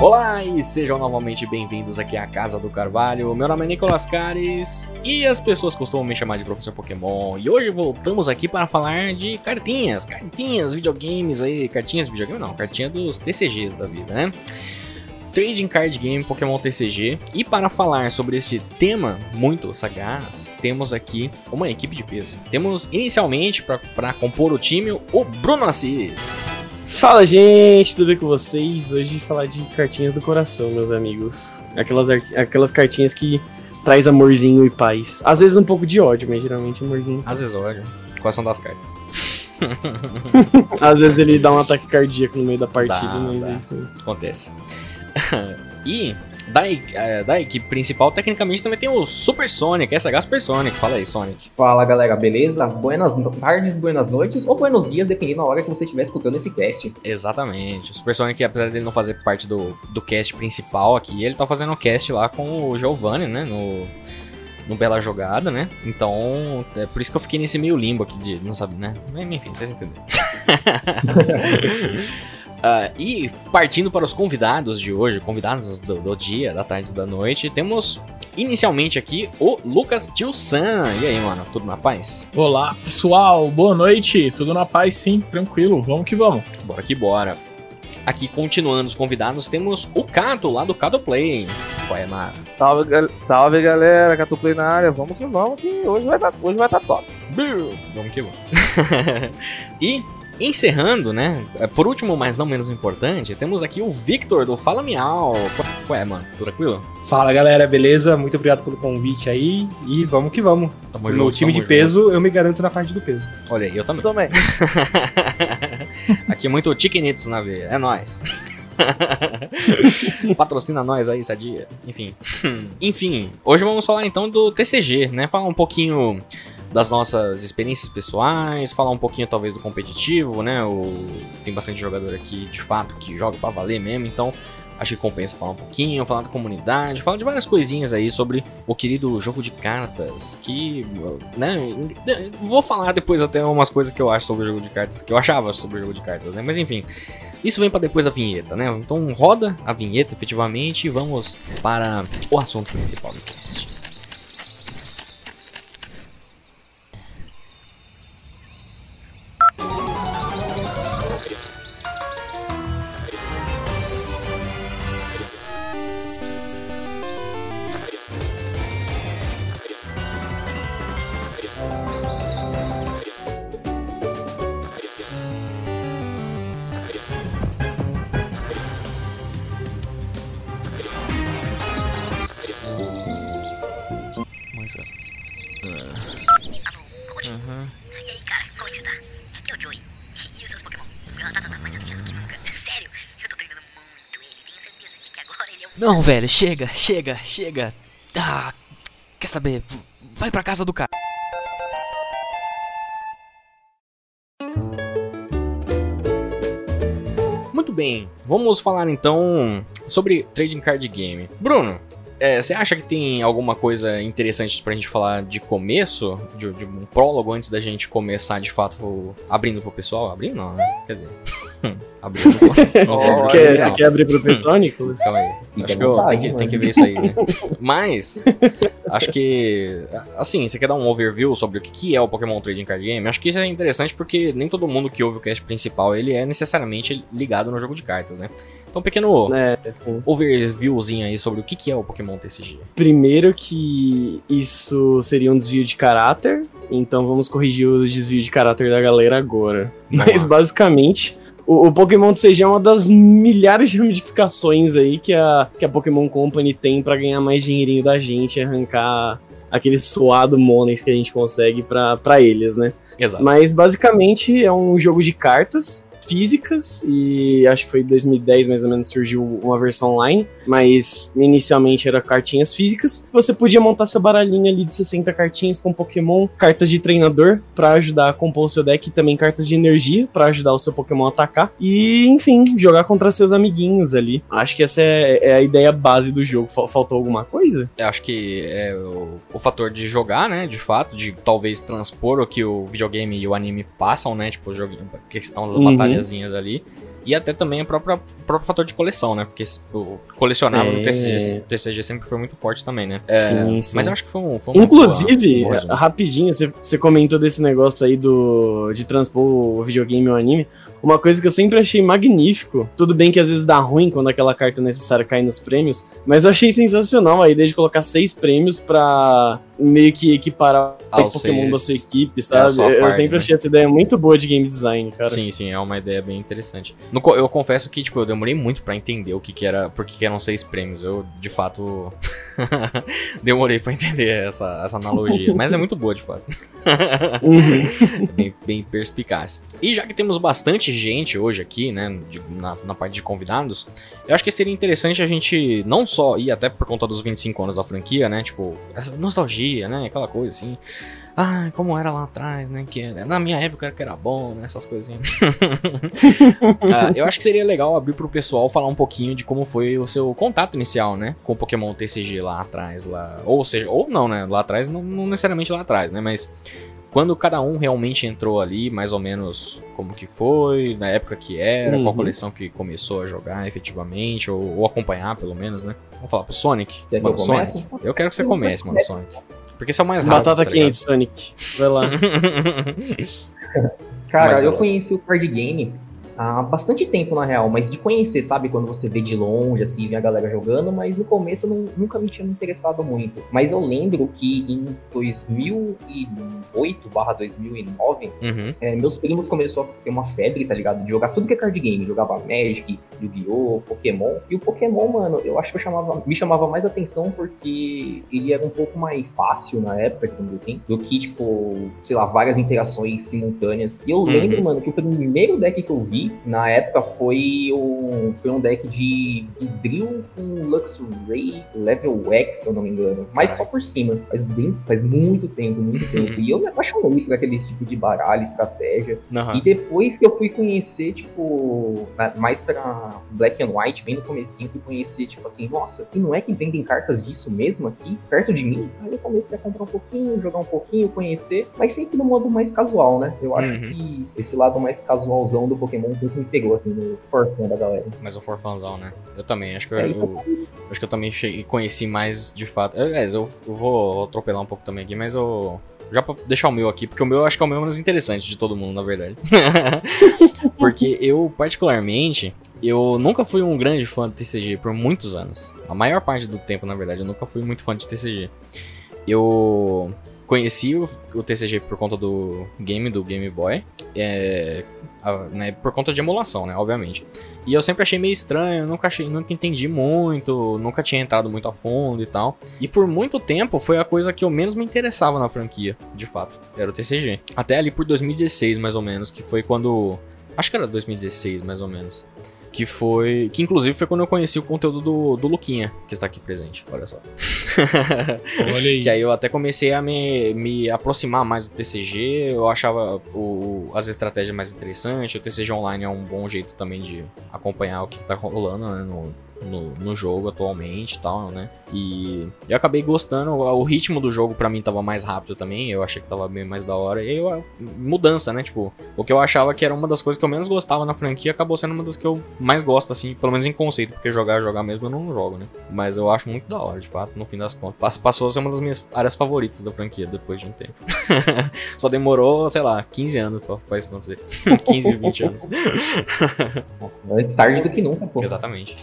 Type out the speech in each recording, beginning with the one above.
Olá e sejam novamente bem-vindos aqui à Casa do Carvalho. Meu nome é Nicolas Cares e as pessoas costumam me chamar de Professor Pokémon. E hoje voltamos aqui para falar de cartinhas, cartinhas, videogames aí, cartinhas de videogame não, cartinha dos TCGs da vida, né? Trading Card Game Pokémon TCG. E para falar sobre esse tema muito sagaz, temos aqui uma equipe de peso. Temos inicialmente para compor o time o Bruno Assis. Fala gente, tudo bem com vocês? Hoje falar de cartinhas do coração, meus amigos. Aquelas, aquelas cartinhas que traz amorzinho e paz. Às vezes um pouco de ódio, mas geralmente amorzinho. Às vezes ódio. Quais são das cartas? Às vezes ele dá um ataque cardíaco no meio da partida, Dá, mas dá. isso. Acontece. e da, eh, da equipe principal, tecnicamente também tem o Super Sonic, SH Super Sonic. Fala aí, Sonic. Fala galera, beleza? Buenas tardes, buenas noites ou buenos dias, dependendo da hora que você estiver escutando esse cast. Exatamente. O Super Sonic, apesar dele não fazer parte do, do cast principal aqui, ele tá fazendo o cast lá com o Giovanni, né? No, no Bela Jogada, né? Então, é por isso que eu fiquei nesse meio limbo aqui de não sabe, né? Enfim, vocês entenderam. Ah, e partindo para os convidados de hoje, convidados do, do dia, da tarde e da noite, temos inicialmente aqui o Lucas Tio San. E aí, mano, tudo na paz? Olá, pessoal, boa noite. Tudo na paz, sim, tranquilo. Vamos que vamos. Bora que bora. Aqui, continuando os convidados, temos o Cato, lá do Cato Play. Qual é, Mara? Salve, gal- salve galera, Catuplay na área, vamos que vamos, que hoje vai tá, hoje vai tá top. Vamos que vamos. e, encerrando, né? Por último, mas não menos importante, temos aqui o Victor, do Fala Miau. Qual- Qual é, mano? Tudo tranquilo? Fala galera, beleza? Muito obrigado pelo convite aí e vamos que vamos. Tamo No time de peso, eu me garanto na parte do peso. Olha aí, eu também. Também. Aqui é muito chiquenitos na veia. É nóis. Patrocina nós aí, sadia. Enfim. Enfim, hoje vamos falar então do TCG, né? Falar um pouquinho das nossas experiências pessoais, falar um pouquinho talvez do competitivo, né? O... Tem bastante jogador aqui de fato que joga pra valer mesmo, então acho que compensa falar um pouquinho, falar da comunidade, falar de várias coisinhas aí sobre o querido jogo de cartas, que, né, vou falar depois até umas coisas que eu acho sobre o jogo de cartas, que eu achava sobre o jogo de cartas, né, mas enfim, isso vem pra depois da vinheta, né, então roda a vinheta efetivamente e vamos para o assunto principal do cast. Não, velho, chega, chega, chega. Ah, quer saber? Vai pra casa do cara. Muito bem, vamos falar então sobre Trading Card Game. Bruno, é, você acha que tem alguma coisa interessante pra gente falar de começo? De, de um prólogo antes da gente começar de fato abrindo pro pessoal? Abrindo não, né? Quer dizer, Olha, Quer, você quer abrir pro pessoal, Nicolas? Calma aí. Acho que eu tenho que, tem que ver isso aí, né? Mas, acho que. Assim, você quer dar um overview sobre o que é o Pokémon Trading Card Game? Acho que isso é interessante porque nem todo mundo que ouve o cast principal ele é necessariamente ligado no jogo de cartas, né? Então, um pequeno É, overviewzinho aí sobre o que que é o Pokémon TCG. primeiro que isso seria um desvio de caráter, então vamos corrigir o desvio de caráter da galera agora. Vamos Mas lá. basicamente, o, o Pokémon TCG é uma das milhares de ramificações aí que a, que a Pokémon Company tem pra ganhar mais dinheirinho da gente, arrancar aquele suado mones que a gente consegue pra eles, né? Exato. Mas basicamente é um jogo de cartas físicas e acho que foi em 2010 mais ou menos surgiu uma versão online, mas inicialmente era cartinhas físicas. Você podia montar seu baralhinho ali de 60 cartinhas com Pokémon, cartas de treinador pra ajudar a compor o seu deck e também cartas de energia pra ajudar o seu Pokémon a atacar e, enfim, jogar contra seus amiguinhos ali. Acho que essa é, é a ideia base do jogo. Fal- Faltou alguma coisa? Eu acho que é o, o fator de jogar, né? De fato, de talvez transpor o que o videogame e o anime passam, né? Tipo, o joguinho, questão das Uhum. Batalhazinhas ali. E até também a própria próprio fator de coleção, né? Porque o colecionável É. no TCG, TCG sempre foi muito forte também, né? É, Sim, sim. Mas eu acho que foi um. Foi um Inclusive, rapidinho, você, comentou desse negócio aí do de transpor o videogame ao anime. Uma coisa que eu sempre achei magnífico. Tudo bem que às vezes dá ruim quando aquela carta necessária cai nos prêmios, mas eu achei sensacional a ideia de colocar seis prêmios pra meio que equiparar Aos os Pokémon da sua equipe, É, sabe? sua eu parte, sempre né? achei essa ideia muito boa de game design, cara. Sim, sim, é uma ideia bem interessante. No eu confesso que, tipo, eu demorei muito pra entender o que, que era, por que, que eram seis prêmios. Eu, de fato, demorei pra entender essa, essa analogia. Mas é muito boa, de fato. Uhum. bem, bem perspicaz. E já que temos bastante gente hoje aqui, né, de- na, na parte de convidados, eu acho que seria interessante a gente não só ir até por conta dos 25 anos da franquia, né, tipo, essa nostalgia, né, aquela coisa assim. Ah, como era lá atrás, né? Que na minha época era que era bom, né? Essas coisinhas. Ah, eu acho que seria legal abrir pro pessoal falar um pouquinho de como foi o seu contato inicial, né? Com o Pokémon TCG lá atrás, lá. Ou seja, ou não, né? Lá atrás, não, não necessariamente lá atrás, né? Mas quando cada um realmente entrou ali, mais ou menos como que foi, na época que era, qual Uhum. coleção que começou a jogar efetivamente, ou, ou acompanhar pelo menos, né? Vamos falar pro Sonic. Quer que Mano, eu comece? Sonic. Eu quero que você comece, mano, Sonic. Porque esse é o mais rápido. Batata tá quente, Sonic. Vai lá. Cara, Mais eu veloz. conheci o card game há bastante tempo, na real, mas de conhecer, sabe? Quando você vê de longe, assim, vê a galera jogando, mas no começo eu não- nunca me tinha me interessado muito. Mas eu lembro que em 2008 2009, Uhum. é, meus primos começaram a ter uma febre, tá ligado? De jogar tudo que é card game. Jogava Magic, Yu-Gi-Oh!, Pokémon. E o Pokémon, mano, eu acho que eu chamava, me chamava mais atenção porque ele era um pouco mais fácil na época, digamos assim, do que, tipo, sei lá, várias interações simultâneas. E eu Uhum. lembro, mano, que o primeiro deck que eu vi na época foi um, foi um deck de Drill com Luxray Level X, se eu não me engano. Mas só por cima. Faz, bem, faz muito tempo, muito tempo. E eu me apaixonei por aquele tipo de baralho, estratégia. Aham. E depois que eu fui conhecer, tipo, mais pra Black and White, bem no comecinho, fui conhecer, tipo assim, nossa, e não é que vendem cartas disso mesmo aqui, perto de mim? Aí eu comecei a comprar um pouquinho, jogar um pouquinho, conhecer, mas sempre no modo mais casual, né? Eu acho Uhum. que esse lado mais casualzão do Pokémon sempre me pegou, assim, no forfã da galera. Mas o Forfanzão, né? Eu também, acho que eu, É, eu- acho que eu também cheguei, conheci mais de fato. Aliás, eu, eu vou atropelar um pouco também aqui, mas eu. Já pra deixar o meu aqui, porque o meu eu acho que é o meu menos interessante de todo mundo, na verdade. porque eu, particularmente, eu nunca fui um grande fã de TCG por muitos anos. A maior parte do tempo, na verdade, eu nunca fui muito fã de TCG. Eu conheci o, o TCG por conta do game, do Game Boy. É, a- né, por conta de emulação, né? Obviamente. E eu sempre achei meio estranho, nunca achei, nunca entendi muito, nunca tinha entrado muito a fundo e tal. E por muito tempo foi a coisa que eu menos me interessava na franquia, de fato. Era o TCG. Até ali por 2016, mais ou menos, que foi quando. Acho que era 2016, mais ou menos. Que foi. Que inclusive foi quando eu conheci o conteúdo do, do Luquinha, que está aqui presente. Olha só. Olha aí. Que aí eu até comecei a me, me aproximar mais do TCG, eu achava o, as estratégias mais interessantes, o TCG Online é um bom jeito também de acompanhar o que tá rolando né, no, no, no jogo atualmente e tal, né? E eu acabei gostando, o, ritmo do jogo pra mim tava mais rápido também, eu achei que tava bem mais da hora, e aí eu, mudança, né? Tipo, o que eu achava que era uma das coisas que eu menos gostava na franquia acabou sendo uma das que eu mais gosto, assim, pelo menos em conceito, porque jogar, jogar mesmo eu não jogo, né? Mas eu acho muito da hora, de fato, no fim das contas. Pass- Passou a ser uma das minhas áreas favoritas da franquia depois de um tempo. Só demorou, sei lá, 15 anos pra, pra isso acontecer. 15, 20 anos. Antes tarde do que nunca, pô. Exatamente.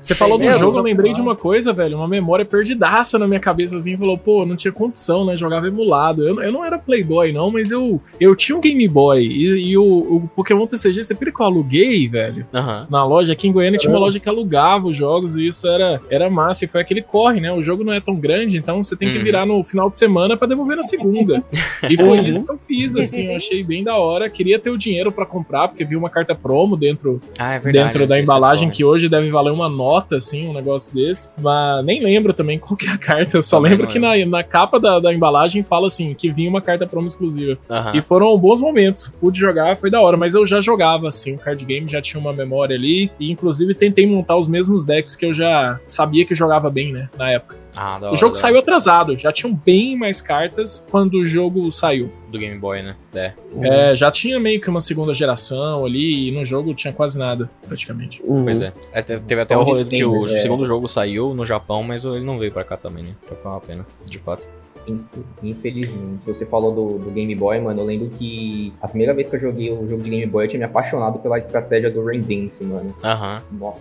Você falou do É, jogo, eu eu- lembrei de uma coisa, velho. Uma memória perdidaça na minha cabeça, assim. Falou, pô, não tinha condição, né? Jogava emulado. Eu, eu não era Playboy, não, mas eu, eu tinha um Game Boy. E, e o, o Pokémon TCG, você pira que eu aluguei, velho? Na loja, aqui em Goiânia tinha uma loja que alugava os jogos e isso era, era massa. E foi aquele corre, né? O jogo não é tão grande, então você tem que Uhum. virar no final de semana pra devolver na segunda. e foi isso que eu fiz, assim. Eu achei bem da hora. Queria ter o dinheiro pra comprar, porque vi uma carta promo dentro Ah, é verdade. dentro eu da embalagem, que hoje deve valer uma nota, assim, um negócio desse. Mas nem lembro também qual que é a carta. Eu só Também lembro que na, na capa da, da embalagem fala assim, que vinha uma carta promo exclusiva. Aham. E foram bons momentos. Pude jogar, foi da hora. Mas eu já jogava, assim, o card game já tinha uma memória ali. E inclusive tentei montar os mesmos decks que eu já sabia que jogava bem, né, na época. Ah, da O hora, jogo da saiu atrasado, já tinham bem mais cartas quando o jogo saiu. hora. do Game Boy, né? É. É, já tinha meio que uma segunda geração ali, e no jogo tinha quase nada, praticamente. Uhum. Pois é. É, te- Teve até Então, o rolê que o é. segundo jogo saiu no Japão, mas ele não veio pra cá também, né? Que foi uma pena, de fato. In- Infelizmente. Você falou do, do Game Boy, mano. Eu lembro que a primeira vez que eu joguei o jogo de Game Boy, eu tinha me apaixonado pela estratégia do Rain Dance, mano. Aham. Nossa.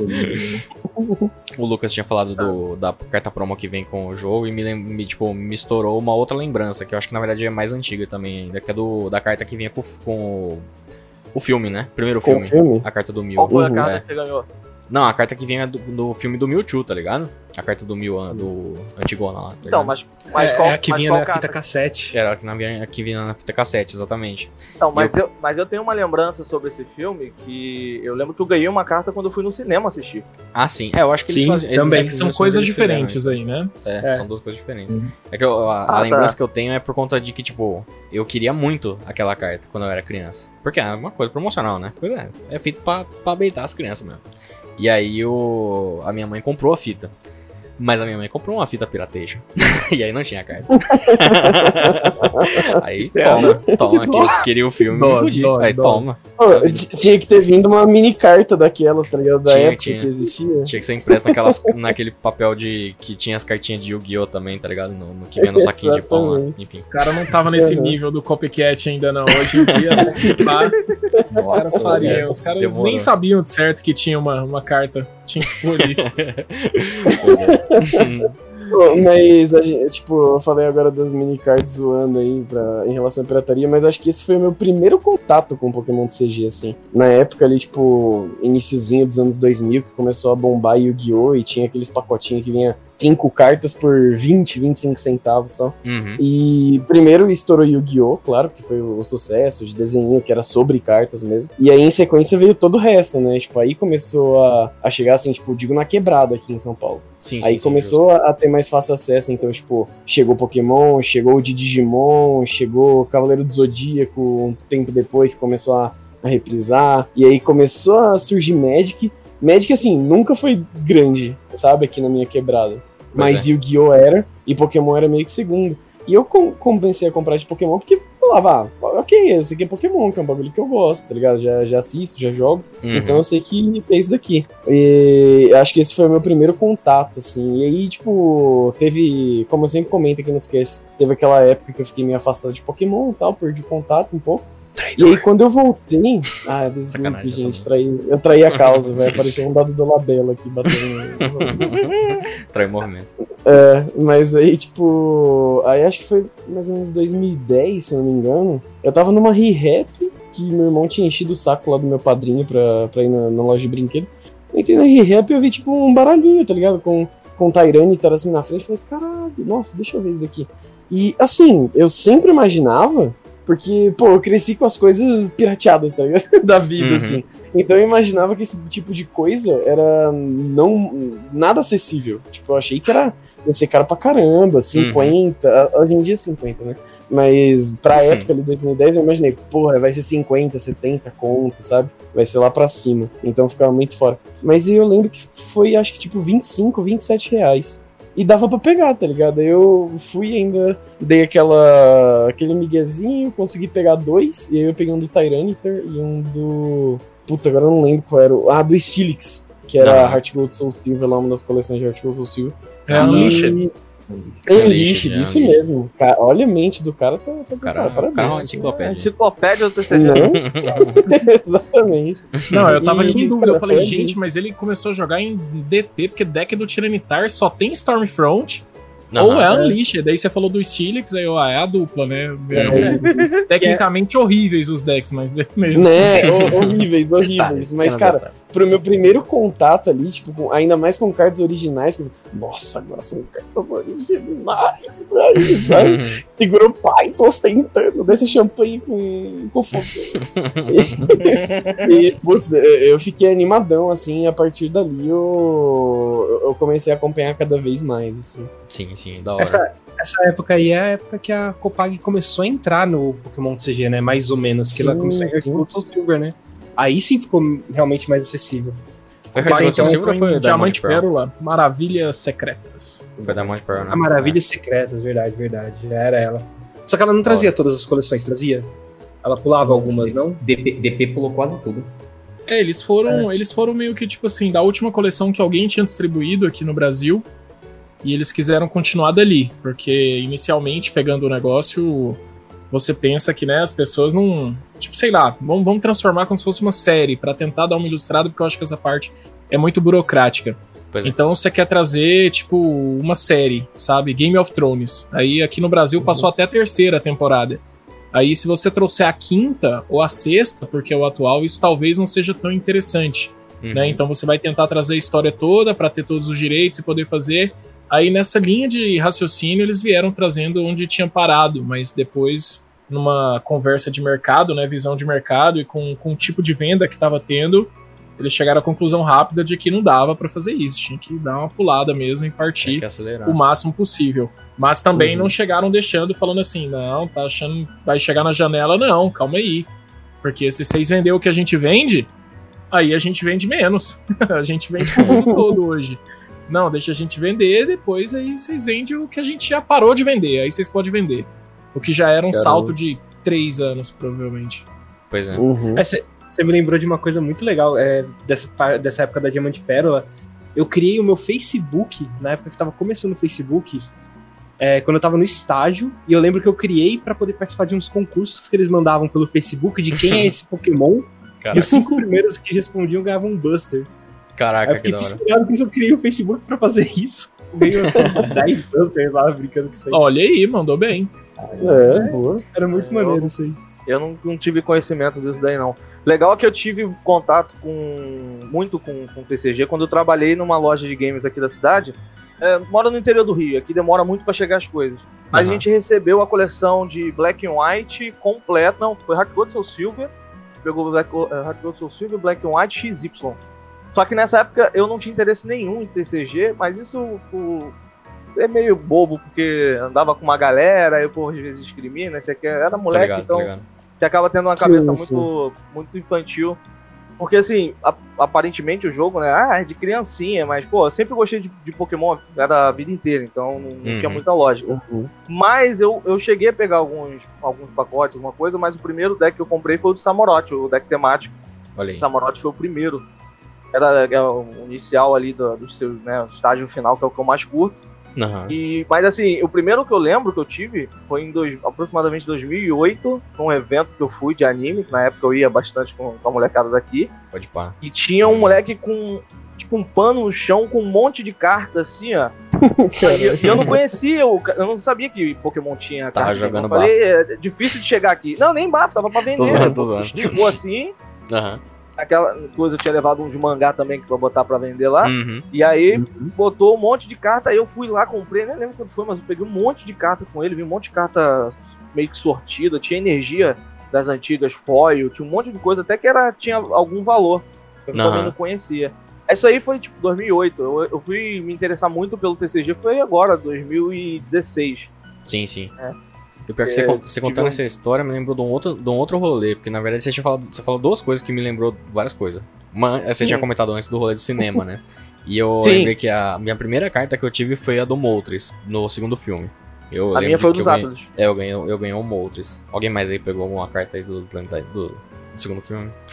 lindo, né? O Lucas tinha falado do, da carta promo que vem com o jogo e me, me, tipo, me estourou uma outra lembrança, que eu acho que na verdade é mais antiga também ainda, que é do, da carta que vinha com, com o, filme, né? Primeiro Com o filme. filme? A carta do Mil. Qual foi a Uhum. carta É. que você ganhou? Não, a carta que vinha do, do filme do Mewtwo, tá ligado? A carta do Mil, ah, do Antigona lá. Tá Então, mas, mas é, qual, é a que vinha qual na carta? fita cassete. Era a que, na, vinha- a que vinha na fita cassete, exatamente. Então, mas eu... mas eu tenho uma lembrança sobre esse filme que eu lembro que eu ganhei uma carta quando eu fui no cinema assistir. Ah, sim. É, eu acho que eles Sim, faziam. também. eles- São eles coisas diferentes aí, né? É, É. são duas coisas diferentes. Uhum. É que eu- a, a Ah, tá. lembrança que eu tenho é por conta de que, tipo, eu queria muito aquela carta quando eu era criança. Porque é uma coisa promocional, né? Coisa é, é feito pra, pra beitar as crianças mesmo. E aí o, a minha mãe comprou a fita. Mas a minha mãe comprou uma fita pirateja. e aí não tinha carta. aí toma, toma, que, queria o filme, Dó, me fudi. dó, Aí dó. toma. Tinha que ter vindo uma mini carta daquelas, tá ligado? Da Tinha, época tinha. que existia. Tinha que ser impresso naquelas, naquele papel de. que tinha as cartinhas de Yu-Gi-Oh! também, tá ligado? No, no que vinha no saquinho de pão lá. Enfim. O cara não tava nesse Uhum. nível do copycat ainda não. Hoje em dia, né? Os caras fariam. Os caras Demorou. nem sabiam de certo que tinha uma, uma carta. Tinha que. Pois é. Mas, a gente, tipo, eu falei agora das minicards zoando aí pra, em relação à pirataria, mas acho que esse foi o meu primeiro contato com Pokémon CG, assim. Na época ali, tipo, iniciozinho dos anos 2000, que começou a bombar Yu-Gi-Oh! e tinha aqueles pacotinhos que vinha cinco cartas por 20, 25 centavos e tal. Uhum. E primeiro estourou Yu-Gi-Oh!, claro, que foi o sucesso de desenho, que era sobre cartas mesmo. E aí, em sequência, veio todo o resto, né? Tipo, aí começou a, a chegar, assim, tipo, digo na quebrada aqui em São Paulo. Sim, Aí sim, sim, começou a a ter mais fácil acesso, então, tipo, chegou Pokémon, chegou o de Digimon, chegou Cavaleiro do Zodíaco um tempo depois que começou a, a reprisar, e aí começou a surgir Magic. Magic, assim, nunca foi grande, sabe, aqui na minha quebrada. Mas é. Yu-Gi-Oh! era, e Pokémon era meio que segundo. E eu com, comecei a comprar de Pokémon porque falava, ah, ok, eu sei que é Pokémon, que é um bagulho que eu gosto, tá ligado? Já, já assisto, já jogo. Uhum. Então eu sei que é isso daqui. E acho que esse foi o meu primeiro contato, assim. E aí, tipo, teve, como eu sempre comento aqui nos casts, teve aquela época que eu fiquei meio afastado de Pokémon e tal, perdi o contato um pouco. E aí, quando eu voltei. Ah, desculpe, gente, traí, eu traí a causa, vai aparecer um dado do Labela aqui batendo. Trai movimento. É, mas aí, tipo. Aí acho que foi mais ou menos 2010, se eu não me engano. Eu tava numa re-rap que meu irmão tinha enchido o saco lá do meu padrinho pra, pra ir na, na loja de brinquedo. Eu entrei na re-rap e eu vi, tipo, um baralhinho, tá ligado? Com, com Tyranitar assim na frente. Falei, caralho, nossa, deixa eu ver isso daqui. E assim, eu sempre imaginava. Porque, pô, eu cresci com as coisas pirateadas, tá ligado? da vida, Uhum. assim. Então eu imaginava que esse tipo de coisa era não nada acessível. Tipo, eu achei que era ia ser caro pra caramba, 50. Hoje em dia é 50, né? Mas pra Uhum. época ali, 2010, eu imaginei, porra, vai ser 50, 70 conto, sabe? Vai ser lá pra cima. Então ficava muito fora. Mas eu lembro que foi, acho que tipo, 25, 27 reais. E dava pra pegar, tá ligado? Aí eu fui ainda, dei aquela aquele miguezinho, consegui pegar dois, e aí eu peguei um do Tyranitar e um do. Puta, agora eu não lembro qual era. o- Ah, do Stilix, que era Ah. Heart Gold Soul Silver, lá uma das coleções de Heart Gold Soul Silver. É. E- É, isso Unleashed. mesmo. Cara, olha a mente do cara, tá, tá Cara, parabéns. cara é uma É, enciclopédia. enciclopédia do TCG. Não? Exatamente. Não, eu tava aqui em E, dúvida. Eu falei, foi gente, mas ele começou a jogar em DP, porque deck do Tiranitar só tem Stormfront ou é Aham. Unleashed. Daí você falou do Stilix, aí eu, ah, é a dupla, né? É. Tecnicamente horríveis os decks, mas beleza. Né? Ho- horríveis, horríveis. Mas, pequenos cara, pro meu primeiro contato ali, tipo, com- ainda mais com cartas originais, que eu, nossa, agora são cartas originais. Aí, sabe? Segura o pai, tô ostentando, desse champanhe com, com fogo. e, e, putz, eu- fiquei animadão, assim, e a partir dali eu, eu comecei a acompanhar cada vez mais, assim. Sim, sim, da hora. Essa, essa época aí é a época que a Copag começou a entrar no Pokémon CG, né? Mais ou menos. Que ela Sim, começou a sim. Heart Gold Soul Silver, né? Aí sim ficou realmente mais acessível. Foi Vai, Heart então, foi foi Diamante? Pérola, Maravilhas Secretas. Foi Diamond Pearl, né? A Maravilhas Secretas, verdade, verdade. Era ela. Só que ela não trazia todas as coleções, trazia? Ela pulava algumas, não? DP, DP pulou quase tudo. É, eles foram, eles foram meio que tipo assim, da última coleção que alguém tinha distribuído aqui no Brasil. E eles quiseram continuar dali, porque inicialmente pegando o negócio, você pensa que, né, as pessoas não, tipo, sei lá, vamos, vamos transformar como se fosse uma série pra tentar dar uma ilustrada, porque eu acho que essa parte é muito burocrática. É. Então você quer trazer, tipo, uma série, sabe? Game of Thrones. Aí aqui no Brasil passou até a terceira temporada. Aí se você trouxer a quinta ou a sexta, porque é o atual, isso talvez não seja tão interessante. Uhum. Né? Então você vai tentar trazer a história toda para ter todos os direitos e poder fazer. Aí nessa linha de raciocínio eles vieram trazendo onde tinha parado, mas depois numa conversa de mercado, né, visão de mercado e com, com o tipo de venda que estava tendo, eles chegaram à conclusão rápida de que não dava para fazer isso, tinha que dar uma pulada mesmo e partir o máximo possível. Mas também Uhum. não chegaram deixando, falando assim, não, tá achando, vai chegar na janela, não, calma aí. Porque se vocês venderem o que a gente vende, aí a gente vende menos. a gente vende pro mundo todo hoje. Não, deixa a gente vender, depois aí vocês vendem o que a gente já parou de vender, aí vocês podem vender. O que já era um Caramba. salto de três anos, provavelmente. Pois é. Uhum. Você me lembrou de uma coisa muito legal é, dessa, dessa época da Diamante Pérola. Eu criei o meu Facebook, na época que tava começando o Facebook, é, quando eu tava no estágio, e eu lembro que eu criei pra poder participar de uns concursos que eles mandavam pelo Facebook de quem é esse Pokémon, e Caraca, os cinco primeiros que respondiam ganhavam um Buster. Caraca eu que fiquei fissurado isso eu criei o Facebook pra fazer isso. Ganhei uns 10 Busters lá, brincando com isso aí. Olha aí, mandou bem. É, boa. Era muito Eu- maneiro isso aí. Eu não, não tive conhecimento disso daí, não. Legal é que eu tive contato com muito com, com TCG quando eu trabalhei numa loja de games aqui da cidade. É, mora no interior do Rio, aqui demora muito pra chegar as coisas. A Aham. gente recebeu a coleção de Black and White completa. Não, foi Gold Soul Silver. Pegou Black, eh, Heart Gold Soul Silver, Black and White XY. Só que nessa época eu não tinha interesse nenhum em TCG, mas isso o- é meio bobo, porque andava com uma galera, eu por vezes discrimina, você quer, era Tô moleque, ligado, então ligado. você acaba tendo uma cabeça sim. muito, muito infantil. Porque, assim, a- aparentemente o jogo, né? Ah, é de criancinha, mas, pô, eu sempre gostei de, de Pokémon, era a vida inteira, então não, não tinha Uhum. muita lógica. Uhum. Mas eu, eu cheguei a pegar alguns, alguns pacotes, alguma coisa, mas o primeiro deck que eu comprei foi o do Samorote, o deck temático. Olha O aí. Samorote foi o primeiro. Era, era o inicial ali do, do seu, né, o estágio final, que é o que eu mais curto. Aham. E, mas assim, o primeiro que eu lembro que eu tive foi em dois, aproximadamente 2008, num evento que eu fui de anime, que na época eu ia bastante com, com a molecada daqui, Pode pá. e tinha um moleque com tipo um pano no chão com um monte de carta assim, ó. E eu, eu não conhecia, ca- eu não sabia que Pokémon tinha Tava carta. jogando eu falei, é difícil de chegar aqui. Não, nem bafo, tava pra vender. Tô zoando, né? tô zoando. Esticou assim, Aham. Aquela coisa eu tinha levado uns mangá também que pra botar pra vender lá. Uhum. E aí botou um monte de carta, aí eu fui lá, comprei, nem lembro quanto foi, mas eu peguei um monte de carta com ele, vi um monte de carta meio que sortida, tinha energia das antigas foil, tinha um monte de coisa, até que era, tinha algum valor. Eu Aham. também não conhecia. Isso aí foi tipo 2008. Eu, eu fui me interessar muito pelo TCG, foi agora, 2016. Sim, sim. É. E o pior que É, você, você contando um- essa história me lembrou de um outro, de um outro rolê, porque na verdade você tinha falado, você falou duas coisas que me lembrou várias coisas. Uma, você tinha Sim. comentado antes do rolê do cinema, né? E eu Sim. lembrei que a minha primeira carta que eu tive foi a do Moltres, no segundo filme. Eu a lembro minha foi o dos Atlas. É, eu ganhei, eu ganhei um Moltres. Alguém mais aí pegou alguma carta aí do, do, do- do segundo filme?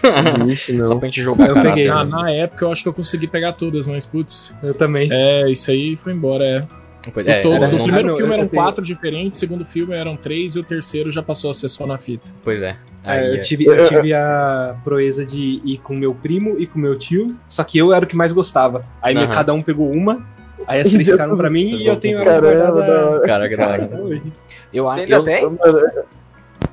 Só não. pra gente jogar Eu caráter, peguei. Ah, né? na época eu acho que eu consegui pegar todas, mas putz. Eu também. É, isso aí foi embora, é. Pois- é, todos. não- No não- primeiro não, filme eram quatro diferentes, o segundo filme eram três e o terceiro já passou a ser só na fita. Pois é. É, Aí, eu, tive, eu tive a proeza de ir com meu primo e com meu tio, só que eu era o que mais gostava. Aí Aham. cada um pegou uma, aí as três ficaram pra mim Você e eu tenho elas Caramba, guardadas da hora. Cara, que da hora. até hoje. Eu, Ainda eu, tem?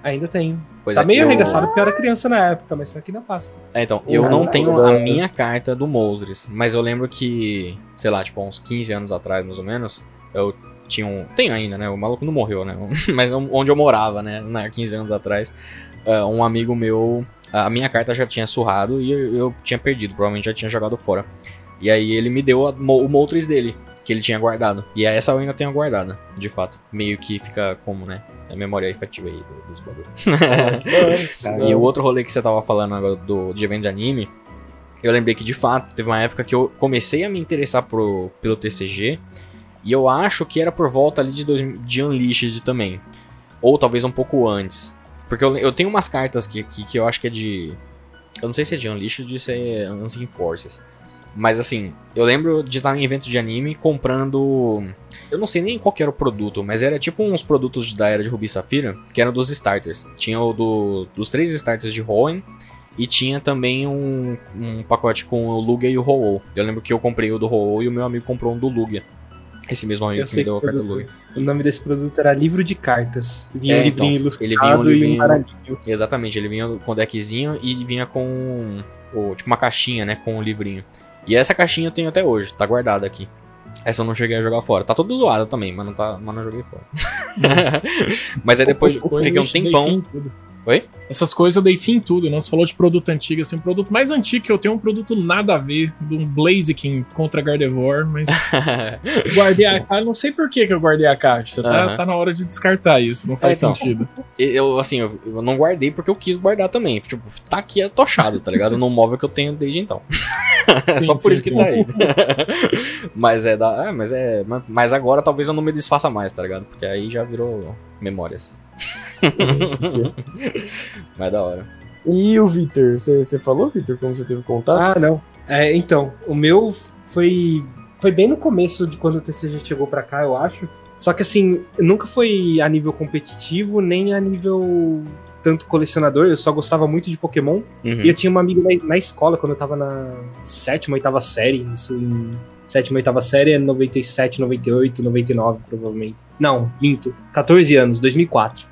Ainda tem. pois tá é, meio eu- arregaçado porque eu era criança na época, mas tá aqui na pasta. É, então, eu Uhum. não tenho Uhum. a minha carta do Moldres, mas eu lembro que, sei lá, tipo, há uns 15 anos atrás, mais ou menos, eu tinha um. Tem ainda, né? O maluco não morreu, né? Mas onde eu morava, né? né, 15 anos atrás, ah, um amigo meu. A minha carta já tinha surrado e eu, tinha perdido, provavelmente já tinha jogado fora. E aí ele me deu a- o Moltres dele, que ele tinha guardado. E essa eu ainda tenho guardada, de fato. Meio que fica como, né? A memória efetiva aí do- dos bagulhos. E o outro rolê que você tava falando agora do, de evento de anime, eu lembrei que de fato teve uma época que eu comecei a me interessar pro, pelo TCG. E eu acho que era por volta ali de, dois, de Unleashed também. Ou talvez um pouco antes. Porque eu, eu tenho umas cartas que, que, que eu acho que é de. Eu não sei se é de Unleashed ou se é Unseen Forces. Mas assim, eu lembro de estar em evento de anime comprando. Eu não sei nem qual era o produto, mas era tipo uns produtos da era de Ruby e Safira, que eram dos starters. Tinha o do, dos três starters de Hoenn, e tinha também um, um pacote com o Lugia e o ho Eu lembro que eu comprei o do ho e o meu amigo comprou um do Lugia. Esse mesmo amigo Eu que me deu a. Lugia. O nome desse produto era livro de cartas. Vinha É, um livrinho então, ilustrado ele vinha um e livrinho- um baralhinho. Exatamente, ele vinha com o deckzinho e vinha com tipo uma caixinha, né, com o livrinho. E essa caixinha eu tenho até hoje, tá guardada aqui. Essa eu não cheguei a jogar fora. Tá todo zoada também, mas não, tá, mas não joguei fora. mas aí depois Coisa fiquei um tempão. Oi? Essas coisas eu dei fim em tudo. Não se falou de produto antigo, assim, produto mais antigo que eu tenho um produto nada a ver, de um Blaziken contra Gardevoir, mas guardei a caixa. Não sei por que, que eu guardei a caixa. Tá, tá na hora de descartar isso, não faz É, então. sentido. eu, assim, eu, eu não guardei porque eu quis guardar também. Tipo, tá aqui atochado, tá ligado? Num móvel que eu tenho desde então. É Só Sim, por sim, isso que sim. tá aí. mas é da. É, mas é. Mas agora talvez eu não me desfaça mais, tá ligado? Porque aí já virou memórias. mas da hora. E o Vitor? Você falou, Vitor, como você teve contato? Ah, não. É, então, o meu foi foi bem no começo de quando o TCG chegou pra cá, eu acho. Só que assim, nunca foi a nível competitivo, nem a nível tanto colecionador, eu só gostava muito de Pokémon. Uhum. E eu tinha uma amiga na, na escola, quando eu tava na sétima, oitava série, isso em sétima, oitava série é 97, 98, 99, provavelmente. Não, minto, 14 anos, 2004.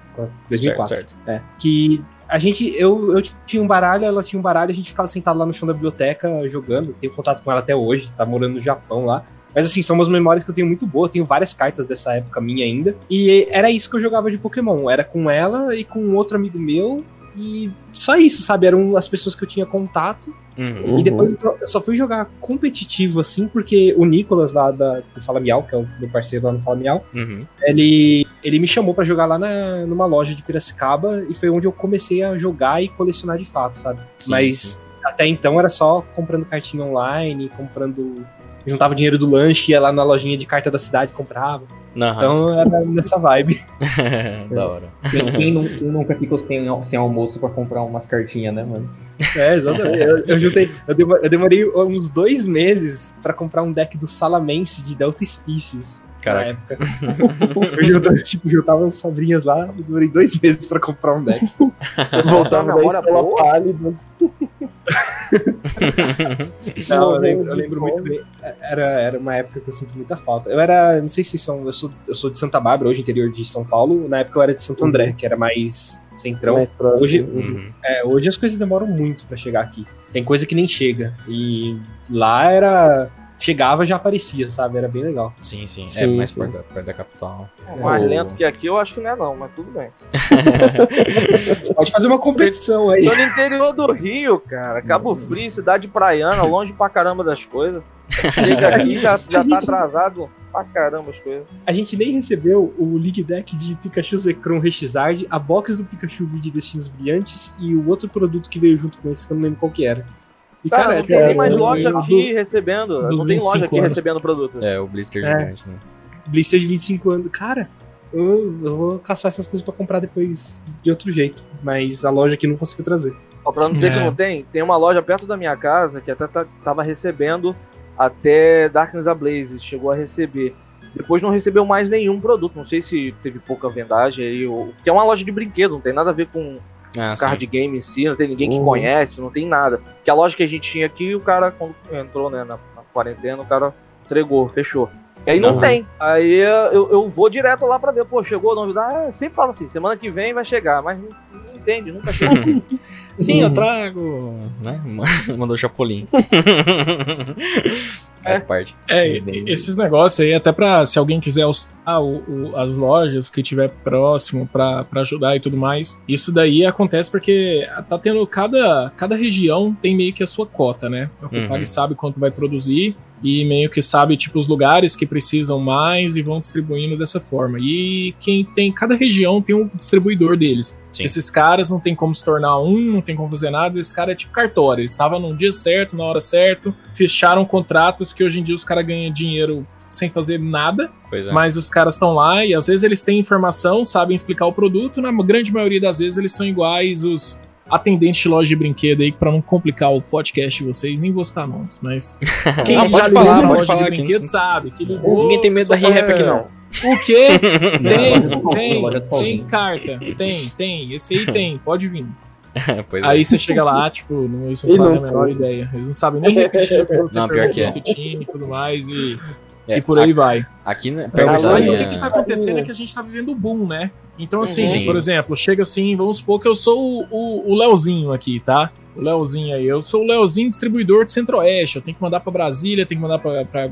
2004. Certo, certo. É. Que a gente, eu, eu tinha um baralho, ela tinha um baralho, a gente ficava sentado lá no chão da biblioteca jogando. Tenho contato com ela até hoje, tá morando no Japão lá. Mas assim, são umas memórias que eu tenho muito boas, tenho várias cartas dessa época minha ainda. E era isso que eu jogava de Pokémon. Era com ela e com outro amigo meu. E só isso, sabe? Eram as pessoas que eu tinha contato. Uhum. E depois eu só- fui jogar competitivo, assim, porque o Nicolas lá da, do Fala Miau, que é o meu parceiro lá no Fala Miau, Uhum. ele, ele me chamou pra jogar lá na, numa loja de Piracicaba e foi onde eu comecei a jogar e colecionar de fato, sabe? Sim, Mas sim. até então era só comprando cartinha online, comprando. Juntava dinheiro do lanche, ia lá na lojinha de carta da cidade e comprava. Aham. Então era nessa vibe. da hora. Quem, quem quem nunca ficou sem, sem almoço pra comprar umas cartinhas, né, mano? É, exatamente. Eu, eu juntei. Eu demo- eu demorei uns dois meses pra comprar um deck do Salamense de Delta Species. Caraca. Na época. eu juntava, tipo, juntava as sobrinhas lá, eu demorei dois meses pra comprar um deck. Eu voltava da escola boa. Não, eu lembro, eu lembro muito bem. Era, era uma época que eu sinto muita falta. Eu era, não sei se são, eu sou, eu sou de Santa Bárbara, hoje interior de São Paulo. Na época eu era de Santo André, que era mais centrão. Mais. Hoje, Uhum. é, hoje as coisas demoram muito pra chegar aqui. Tem coisa que nem chega. E lá era. Chegava já aparecia, sabe? Era bem legal. Sim, sim. É Sim, mais sim. perto da, perto da capital. Mais O- lento que aqui eu acho que não é não, mas tudo bem. Pode fazer uma competição aí. Tô no interior do Rio, cara. Cabo Frio, cidade praiana, longe pra caramba das coisas. Chega aqui já, já tá atrasado pra caramba as coisas. A gente nem recebeu o League Deck de Pikachu Zekrom Rexizard, a box do Pikachu V de Destinos Brilhantes e o outro produto que veio junto com esse, que eu não lembro qual que era. E, Cara, cara, não tem nem mais loja eu- aqui recebendo. Não tem loja 25 aqui anos. recebendo produto. É, o Blister É. gigante, né? blister de 25 anos. Cara, eu, eu vou caçar essas coisas pra comprar depois de outro jeito. Mas a loja aqui não conseguiu trazer. Ó, pra não dizer que É. não tem, tem uma loja perto da minha casa que até tá- tava recebendo até Darkness Ablaze, chegou a receber. Depois não recebeu mais nenhum produto. Não sei se teve pouca vendagem aí. Ou... Que é uma loja de brinquedo, não tem nada a ver com Ah, sim. card game em si, não tem ninguém que Uhum. conhece, não tem nada. Que a loja que a gente tinha aqui, o cara, quando entrou né, na, na quarentena, o cara entregou, fechou. E aí não Uhum. tem. Aí eu, eu vou direto lá pra ver, pô, chegou a novidade. Ah, sempre fala assim, semana que vem vai chegar, mas não, não entende, nunca chega. Sim, eu trago. Né? Mandou o Chapolin. Faz parte. É, esses negócios aí, até pra se alguém quiser ah, o- o- as lojas que tiver próximo pra pra ajudar e tudo mais. Isso daí acontece porque tá tendo cada, cada região tem meio que a sua cota, né? Copag Uhum. sabe quanto vai produzir e meio que sabe tipo os lugares que precisam mais e vão distribuindo dessa forma. E quem tem cada região tem um distribuidor deles. Sim. Esses caras não tem como se tornar um, não tem como fazer nada. Esse cara é tipo cartório. Eles estavam num dia certo, na hora certa, fecharam contratos que hoje em dia os caras ganham dinheiro sem fazer nada, é. mas os caras estão lá e às vezes eles têm informação, sabem explicar o produto, na grande maioria das vezes eles são iguais os atendentes de loja de brinquedo aí, pra não complicar o podcast de vocês, nem vou citar nomes, mas quem Não, já pode ligou falar, na pode loja falar de brinquedo não- sabe, que ligou, Ninguém tem medo da faz- aqui, não. O quê? Tem, tem, tem carta, tem, tem, esse aí tem, pode vir. pois é. Aí você chega lá, tipo, não, eles não E fazem não a menor tem. ideia. Eles não sabem nem repetir o que você Não, pior perguntou que é. time e tudo mais, e, É, e por aí vai. Aqui, né, É, aí, o que, que tá acontecendo é que a gente tá vivendo o boom, né? Então, assim, Sim. por exemplo, chega assim, vamos supor que eu sou o, o, o Leozinho aqui, tá? O Leozinho aí. Eu sou o Leozinho distribuidor de Centro-Oeste. Eu tenho que mandar pra Brasília, tenho que mandar pra, pra,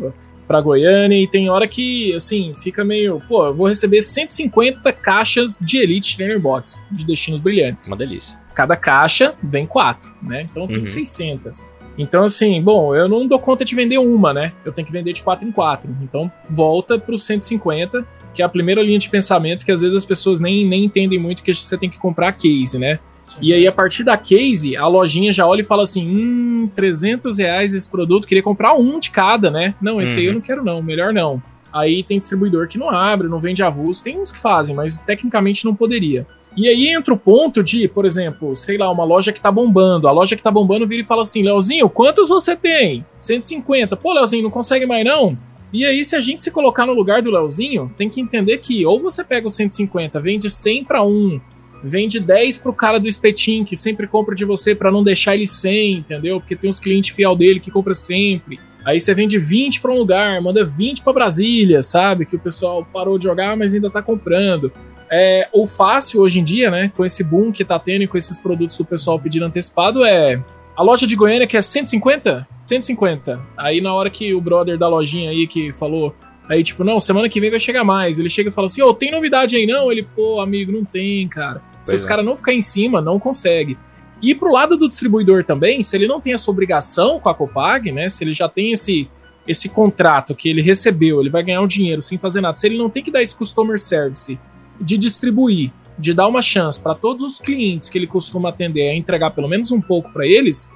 pra Goiânia. E tem hora que, assim, fica meio. Pô, eu vou receber 150 caixas de Elite Trainer Box de destinos brilhantes Uma delícia. cada caixa vem quatro, né? Então tem Uhum. 600. Então, assim, bom, eu não dou conta de vender uma, né? Eu tenho que vender de quatro em quatro. Então, volta pro 150, que é a primeira linha de pensamento que às vezes as pessoas nem, nem entendem muito que você tem que comprar a case, né? E aí, a partir da case, a lojinha já olha e fala assim: hum, 300 reais esse produto, queria comprar um de cada, né? Não, esse aí eu Uhum. não quero, não, melhor não. Aí tem distribuidor que não abre, não vende avulso, tem uns que fazem, mas tecnicamente não poderia. E aí entra o ponto de, por exemplo, sei lá, uma loja que tá bombando. A loja que tá bombando vira e fala assim: Leozinho, quantos você tem? 150. Pô, Leozinho, não consegue mais não? E aí, se a gente se colocar no lugar do Leozinho, tem que entender que ou você pega os 150, vende 100 para um, vende 10 pro cara do espetinho, que sempre compra de você para não deixar ele sem, entendeu? Porque tem uns clientes fiel dele que compra sempre. Aí você vende 20 para um lugar, manda 20 para Brasília, sabe? Que o pessoal parou de jogar, mas ainda tá comprando. É, o fácil hoje em dia, né, com esse boom que tá tendo e com esses produtos do pessoal pedindo antecipado, é a loja de Goiânia que é 150? 150. Aí na hora que o brother da lojinha aí que falou, aí tipo, não, semana que vem vai chegar mais. Ele chega e fala assim, ô, tem novidade aí não? Ele, pô, amigo, não tem, cara. Se Pois os é. caras não ficar em cima, não consegue. E pro lado do distribuidor também, se ele não tem essa obrigação com a Copag, né, se ele já tem esse esse contrato que ele recebeu, ele vai ganhar um dinheiro sem fazer nada. Se ele não tem que dar esse customer service de distribuir, de dar uma chance para todos os clientes que ele costuma atender a entregar pelo menos um pouco para eles,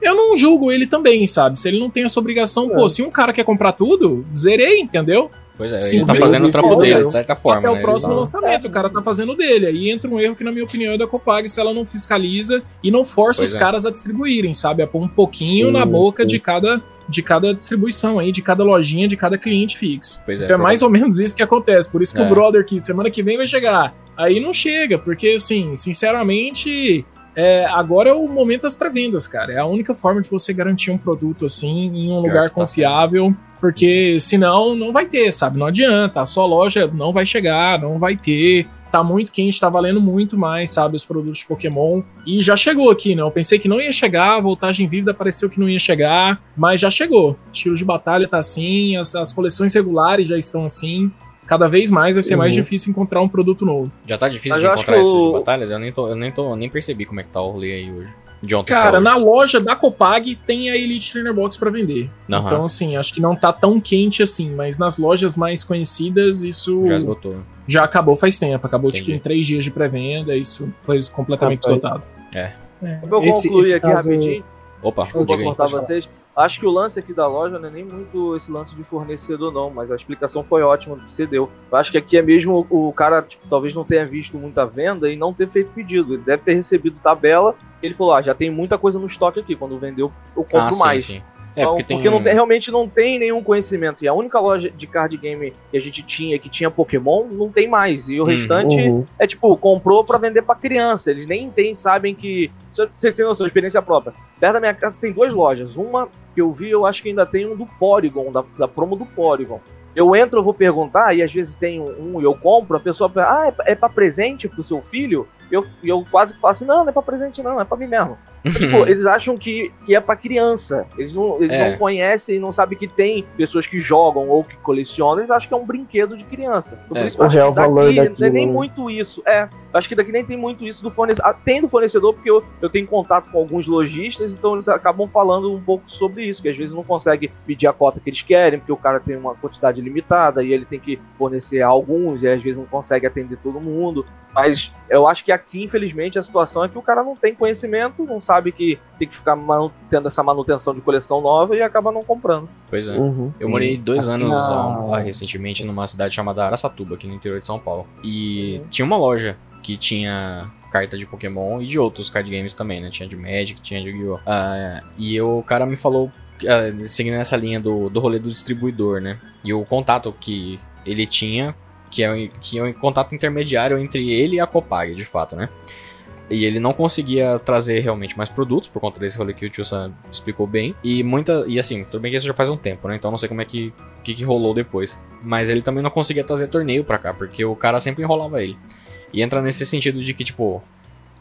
eu não julgo ele também, sabe? Se ele não tem essa obrigação, pô, se um cara quer comprar tudo, zerei, entendeu? Pois é, Sim, ele tá fazendo o trampo dele, de certa forma. Até né? o próximo Ele- lançamento, o cara tá fazendo dele. Aí entra um erro que, na minha opinião, é da Copag se ela não fiscaliza e não força Pois os é. caras a distribuírem, sabe? A pôr um pouquinho Sim, na boca sim. de cada, de cada distribuição aí, de cada lojinha, de cada cliente fixo. Pois é, Então é mais ou menos isso que acontece. Por isso que É. o brother aqui, semana que vem vai chegar. Aí não chega, porque assim, sinceramente, é, agora é o momento das pré-vendas, cara. É a única forma de você garantir um produto assim em um lugar que tá confiável. Porque senão não vai ter, sabe? Não adianta. A sua loja não vai chegar, não vai ter. Tá muito quente, tá valendo muito mais, sabe? Os produtos de Pokémon. E já chegou aqui, né? Eu pensei que não ia chegar, a voltagem vívida pareceu que não ia chegar, mas já chegou. Estilo de batalha tá assim, as, as coleções regulares já estão assim. Cada vez mais vai ser mais Uhum. difícil encontrar um produto novo. Já tá difícil Mas de encontrar o- de batalhas? Eu nem, tô, eu nem, tô, nem percebi como é que tá o rolê aí hoje. De ontem Cara, na loja da Copag tem a Elite Trainer Box pra vender. Aham. Então, assim, acho que não tá tão quente assim, mas nas lojas mais conhecidas, isso Já esgotou. já acabou faz tempo. Acabou, tipo, Entendi. em três dias de pré-venda, isso foi completamente esgotado. Pra eu Esse- concluir esse aqui caso- rapidinho, Opa, Desculpa diga aí. cortar vocês. Acho que o lance aqui da loja não é nem muito esse lance de fornecedor, não, mas a explicação foi ótima que você deu. Eu acho que aqui é mesmo o cara, tipo, talvez não tenha visto muita venda e não ter feito pedido. Ele deve ter recebido tabela. Ele falou: ah, já tem muita coisa no estoque aqui. Quando vendeu, eu compro Ah, sim, mais. sim. É, Então, porque tem... não tem- realmente não tem nenhum conhecimento. E a única loja de card game que a gente tinha, que tinha Pokémon, não tem mais. E o Uhum. restante Uhum. é tipo, comprou pra vender pra criança. Eles nem tem, sabem que. Vocês têm noção, experiência própria. Perto da minha casa tem duas lojas. Uma que eu vi, eu acho que ainda tem um do Porygon, da, da promo do Porygon. Eu entro, eu vou perguntar, e às vezes tem um e eu compro, a pessoa fala, ah, é é pra presente pro seu filho? Eu, e eu quase que falo assim, não, não é pra presente não, é pra mim mesmo. tipo, eles acham que, que é pra criança. Eles, não, eles É. não conhecem e não sabem que tem pessoas que jogam ou que colecionam. Eles acham que é um brinquedo de criança. Então, É, por isso que eu o acho real que daqui valor não tem nem né? muito isso. É, acho que daqui nem tem muito isso do fornecedor. Tem do fornecedor, porque eu, eu tenho contato com alguns lojistas, então eles acabam falando um pouco sobre isso, que às vezes não consegue pedir a cota que eles querem, porque o cara tem uma quantidade limitada e ele tem que fornecer a alguns, e às vezes não consegue atender todo mundo. Mas eu acho que aqui, infelizmente, a situação é que o cara não tem conhecimento, não sabe que tem que ficar tendo essa manutenção de coleção nova e acaba não comprando. Pois é. Uhum. Eu morei dois Aqui anos na- ó, recentemente numa cidade chamada Araçatuba, aqui no interior de São Paulo. E tinha uma loja que tinha carta de Pokémon e de outros card games também, né? Tinha de Magic, tinha de Yu-Gi-Oh! Ah, e o cara me falou, ah, seguindo essa linha do, do rolê do distribuidor, né? E o contato que ele tinha, que é, que é um contato intermediário entre ele e a Copag, de fato, né? E ele não conseguia trazer realmente mais produtos por conta desse rolê que o Tio Sam explicou bem. E muita. E assim, tudo bem que isso já faz um tempo, né? Então não sei como é que. Que, que rolou depois. Mas ele também não conseguia trazer torneio pra cá, porque o cara sempre enrolava ele. E entra nesse sentido de que, tipo.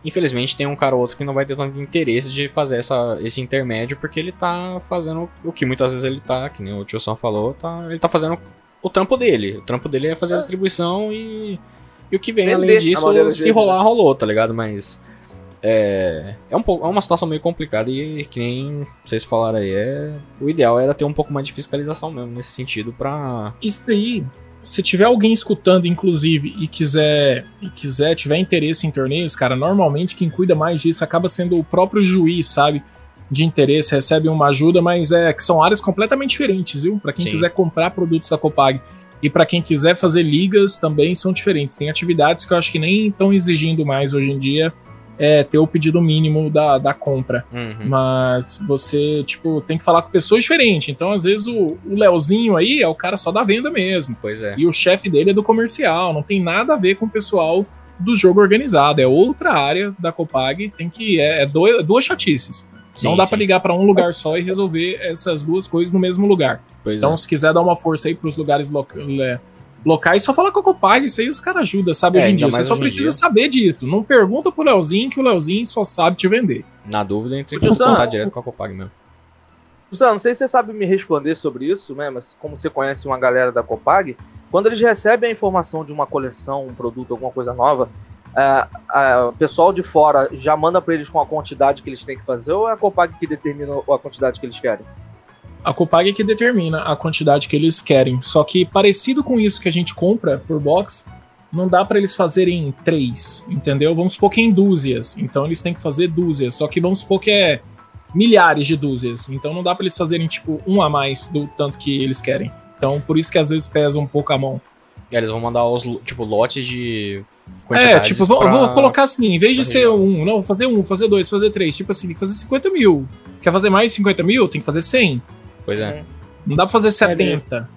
Infelizmente tem um cara ou outro que não vai ter tanto interesse de fazer essa, esse intermédio, porque ele tá fazendo o que muitas vezes ele tá, que nem o Tio Sam falou, tá, ele tá fazendo o trampo dele. O trampo dele é fazer a distribuição e. E o que vem Vender, além disso, se vezes, rolar, rolou, tá ligado? Mas. É, é, um pouco, é uma situação meio complicada e que nem vocês falaram aí, é, o ideal era ter um pouco mais de fiscalização mesmo nesse sentido pra. Isso daí, se tiver alguém escutando, inclusive, e quiser, e quiser, tiver interesse em torneios, cara, normalmente quem cuida mais disso acaba sendo o próprio juiz, sabe? De interesse, recebe uma ajuda, mas é que são áreas completamente diferentes, viu? Pra quem Sim. quiser comprar produtos da Copag. E pra quem quiser fazer ligas também são diferentes. Tem atividades que eu acho que nem estão exigindo mais hoje em dia é, ter o pedido mínimo da, da compra. Uhum. Mas você, tipo, tem que falar com pessoas diferentes. Então, às vezes, o, o Leozinho aí é o cara só da venda mesmo. Pois é. E o chefe dele é do comercial. Não tem nada a ver com o pessoal do jogo organizado. É outra área da Copag. Tem que. É, é dois- duas chatices. Não Sim, dá sim. pra ligar pra um lugar só e resolver essas duas coisas no mesmo lugar. Pois Então, é. se quiser dar uma força aí pros lugares loca- le- locais, só fala com a Copag, isso aí os caras ajudam, sabe? É, hoje em dia. Você só precisa dia. saber disso. Não pergunta pro Leozinho que o Leozinho só sabe te vender. Na dúvida, entre em contato direto com a Copag mesmo. Luciano, não sei se você sabe me responder sobre isso, né? Mas como você conhece uma galera da Copag, quando eles recebem a informação de uma coleção, um produto, alguma coisa nova, é, a- o pessoal de fora já manda pra eles com a quantidade que eles têm que fazer ou é a Copag que determina a quantidade que eles querem? A Copag é que determina a quantidade que eles querem. Só que parecido com isso que a gente compra por box, não dá pra eles fazerem três, entendeu? Vamos supor que é em dúzias. Então eles têm que fazer dúzias. Só que vamos supor que é milhares de dúzias. Então não dá pra eles fazerem tipo um a mais do tanto que eles querem. Então por isso que às vezes pesa um pouco a mão. E aí eles vão mandar os, tipo, lotes de É, tipo, vou, pra- vou colocar assim, em vez de ser regiões. um, não, vou fazer um, vou fazer dois, vou fazer três. Tipo assim, tem que fazer 50 mil. Quer fazer mais de 50 mil? Tem que fazer 100. Pois é. Não dá pra fazer 70.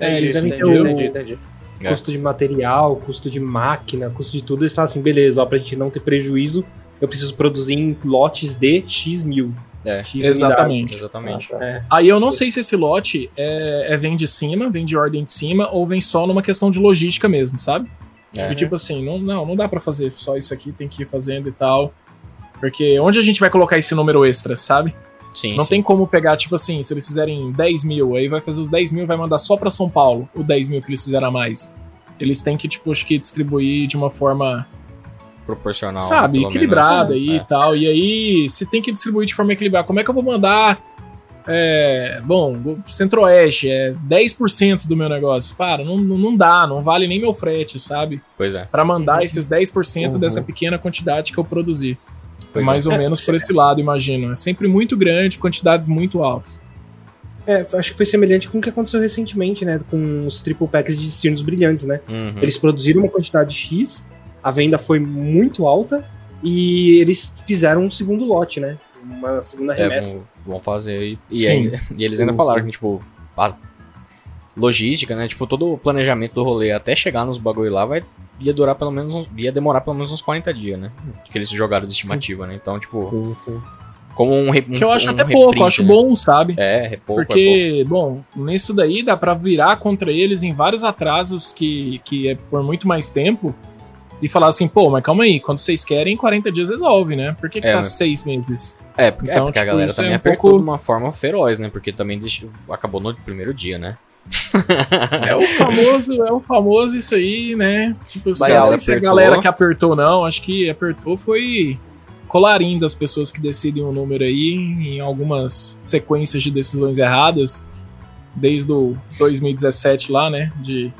É, eles isso, devem ter o entendi, entendi. É. custo de material, custo de máquina, custo de tudo. Eles falam assim, beleza, ó, pra gente não ter prejuízo, eu preciso produzir em lotes de X mil. É, X Exatamente. exatamente. É. Aí eu não sei se esse lote é, é vem de cima, vem de ordem de cima, ou vem só numa questão de logística mesmo, sabe? É. E tipo assim, não, não, não dá pra fazer só isso aqui, tem que ir fazendo e tal. Porque onde a gente vai colocar esse número extra, sabe? Sim, não sim. tem como pegar, tipo assim, se eles fizerem 10 mil, aí vai fazer os 10 mil vai mandar só pra São Paulo, o 10 mil que eles fizeram a mais. Eles têm que, tipo, acho que distribuir de uma forma proporcional. sabe, pelo equilibrada menos. aí É. e tal. E aí, se tem que distribuir de forma equilibrada, como é que eu vou mandar? É, bom, Centro-Oeste é 10% do meu negócio. Para, não, não dá, não vale nem meu frete, sabe? Pois é. Pra mandar esses 10% Uhum. dessa pequena quantidade que eu produzi. Pois Mais é. ou menos por esse lado, imagino. É sempre muito grande, quantidades muito altas. É, acho que foi semelhante com o que aconteceu recentemente, né? Com os triple packs de destinos brilhantes, né? Uhum. Eles produziram uma quantidade X, a venda foi muito alta e eles fizeram um segundo lote, né? Uma segunda É, remessa. vão, vão fazer aí. E, Sim. aí- e eles ainda Sim, falaram sim. que, tipo, a logística, né? Tipo, todo o planejamento do rolê até chegar nos bagulho lá vai. Ia durar pelo menos. ia demorar pelo menos uns 40 dias, né? Que eles jogaram de estimativa, né? Então, tipo, Sim, sim. como um. um Que eu acho um até pouco, eu reprint, acho né? bom, sabe? É, é pouco, é. Porque, bom, nisso daí dá pra virar contra eles em vários atrasos que, que é por muito mais tempo e falar assim, pô, mas calma aí, quando vocês querem, 40 dias resolve, né? Por que, que É, tá seis meses? É, porque, é, Então, porque a tipo, galera isso também é um apertou pouco- de uma forma feroz, né? Porque também deixou- acabou no primeiro dia, né? É o famoso, é o famoso isso aí, né? Tipo, ela não sei se a galera que apertou, não. Acho que apertou foi colarinho das pessoas que decidem o número aí em algumas sequências de decisões erradas, desde o 2017 lá, né? De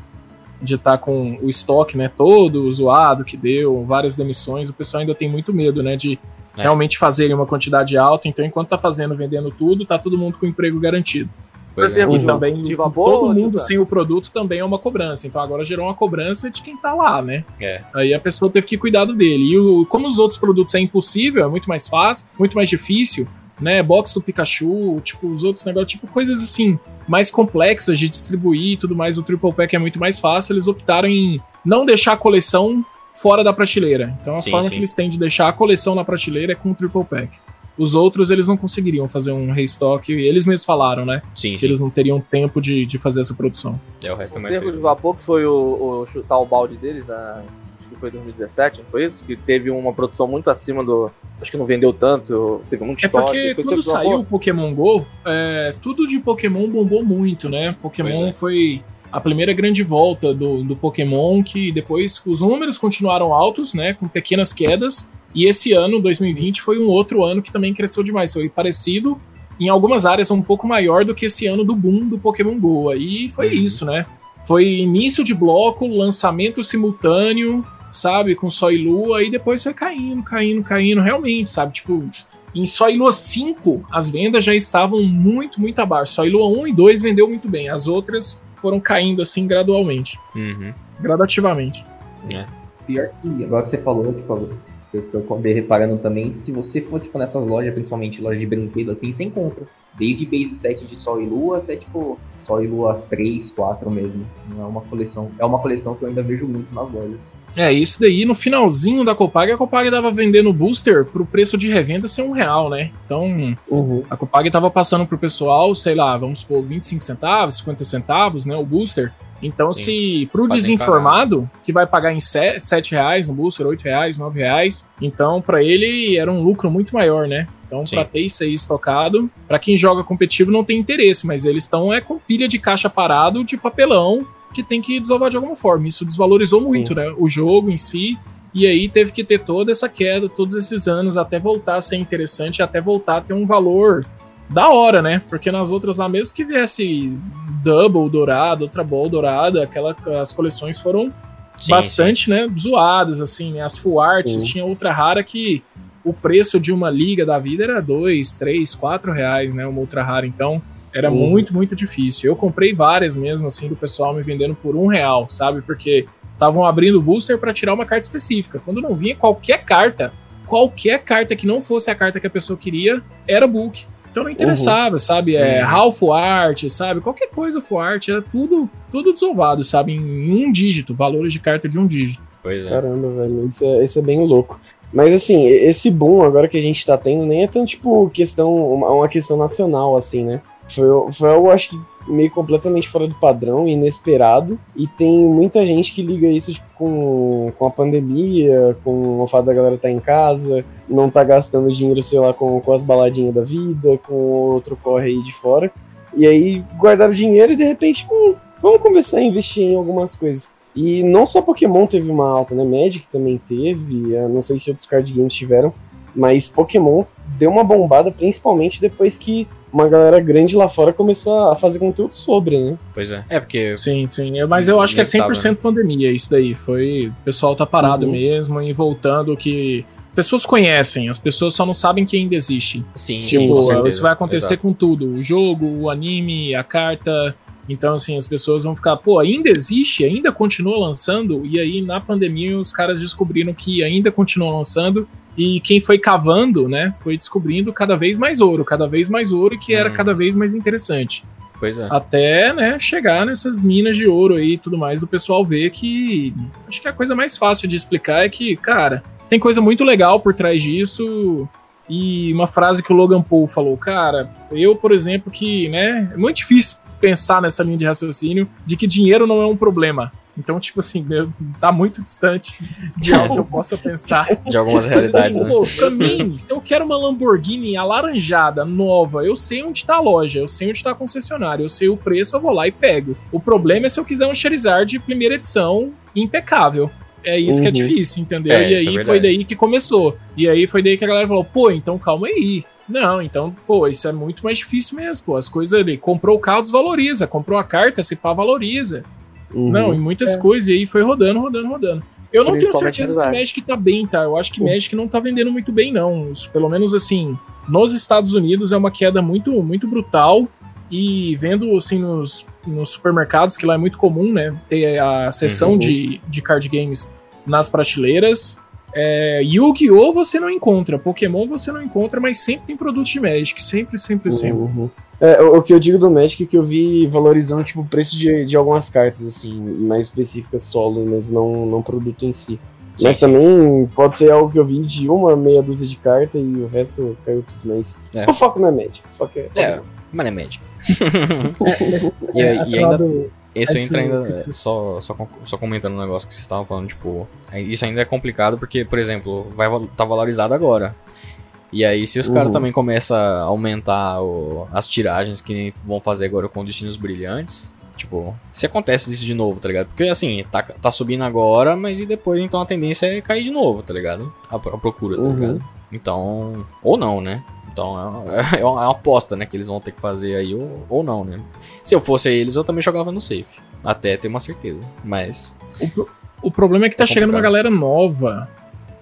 de estar com o estoque, né, todo zoado que deu, várias demissões, o pessoal ainda tem muito medo, né, de É. realmente fazerem uma quantidade alta, então enquanto tá fazendo, vendendo tudo, tá todo mundo com emprego garantido. Por Pois é. exemplo, E de, também de vapor, todo mundo sem o produto também é uma cobrança. Então agora gerou uma cobrança de quem tá lá, né? É. Aí a pessoa teve que cuidar dele. E o, como os outros produtos é impossível, é muito mais fácil, muito mais difícil, né? Box do Pikachu, tipo, os outros negócios, tipo, coisas assim, mais complexas de distribuir e tudo mais. O Triple Pack é muito mais fácil. Eles optaram em não deixar a coleção fora da prateleira. Então a Sim, forma sim. que eles têm de deixar a coleção na prateleira é com o Triple Pack. Os outros, eles não conseguiriam fazer um restock. Eles mesmos falaram, né? Sim, que sim. eles não teriam tempo de, de fazer essa produção. É, o resto é O mais cerco de vapor que foi o, o chutar o balde deles, na, foi 2017, não foi isso? Que teve uma produção muito acima do. Acho que não vendeu tanto, teve muito É estoque. porque foi quando saiu o Pokémon GO, é, tudo de Pokémon bombou muito, né? Pokémon é. foi a primeira grande volta do, do Pokémon, que depois os números continuaram altos, né? Com pequenas quedas. E esse ano, 2020, foi um outro ano que também cresceu demais. Foi parecido, em algumas áreas, um pouco maior do que esse ano do boom do Pokémon GO. E foi Uhum. isso, né? Foi início de bloco, lançamento simultâneo, sabe? Com Sol e Lua, e depois foi caindo, caindo, caindo, realmente, sabe? Tipo, em Sol e Lua 5, as vendas já estavam muito, muito abaixo. Sol e Lua 1 e 2 vendeu muito bem. As outras foram caindo assim gradualmente, Uhum. gradativamente. Pior que agora que você falou, tipo, eu tô acabei reparando também, se você for tipo nessas lojas, principalmente lojas de brinquedo assim, você encontra. Desde base 7 de Sol e Lua até tipo Sol e Lua 3, 4 mesmo. Não é uma coleção. É uma coleção que eu ainda vejo muito nas lojas. É, isso daí no finalzinho da Copag, a Copag tava vendendo booster pro preço de revenda ser um real, né? Então, Uhum. a Copag tava passando pro pessoal, sei lá, vamos supor, 25 centavos, 50 centavos, né? O booster. Então, Sim. se pro Podem desinformado, que vai pagar em 7 reais no booster, 8 reais, 9 reais, então pra ele era um lucro muito maior, né? Então, pra ter isso aí estocado, pra quem joga competitivo não tem interesse, mas eles estão é com pilha de caixa parado de papelão que tem que desovar de alguma forma. Isso desvalorizou muito, né? O jogo em si. E aí teve que ter toda essa queda, todos esses anos, até voltar a ser interessante, até voltar a ter um valor da hora, né? Porque nas outras lá, mesmo que viesse Double dourado, outra Ball dourada, aquela, as coleções foram Sim, bastante, né, zoadas, assim, né? As full arts, Sim. tinha ultra rara que o preço de uma liga da vida era 2, 3, 4 reais, né? Uma ultra rara. Então, era Uhum. muito, muito difícil. Eu comprei várias mesmo, assim, do pessoal me vendendo por um real, sabe? Porque estavam abrindo o booster para tirar uma carta específica. Quando não vinha qualquer carta, qualquer carta que não fosse a carta que a pessoa queria, era book. Então não interessava, sabe? É Uhum. half art, sabe? Qualquer coisa full art, era tudo, tudo desovado, sabe? Em um dígito, valores de carta de um dígito. Pois é. Caramba, velho, isso é, isso é bem louco. Mas assim, esse boom agora que a gente tá tendo nem é tão, tipo, questão, uma questão nacional, assim, né? Foi, foi algo, acho que, meio completamente fora do padrão, inesperado. E tem muita gente que liga isso, tipo, com, com a pandemia, com o fato da galera estar em casa, não tá gastando dinheiro, sei lá, com, com as baladinhas da vida, com outro corre aí de fora. E aí guardaram dinheiro e de repente, hum, vamos começar a investir em algumas coisas. E não só Pokémon teve uma alta, né? Magic também teve, eu não sei se outros card games tiveram, mas Pokémon deu uma bombada, principalmente depois que uma galera grande lá fora começou a fazer conteúdo sobre, né? Pois é. É porque. Sim, sim. Eu- Mas eu acho que é 100% pandemia isso daí. Foi. O pessoal tá parado Uhum. mesmo e voltando que. Pessoas conhecem, as pessoas só não sabem que ainda existe. Sim, Sim, sim, com certeza. isso vai acontecer Exato. com tudo. O jogo, o anime, a carta. Então, assim, as pessoas vão ficar, pô, ainda existe, ainda continua lançando. E aí, na pandemia, os caras descobriram que ainda continua lançando. E quem foi cavando, né, foi descobrindo cada vez mais ouro, cada vez mais ouro, e que era Hum. cada vez mais interessante Pois é. até né, chegar nessas minas de ouro aí e tudo mais, do pessoal ver que. Acho que a coisa mais fácil de explicar é que, cara, tem coisa muito legal por trás disso. E uma frase que o Logan Paul falou, cara, eu, por exemplo, que, né, é muito difícil pensar nessa linha de raciocínio de que dinheiro não é um problema. Então, tipo assim, meu, tá muito distante de algo que eu possa pensar. De algumas realidades, Assim, né? pô, pra mim, se eu quero uma Lamborghini alaranjada, nova, eu sei onde tá a loja, eu sei onde tá a concessionária, eu sei o preço, eu vou lá e pego. O problema é se eu quiser um Charizard de primeira edição impecável. É isso que é Uhum. difícil, entendeu? É, e é aí verdade. foi daí que começou. E aí foi daí que a galera falou, pô, então calma aí. Não, então, pô, isso é muito mais difícil mesmo, pô. As coisas ali, comprou o carro, desvaloriza. Comprou a carta, se pá, valoriza. Uhum. Não, em muitas coisas. E aí foi rodando, rodando, rodando. Eu não tenho certeza se. Magic tá bem, tá? Eu acho que Magic não tá vendendo muito bem, não. Pelo menos assim, nos Estados Unidos é uma queda muito, muito brutal. E vendo assim nos, nos supermercados, que lá é muito comum, né? Ter a seção Uhum. de, de card games nas prateleiras. É, Yu-Gi-Oh! você não encontra, Pokémon você não encontra, mas sempre tem produtos de Magic. Sempre, sempre, sempre. Uhum. É, o, o que eu digo do Magic é que eu vi valorizando tipo, o preço de, de algumas cartas, assim, mais específicas solo, mas não, não produto em si. Sim, mas sim. também pode ser algo que eu vi de uma meia dúzia de carta e o resto caiu tudo. Mas É. o foco não é Magic. O foco é. É, mas é médico. e, É, e ainda atrelado- Isso Antes entra do- ainda. Só, só, só comentando um negócio que vocês estavam falando, tipo. Isso ainda é complicado porque, por exemplo, vai tá valorizado agora. E aí, se os caras Uhum. também começam a aumentar o- as tiragens que vão fazer agora com Destinos Brilhantes, tipo, se acontece isso de novo, tá ligado? Porque assim, tá, tá subindo agora, mas e depois então a tendência é cair de novo, tá ligado? A, a procura, tá Uhum. ligado? Então. Ou não, né? Então é, é uma é uma aposta, né? Que eles vão ter que fazer aí, ou, ou não, né? Se eu fosse eles, eu também jogava no safe. Até ter uma certeza. Mas. O, pro- o problema é que tá É chegando uma galera nova.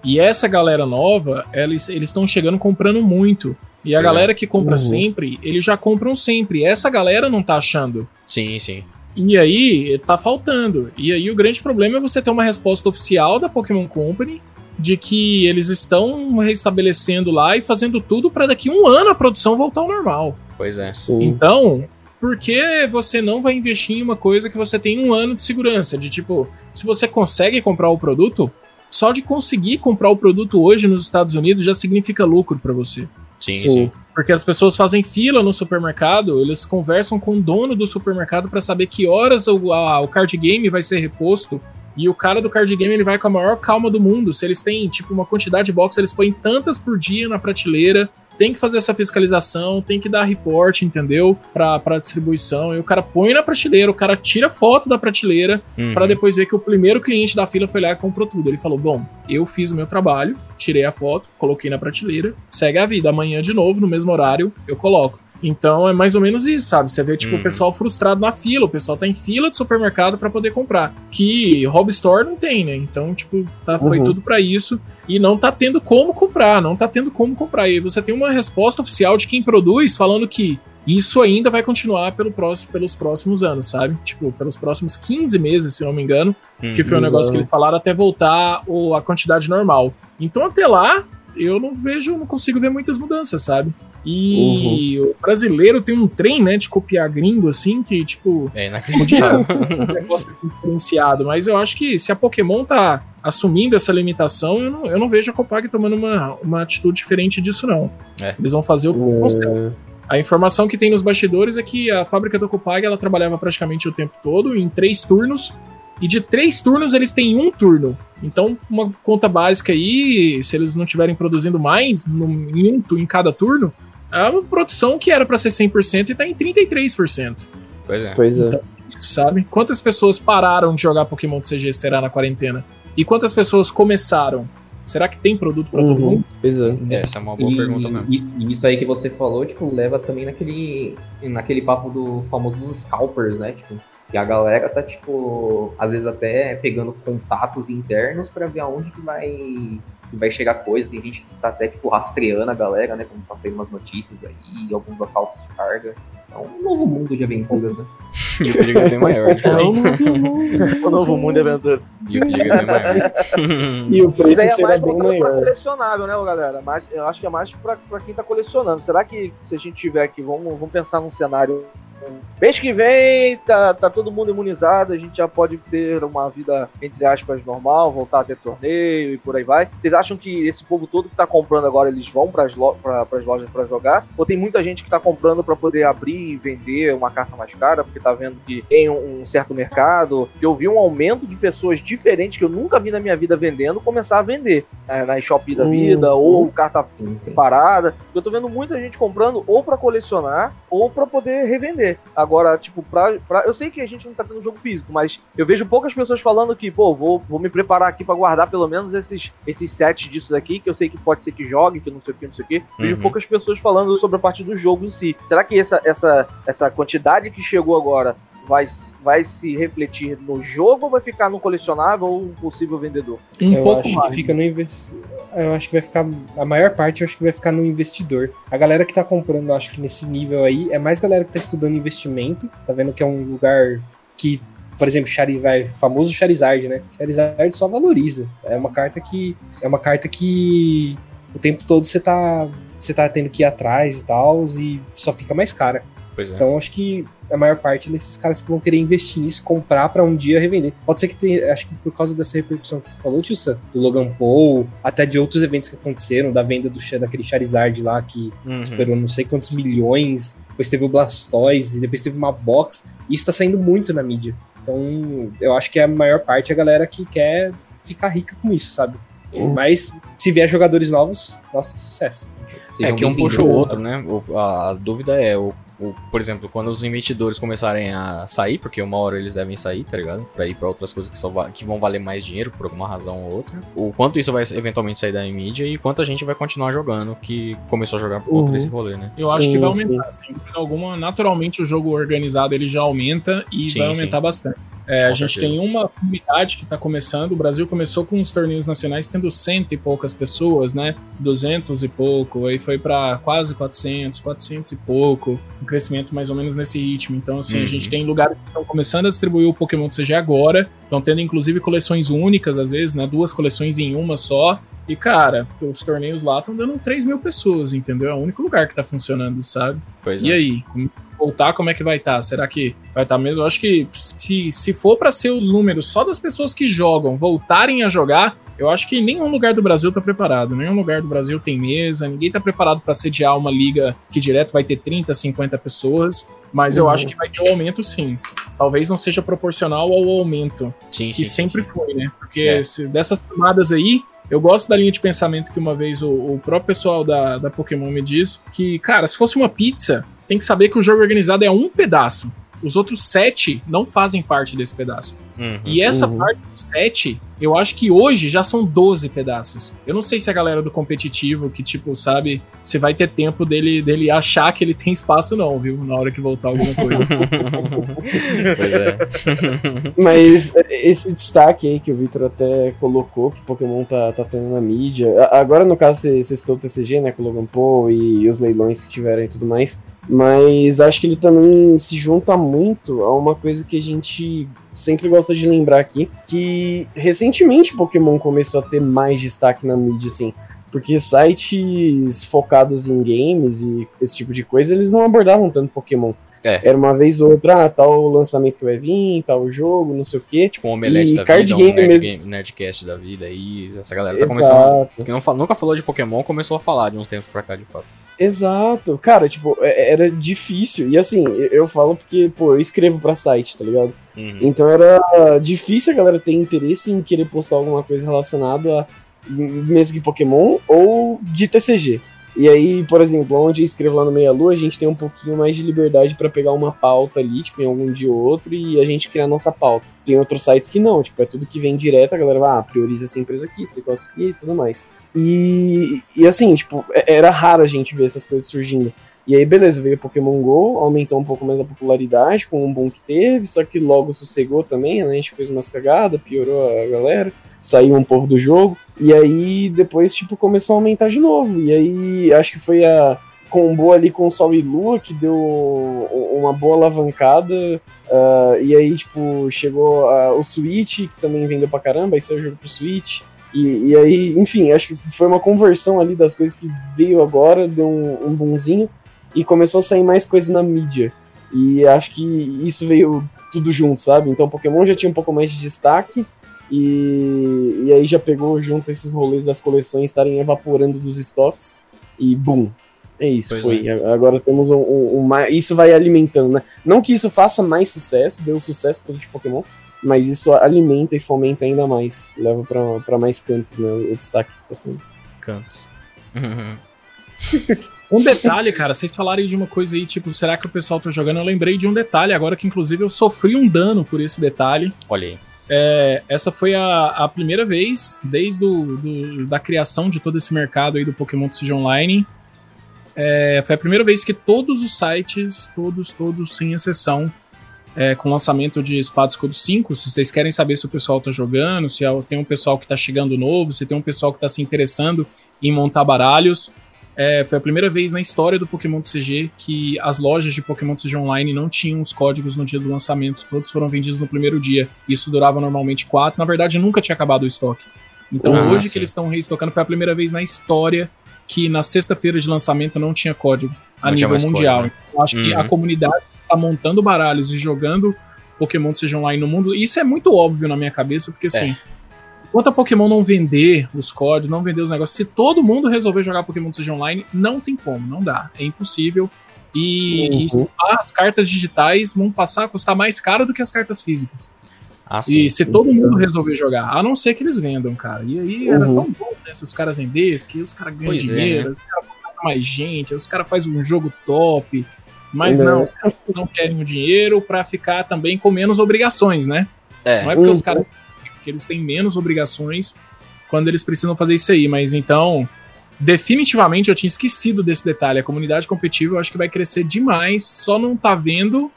E essa galera nova, eles estão chegando comprando muito. E a Pois é. galera que compra Uhum. sempre, eles já compram sempre. Essa galera não tá achando. Sim, sim. E aí, tá faltando. E aí, o grande problema é você ter uma resposta oficial da Pokémon Company de que eles estão restabelecendo lá e fazendo tudo pra daqui um ano a produção voltar ao normal. Pois é. Sim. Então, por que você não vai investir em uma coisa que você tem um ano de segurança? De tipo, se você consegue comprar o produto, só de conseguir comprar o produto hoje nos Estados Unidos já significa lucro pra você. Sim, Sim. sim. Porque as pessoas fazem fila no supermercado, eles conversam com o dono do supermercado pra saber que horas o, a- o card game vai ser reposto. E o cara do card game ele vai com a maior calma do mundo. Se eles têm tipo uma quantidade de box, eles põem tantas por dia na prateleira. Tem que fazer essa fiscalização, tem que dar report, entendeu? Pra, pra distribuição. E o cara põe na prateleira, o cara tira foto da prateleira, Uhum. Pra depois ver que o primeiro cliente da fila foi lá e comprou tudo. Ele falou: Bom, eu fiz o meu trabalho, tirei a foto, coloquei na prateleira, segue a vida. Amanhã, de novo, no mesmo horário, eu coloco. Então é mais ou menos isso, sabe? Você vê, tipo, Uhum. o pessoal frustrado na fila, o pessoal tá em fila de supermercado pra poder comprar. Que Hobby Store não tem, né? Então, tipo, tá, foi Uhum. tudo pra isso. E não tá tendo como comprar, não tá tendo como comprar. E aí você tem uma resposta oficial de quem produz falando que isso ainda vai continuar pelo próximo, pelos próximos anos, sabe? Tipo, pelos próximos 15 meses, se não me engano. Que foi um Exato. negócio que eles falaram até voltar o, a quantidade normal. Então até lá, eu não vejo, não consigo ver muitas mudanças, sabe? E o brasileiro tem um trem, né, de copiar gringo, assim, que, tipo, É inacreditável. um negócio diferenciado. Mas eu acho que se a Pokémon tá assumindo essa limitação, eu não, eu não vejo a Copag tomando uma, uma atitude diferente disso, não. É. Eles vão fazer o que conseguem. A informação que tem nos bastidores é que a fábrica da Copag ela trabalhava praticamente o tempo todo em três turnos. E de três turnos eles têm um turno. Então, uma conta básica aí, se eles não estiverem produzindo mais no, em um em cada turno, é uma produção que era para ser 100% e tá em 33%. Pois é. Pois é. Então, Sabe? Quantas pessoas pararam de jogar Pokémon CG será na quarentena? E quantas pessoas começaram? Será que tem produto para todo Uhum. mundo? Pois é. Essa é uma boa e, pergunta mesmo. e- e isso aí que você falou, tipo, leva também naquele, naquele papo do famoso dos scalpers, né? Tipo, que a galera tá, tipo, às vezes até pegando contatos internos pra ver aonde que vai, que vai chegar coisa. Tem gente que tá até, tipo, rastreando a galera, né? Como tá saindo umas notícias aí, alguns assaltos de carga. Então, um novo mundo de aventuras, né? E o perigo é bem maior. O novo mundo é aventura. E o perigo é bem maior. E o Isso preço aí é mais bem maior. colecionável, né, galera? Mas eu acho que é mais pra, pra quem tá colecionando. Será que se a gente tiver aqui, vamos, vamos pensar num cenário Mês que vem tá, tá todo mundo imunizado, a gente já pode ter uma vida, entre aspas, normal, voltar a ter torneio e por aí vai. Vocês acham que esse povo todo que tá comprando agora, eles vão pras, lo pra, pras lojas pra jogar? Ou tem muita gente que tá comprando pra poder abrir e vender uma carta mais cara, porque tá vendo que tem um, um certo mercado? Eu vi um aumento de pessoas diferentes que eu nunca vi na minha vida vendendo, começar a vender é, na Shopee da Hum. vida, ou carta parada. Eu tô vendo muita gente comprando ou pra colecionar ou pra poder revender. Agora, tipo, pra, pra- eu sei que a gente não tá tendo jogo físico, mas eu vejo poucas pessoas falando que, pô, vou, vou me preparar aqui pra guardar pelo menos esses, esses sets disso daqui, que eu sei que pode ser que jogue, que não sei o que, não sei o que. Vejo Uhum. poucas pessoas falando sobre a parte do jogo em si. Será que essa, essa, essa quantidade que chegou agora vai, vai se refletir no jogo ou vai ficar no colecionável ou um possível vendedor? Um eu pouco acho mais. que fica no investi... Eu acho que vai ficar. A maior parte eu acho que vai ficar no investidor. A galera que tá comprando, eu acho que nesse nível aí, é mais galera que tá estudando investimento. Tá vendo que é um lugar que, por exemplo, Chari vai, famoso Charizard, né? Charizard só valoriza. É uma carta que. É uma carta que o tempo todo você tá. Você tá tendo que ir atrás e tal, e só fica mais cara. Pois é. Então acho que a maior parte desses caras que vão querer investir nisso, comprar pra um dia revender. Pode ser que tenha, acho que por causa dessa repercussão que você falou, Tio Sam, do Logan Paul, até de outros eventos que aconteceram, da venda do, daquele Charizard lá que Uhum. esperou não sei quantos milhões, depois teve o Blastoise, e depois teve uma box. Isso tá saindo muito na mídia. Então, eu acho que a maior parte é a galera que quer ficar rica com isso, sabe? Hum. Mas se vier jogadores novos, nossa, sucesso. É que um puxa o outro, né? A dúvida é, o, o- por exemplo, quando os investidores começarem a sair, porque uma hora eles devem sair, tá ligado? Pra ir pra outras coisas que, só va- que vão valer mais dinheiro por alguma razão ou outra. O quanto isso vai eventualmente sair da mídia e quanto a gente vai continuar jogando, que começou a jogar por conta Uhum. desse rolê, né? Eu acho Sim, que vai sim. aumentar, sem dúvida alguma. Naturalmente, o jogo organizado ele já aumenta e Sim, vai aumentar sim. bastante. É, a gente certeza. tem uma comunidade que está começando. O Brasil começou com os torneios nacionais tendo cento e poucas pessoas, né? 200 e pouco. Aí foi para quase 400, 400 e pouco. Um crescimento mais ou menos nesse ritmo. Então, assim, Uhum. a gente tem lugares que estão começando a distribuir o Pokémon CG agora. Estão tendo, inclusive, coleções únicas, às vezes, né? Duas coleções em uma só. E, cara, os torneios lá estão dando 3 mil pessoas, entendeu? É o único lugar que tá funcionando, sabe? Pois E é. aí? Como- Voltar, como é que vai estar? Será que vai estar mesmo? Eu acho que se, se for pra ser os números só das pessoas que jogam voltarem a jogar, eu acho que nenhum lugar do Brasil tá preparado. Nenhum lugar do Brasil tem mesa, ninguém tá preparado pra sediar uma liga que direto vai ter 30, 50 pessoas. Mas eu Uhum. acho que vai ter um aumento sim. Talvez não seja proporcional ao aumento Sim, sim. que sim, sempre sim. foi, né? Porque É. se- dessas camadas aí, eu gosto da linha de pensamento que uma vez o, o próprio pessoal da, da Pokémon me disse que, cara, se fosse uma pizza, tem que saber que o jogo organizado é um pedaço. Os outros sete não fazem parte desse pedaço. Uhum. E essa Uhum. parte dos sete, eu acho que hoje já são 12 pedaços. Eu não sei se a galera do competitivo, que, tipo, sabe, se vai ter tempo dele, dele achar que ele tem espaço, não, viu? Na hora que voltar alguma coisa. pois é. Mas esse destaque aí que o Victor até colocou, que Pokémon tá, tá tendo na mídia. Agora, no caso, você você citou o TCG, né? Com o Logan Paul e os leilões que tiveram e tudo mais. Mas acho que ele também se junta muito a uma coisa que a gente sempre gosta de lembrar aqui, que recentemente Pokémon começou a ter mais destaque na mídia, assim. Porque sites focados em games e esse tipo de coisa, eles não abordavam tanto Pokémon. É. Era uma vez ou outra, ah, tal lançamento que vai vir, tal jogo, não sei o quê. Tipo um omelete E da card vida, um game nerd mesmo. game- Nerdcast da vida aí. Essa galera tá começando. Exato, Que não nunca falou de Pokémon, começou a falar de uns tempos pra cá, de fato. Exato. Cara, tipo, é- era difícil. E assim, eu falo porque, pô, eu escrevo pra site, tá ligado? Uhum. Então era difícil a galera ter interesse em querer postar alguma coisa relacionada a mesmo que Pokémon ou de TCG. E aí, por exemplo, onde eu escrevo lá no Meia Lua, a gente tem um pouquinho mais de liberdade pra pegar uma pauta ali, tipo, em algum dia ou outro, e a gente criar a nossa pauta. Tem outros sites que não, tipo, é tudo que vem direto, a galera vai, ah, prioriza essa empresa aqui, esse negócio aqui e tudo mais. E, e assim, tipo, é- era raro a gente ver essas coisas surgindo. E aí, beleza, veio Pokémon GO, aumentou um pouco mais a popularidade com o boom que teve, só que logo sossegou também, né? A gente fez umas cagadas, piorou a galera, saiu um pouco do jogo. E aí, depois, tipo, começou a aumentar de novo. E aí, acho que foi a combo ali com Sol e Lua que deu uma boa alavancada. ah, e aí, tipo, chegou ah, o Switch, que também vendeu pra caramba, aí saiu o jogo pro Switch. E, e aí, enfim, acho que foi uma conversão ali das coisas que veio agora, deu um, um bonzinho e começou a sair mais coisa na mídia. E acho que isso veio tudo junto, sabe? Então Pokémon já tinha um pouco mais de destaque. E, e aí já pegou junto esses rolês das coleções estarem evaporando dos estoques. E bum. É isso, Pois foi. Agora temos um, um, um. Isso vai alimentando, né? Não que isso faça mais sucesso, deu sucesso todo de Pokémon, mas isso alimenta e fomenta ainda mais. Leva pra, pra mais cantos, né? O destaque que tá tendo. Cantos. Um detalhe, cara, vocês falarem de uma coisa aí, tipo, será que o pessoal tá jogando? Eu lembrei de um detalhe agora que, inclusive, eu sofri um dano por esse detalhe. Olha aí. É, essa foi a, a primeira vez, desde do, do- da criação de todo esse mercado aí do Pokémon TCG Online. É, foi a primeira vez que todos os sites, todos, todos, sem exceção, é, com lançamento de Espada Escudo 5, se vocês querem saber se o pessoal tá jogando, se é- tem um pessoal que tá chegando novo, se tem um pessoal que tá se interessando em montar baralhos, é, foi a primeira vez na história do Pokémon TCG que as lojas de Pokémon TCG Online não tinham os códigos no dia do lançamento. Todos foram vendidos no primeiro dia. Isso durava normalmente quatro. Na verdade, nunca tinha acabado o estoque. Então, Ah, hoje sim. que eles estão reestocando, foi a primeira vez na história que na sexta-feira de lançamento não tinha código a Não nível mundial. código, né? Eu acho que Uhum. a comunidade que está montando baralhos e jogando Pokémon TCG Online no mundo, isso é muito óbvio na minha cabeça, porque assim. Enquanto a Pokémon não vender os códigos, não vender os negócios, se todo mundo resolver jogar Pokémon TCG Online, não tem como, não dá. É impossível. E, Uhum. e as cartas digitais vão passar a custar mais caro do que as cartas físicas. Ah. E se todo mundo resolver jogar, a não ser que eles vendam, cara. E aí era Uhum. tão bom né, se os caras vendessem, que os caras ganham Pois é, dinheiro, né? os caras mais gente, os caras fazem um jogo top. Mas Não. não, os caras não querem o dinheiro pra ficar também com menos obrigações, né? É. Não é porque os Uhum. caras porque eles têm menos obrigações quando eles precisam fazer isso aí, mas então definitivamente eu tinha esquecido desse detalhe. A comunidade competitiva eu acho que vai crescer demais, só não tá vendo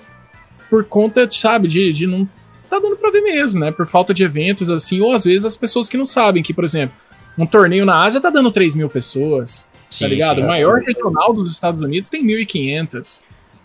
por conta, sabe, de, de não tá dando pra ver mesmo, né? Por falta de eventos assim, ou às vezes as pessoas que não sabem que, por exemplo, um torneio na Ásia tá dando 3 mil pessoas, Sim, tá ligado? sim. O maior regional dos Estados Unidos tem 1.500.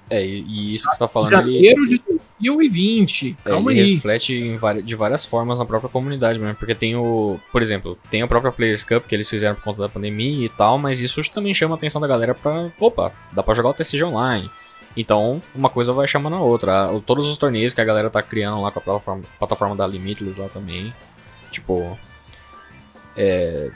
É, e, e isso que você tá falando ali. Janeiro de 2020. É, Calma ele aí. reflete de várias formas na própria comunidade mesmo, porque tem o, por exemplo, tem a própria Players Cup que eles fizeram por conta da pandemia e tal, mas isso também chama a atenção da galera pra, opa, dá pra jogar o TCG online. Então, uma coisa vai chamando a outra. Todos os torneios que a galera tá criando lá com a plataforma, plataforma da Limitless lá também, tipo, é,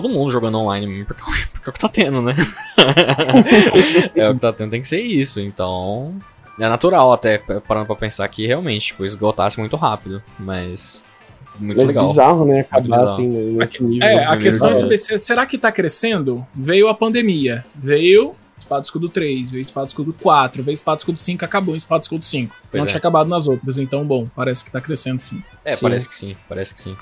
todo mundo jogando online mesmo, porque, porque é o que tá tendo, né? é o que tá tendo, tem que ser isso. Então, é natural até, parando pra pensar que realmente, tipo, esgotasse muito rápido. Mas. Muito Mas legal. bizarro, né? Acabar bizarro. assim nesse nível. É, a questão é saber, se- será que tá crescendo? Veio a pandemia, veio Espada Escudo 3, veio Espada Escudo 4, veio Espada Escudo 5, acabou em Espada Escudo 5. Pois Não é. tinha acabado nas outras, então, bom, parece que tá crescendo sim. É, Sim. parece que sim, parece que sim.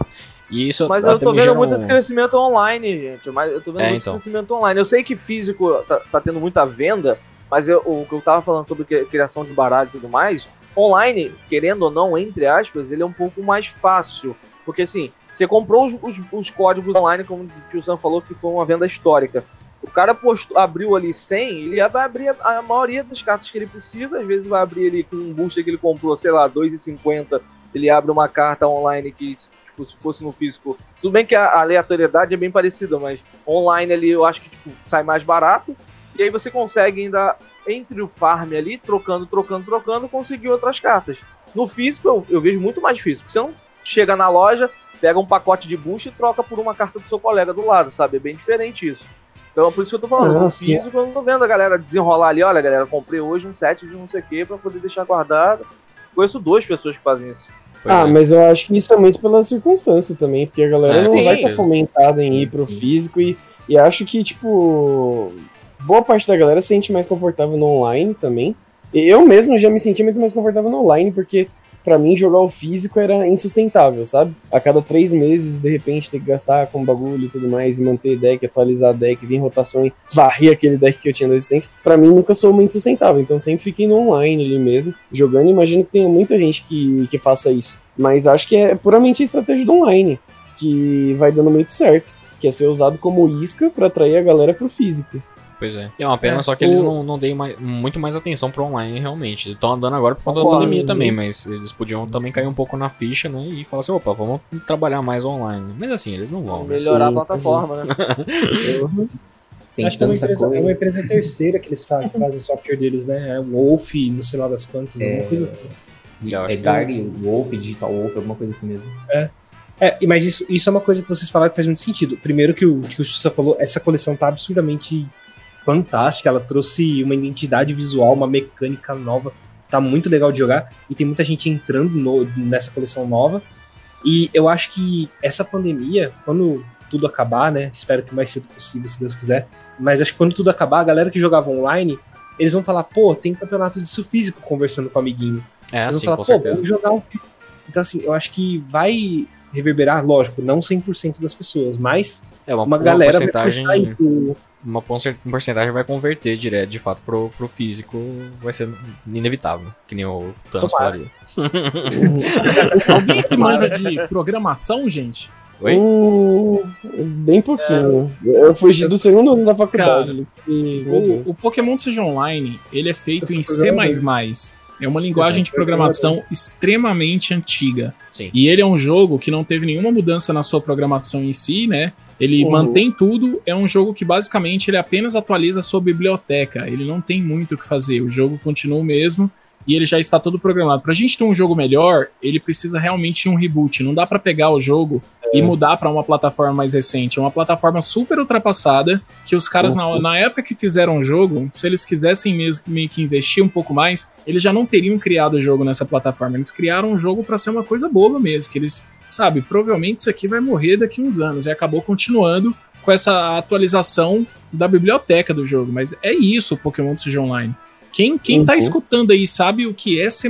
E isso Mas eu tô vendo gera muito esse crescimento online, gente. Mas eu tô vendo É, muito então. esse crescimento online. Eu sei que físico tá, tá tendo muita venda, mas eu- o que eu tava falando sobre cri- criação de baralho e tudo mais, online, querendo ou não, entre aspas, ele é um pouco mais fácil. Porque assim, você comprou os, os- os códigos online, como o tio Sam falou, que foi uma venda histórica. O cara postou, abriu ali 100, ele vai abrir a, a maioria das cartas que ele precisa, às vezes vai abrir ali com um booster que ele comprou, sei lá, 2,50, ele abre uma carta online que, tipo, se fosse no físico. Tudo bem que a aleatoriedade é bem parecida, mas online ali eu acho que tipo, sai mais barato. E aí você consegue ainda, entre o farm ali, trocando, trocando, trocando, conseguir outras cartas. No físico, eu, eu vejo muito mais físico. Você não chega na loja, pega um pacote de boost e troca por uma carta do seu colega do lado, sabe? É bem diferente isso. Então, por isso que eu tô falando, no físico eu não tô vendo a galera desenrolar ali, olha, galera, comprei hoje um set de não sei o que pra poder deixar guardado. Conheço duas pessoas que fazem isso. Ah, é. mas eu acho que isso é muito pela circunstância também, porque a galera É, não vai estar isso. fomentada em ir pro físico e, e acho que, tipo, boa parte da galera se sente mais confortável no online também. E eu mesmo já me senti muito mais confortável no online, porque pra mim jogar o físico era insustentável, sabe? A cada três meses, de repente, ter que gastar com bagulho e tudo mais, e manter deck, atualizar deck, vir em rotação e varrer aquele deck que eu tinha na existência, pra mim nunca sou muito sustentável. Então sempre fiquei no online ali mesmo, jogando. Imagino que tenha muita gente que, que faça isso. Mas acho que é puramente a estratégia do online, que vai dando muito certo. Que é ser usado como isca pra atrair a galera pro físico. Pois é. E é uma pena É, só que eles o- não, não deem mais- muito mais atenção pro online, realmente. Eles estão andando agora por conta da Concordo. pandemia também, mas eles podiam também cair um pouco na ficha, né? E falar assim, opa, vamos trabalhar mais online. Mas assim, eles não vão. né? Melhorar sim, a plataforma, né? Acho que é uma, empresa, é uma empresa terceira que eles fazem, que fazem o software deles, né? É o Wolf, não sei lá das quantas, É. alguma coisa assim. Eu É que- Gary, Wolf, Digital Wolf, alguma coisa assim mesmo. É, e- mas isso, isso é uma coisa que vocês falaram que faz muito sentido. Primeiro que o que o Justa falou, essa coleção tá absurdamente fantástica. Ela trouxe uma identidade visual, uma mecânica nova. Tá muito legal de jogar. E tem muita gente entrando no- nessa coleção nova. E eu acho que essa pandemia, quando tudo acabar, né? Espero que o mais cedo possível, se Deus quiser. Mas acho que quando tudo acabar, a galera que jogava online, eles vão falar, pô, tem campeonato disso físico conversando com o amiguinho. É, Eles vão com falar, pô, certeza. vamos jogar um. Então, assim, eu acho que vai reverberar, lógico, não 100% das pessoas, mas É uma, uma galera vai porcentagem, começar a ir pro- uma porcen- porcentagem vai converter direto, de fato, pro, pro físico, vai ser inevitável, que nem o Thanos Tomara. falaria. Alguém que manja de programação, gente? Oi? Hum, bem pouquinho. Eu fugi do segundo ano da faculdade. Cara, e, meu Deus. O, o Pokémon Seja Online, ele é feito em C++. É uma linguagem de sou programação extremamente antiga. Sim. E ele é um jogo que não teve nenhuma mudança na sua programação em si, né? Ele Uhum. mantém tudo. É um jogo que basicamente ele apenas atualiza a sua biblioteca. Ele não tem muito o que fazer. O jogo continua o mesmo e ele já está todo programado. Pra gente ter um jogo melhor, ele precisa realmente de um reboot. Não dá pra pegar o jogo e mudar pra uma plataforma mais recente. É uma plataforma super ultrapassada que os caras, na, na época que fizeram o jogo, se eles quisessem mesmo meio que investir um pouco mais, eles já não teriam criado o jogo nessa plataforma. Eles criaram um jogo pra ser uma coisa boba mesmo, que eles, sabe, provavelmente isso aqui vai morrer daqui uns anos. E acabou continuando com essa atualização da biblioteca do jogo. Mas é isso o Pokémon Seja Online. Quem, quem tá Uhum. escutando aí sabe o que é C++,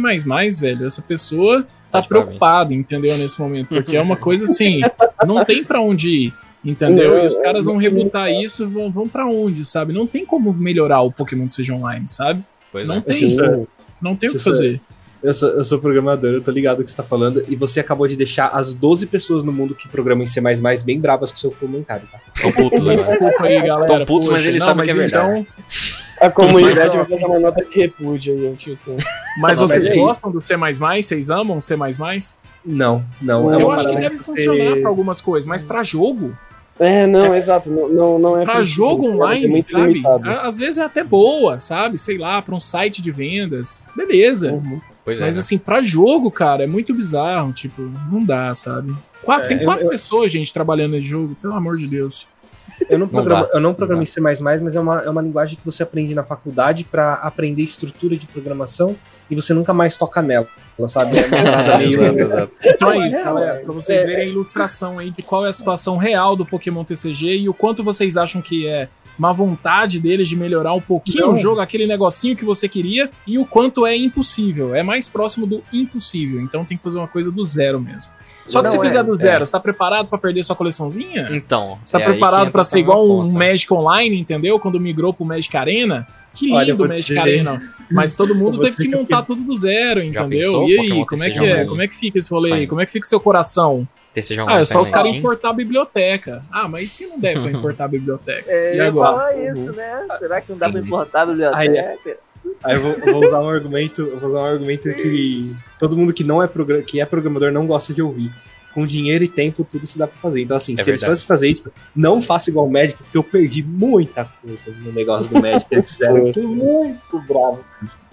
velho. Essa pessoa tá preocupada, entendeu, nesse momento. Porque é uma coisa assim, não tem pra onde ir, entendeu? E os caras vão rebutar isso, vão, vão para onde, sabe? Não tem como melhorar o Pokémon Seja Online, sabe? Pois não é. tem, Assim, não tem o que Isso é- fazer. eu, sou, eu sou programador, eu tô ligado o que você tá falando, e você acabou de deixar as 12 pessoas no mundo que programam em C++ bem bravas com o seu comentário, tá? Tão putos agora. Desculpa aí, galera. Tão putos, mas eles não, sabem que é verdade. Então, A comunidade Mas, vai fazer uma nota de repúdio aí, tio Sam. mas Não, vocês mas é gostam do C++? Vocês amam C++? Não, não. Eu Eu uma acho que deve funcionar pra algumas coisas, mas pra jogo, É, não, exato. Não, não, não é pra jogo é online, muito sabe? limitado. Às vezes é até boa, sabe? Sei lá, pra um site de vendas, beleza. Uhum. Pois é. Mas né? assim, pra jogo, cara, é muito bizarro. Tipo, não dá, sabe? Quatro, É, tem quatro eu- pessoas, gente, trabalhando nesse jogo, pelo amor de Deus. Eu não, Não programo, eu não não programo dá. em C++, mas é uma, é uma linguagem que você aprende na faculdade pra aprender estrutura de programação e você nunca mais toca nela, sabe? É exato, exato. Então é Não, isso, é, galera. Pra vocês é, verem a ilustração aí de qual é a situação real do Pokémon TCG e o quanto vocês acham que é uma vontade deles de melhorar um pouquinho Não. o jogo, aquele negocinho que você queria, e o quanto é impossível. É mais próximo do impossível. Então tem que fazer uma coisa do zero mesmo. Só que Não, se fizer é, do zero, você tá preparado pra perder sua coleçãozinha? Então. Você tá é que preparado pra ser igual um. Magic Online, entendeu? Quando migrou pro Magic Arena? Que lindo Olha, o Magic dizer- Arena. Mas todo mundo teve que que montar fiquei- tudo do zero, entendeu? pensou, E aí, Pokémon como é que é? Como é que fica esse rolê aí? Como é que fica o seu coração? Ah, é só os caras importar a biblioteca. Ah, mas e se não der pra importar a biblioteca? É, E agora? falar isso, né? Será que não dá pra Entendi. importar a biblioteca? Aí eu vou, eu vou usar um argumento, eu vou usar um argumento que todo mundo que não é, que é programador não gosta de ouvir. Com dinheiro e tempo, tudo se dá pra fazer. Então, assim, É se eles verdade. fossem fazer isso, não faça igual o Magic, porque eu perdi muita coisa no negócio do. Eles fizeram tudo muito bravo.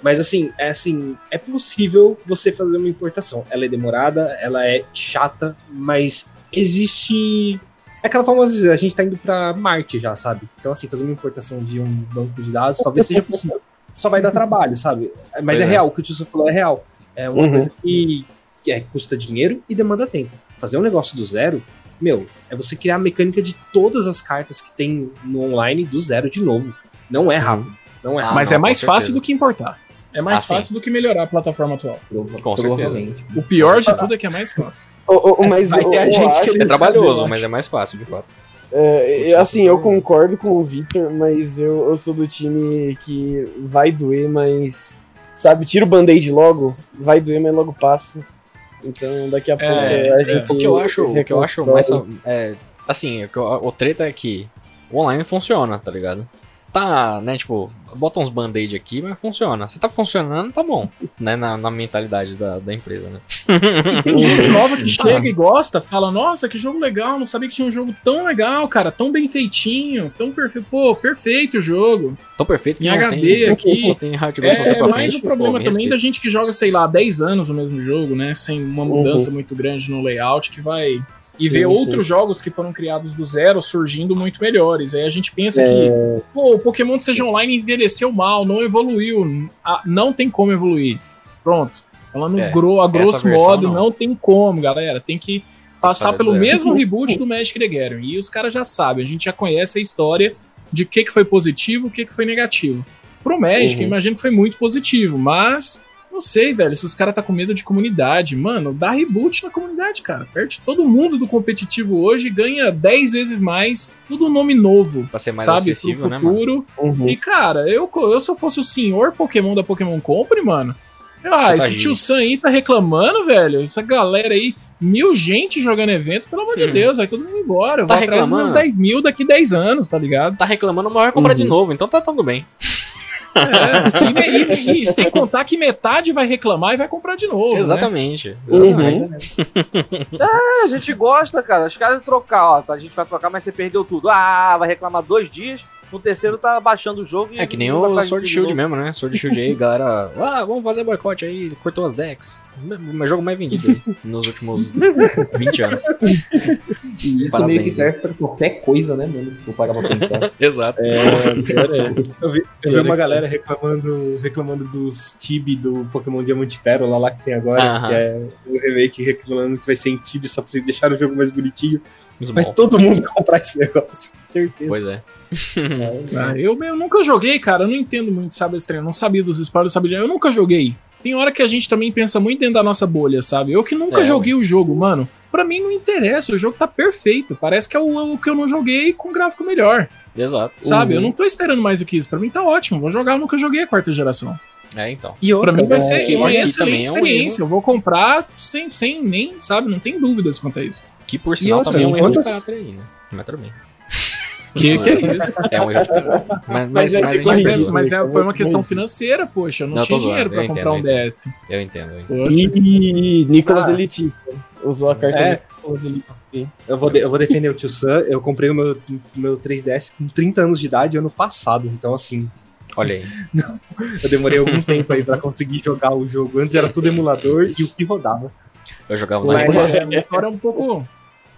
Mas assim, é assim, é possível você fazer uma importação. Ela é demorada, ela é chata, mas existe. É aquela famosa, a gente tá indo pra Marte já, sabe? Então, assim, fazer uma importação de um banco de dados talvez seja possível. Só vai dar trabalho, sabe? Mas é, é. real, o que o Tio falou é real. É uma Uhum. coisa que, que é, custa dinheiro e demanda tempo. Fazer um negócio do zero, meu, é você criar a mecânica de todas as cartas que tem no online do zero de novo. Não é rápido. Não é Ah, rápido. mas não, é mais fácil do que importar. É mais Ah, sim. fácil do que melhorar a plataforma atual. Com certeza. O pior de tudo é que é mais fácil. Ô, ô, mas Vai ter gente acho- que É trabalhoso, mas é mais fácil, de fato. É, é, assim, eu concordo com o Victor, mas eu, eu sou do time que vai doer, mas. Sabe, tira o band-aid logo, vai doer, mas logo passa. Então daqui a pouco É, a é. gente. O que eu acho, o que eu acho mais. É, assim, o, o treta é que o online funciona, tá ligado? tá, né, tipo, bota uns band-aid aqui, mas funciona. Se tá funcionando, tá bom, né, na, na mentalidade da, da empresa, né? Tem gente nova que chega e gosta, fala, nossa, que jogo legal, não sabia que tinha um jogo tão legal, cara, tão bem feitinho, tão perfeito. Pô, perfeito o jogo. Tão perfeito que Em não HD tem, aqui. só tem hardware só É, pra mais frente. o problema Pô, também da respeita. gente que joga, sei lá, 10 anos o mesmo jogo, né? Sem uma mudança Uhum. muito grande no layout que vai. E Sim, ver sim. outros jogos que foram criados do zero surgindo muito melhores. Aí a gente pensa É. que, pô, o Pokémon de Seja Online envelheceu mal, não evoluiu. Ah, não tem como evoluir. Pronto. Falando É, gro a grosso modo, não. não. tem como, galera. Tem que passar pelo zero. mesmo reboot do Magic the Gathering. E os caras já sabem, a gente já conhece a história de o que, que foi positivo e o que, que foi negativo. Pro Magic, Uhum. eu imagino que foi muito positivo, mas não sei, velho. Se os caras tá com medo de comunidade, mano, dá reboot na comunidade, cara. Perde todo mundo do competitivo hoje ganha 10 vezes mais, tudo nome novo, Pra ser mais sabe? acessível, pro né, mano? futuro. Uhum. E, cara, eu, eu se eu fosse o senhor Pokémon da Pokémon Company, mano. Ah, tá esse tio Sam aí tá reclamando, velho. Essa galera aí, mil gente jogando evento, pelo amor de Hum. Deus, vai todo mundo embora. Eu Tá vou atrás dos meus reclamando? 10 mil daqui 10 anos, tá ligado? Tá reclamando, mas vai comprar de Uhum. novo, então tá tudo bem. É, e, e, e sem contar que metade vai reclamar e vai comprar de novo. né? Exatamente. Uhum. É, a gente gosta, cara. Os caras trocar, ó. A gente vai trocar, mas você perdeu tudo. Ah, vai reclamar dois dias. No terceiro tá baixando o jogo e. É que nem o Sword de Shield mesmo, né? Sword Shield aí, galera. Ah, vamos fazer boicote aí, cortou as decks. O meu jogo mais vendido aí, nos últimos 20 anos. E isso Parabéns, meio que serve pra qualquer coisa, né, mano? Se eu parar pra pensar. Exato. É, é. Eu vi, eu vi uma galera reclamando, reclamando dos Tibi do Pokémon Diamante e Pérola lá que tem agora, Aham. que é o remake reclamando que vai ser em Tibi, só pra deixar o jogo mais bonitinho. Muito Vai bom. todo mundo comprar esse negócio, certeza. Pois é. Ah, eu, eu nunca joguei, cara. Eu não entendo muito, sabe, esse treino. Não sabia dos spoilers, sabia. Eu nunca joguei. Tem hora que a gente também pensa muito dentro da nossa bolha, sabe? Eu que nunca É, joguei o jogo, mano. Pra mim não interessa, o jogo tá perfeito. Parece que é o, o que eu não joguei com gráfico melhor, Exato. sabe? Uhum. Eu não tô esperando mais do que isso. Pra mim tá ótimo. Vou jogar, eu nunca joguei a quarta geração. É, então. E Pra outra, mim vai é, ser que uma excelente também é um experiência. Eu vou comprar sem, sem nem, sabe? Não tem dúvidas quanto a isso. Que por sinal outra, também é um erro de quantas- aí, né? Mas tudo bem. Que, que é isso? É um erro de. Mas, mas, Mas mas é, mas é, foi uma questão financeira, poxa. Eu não, Não, tinha dinheiro pra eu comprar um entendo, DS. eu entendo, eu entendo. E Nicolas Ah. Elitista. Usou a carta É. do Nicolas Elitista. eu vou, de- eu vou defender o Tio Sam. Eu comprei o meu, meu 3DS com 30 anos de idade ano passado. Então, assim, Olha aí. eu demorei algum tempo aí pra conseguir jogar o jogo. Antes era tudo emulador e o que rodava. Eu jogava na Mas- época. É, a história é um pouco.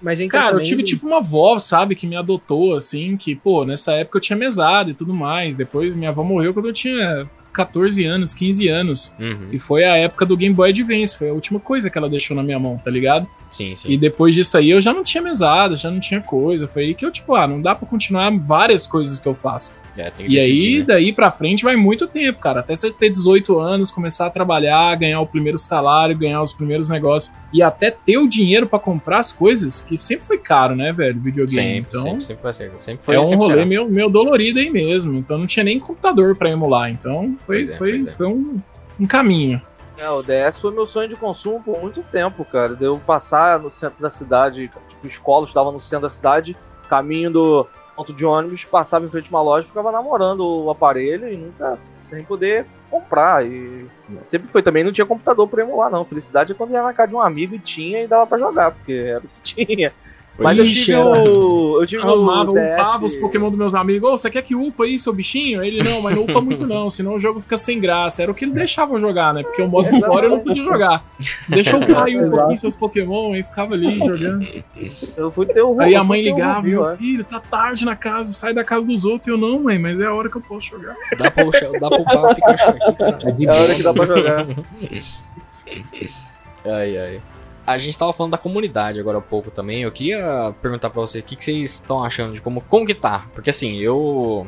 Mas entra Cara, eu tive tipo uma avó, sabe, que me adotou, assim, que, pô, nessa época eu tinha mesada e tudo mais. Depois minha avó morreu quando eu tinha 14 anos, 15 anos. Uhum. E foi a época do Game Boy Advance, foi a última coisa que ela deixou na minha mão, tá ligado? Sim, sim. E depois disso aí eu já não tinha mesada, já não tinha coisa. Foi aí que eu, tipo, ah, não dá pra continuar várias coisas que eu faço. É, tem que E aí, decidir, né? daí pra frente vai muito tempo, cara. Até você ter 18 anos, começar a trabalhar, ganhar o primeiro salário, ganhar os primeiros negócios. E até ter o dinheiro pra comprar as coisas, que sempre foi caro, né, velho? Videogame. Sempre, então, sempre, sempre vai ser. Sempre foi é um sempre rolê será. meio, meio dolorido aí mesmo. Então não tinha nem computador pra emular. Então foi, é, foi, é. foi um, um caminho. É, o DS foi meu sonho de consumo por muito tempo, cara. Deu passar no centro da cidade, tipo, escola, estava no centro da cidade, caminho do ponto de ônibus, passava em frente a uma loja, ficava namorando o aparelho e nunca sem poder comprar. E sempre foi também, não tinha computador pra emular, não. Felicidade é quando ia na casa de um amigo e tinha e dava pra jogar, porque era o que tinha. Mas eu Ixi, tive o. Eu tive Eu amava, o DS... upava os Pokémon dos meus amigos. Ô, você quer que upa aí, seu bichinho? Ele, não, mas não upa muito não, senão o jogo fica sem graça. Era o que ele deixava eu jogar, né? Porque o modo história eu não podia jogar. Deixa eu upar aí um pouquinho seus Pokémon, aí ficava ali jogando. Eu fui ter o Aí eu a mãe ligava, Rubil, meu é. filho, tá tarde na casa, sai da casa dos outros. Eu, não, mãe, mas é a hora que eu posso jogar. Dá pra, dá pra upar o Pikachu aqui, cara. É de É a hora que dá pra jogar. Ai, ai. A gente tava falando da comunidade agora há pouco também. Eu queria perguntar pra você o que, que vocês estão achando de como, como que tá. Porque assim, eu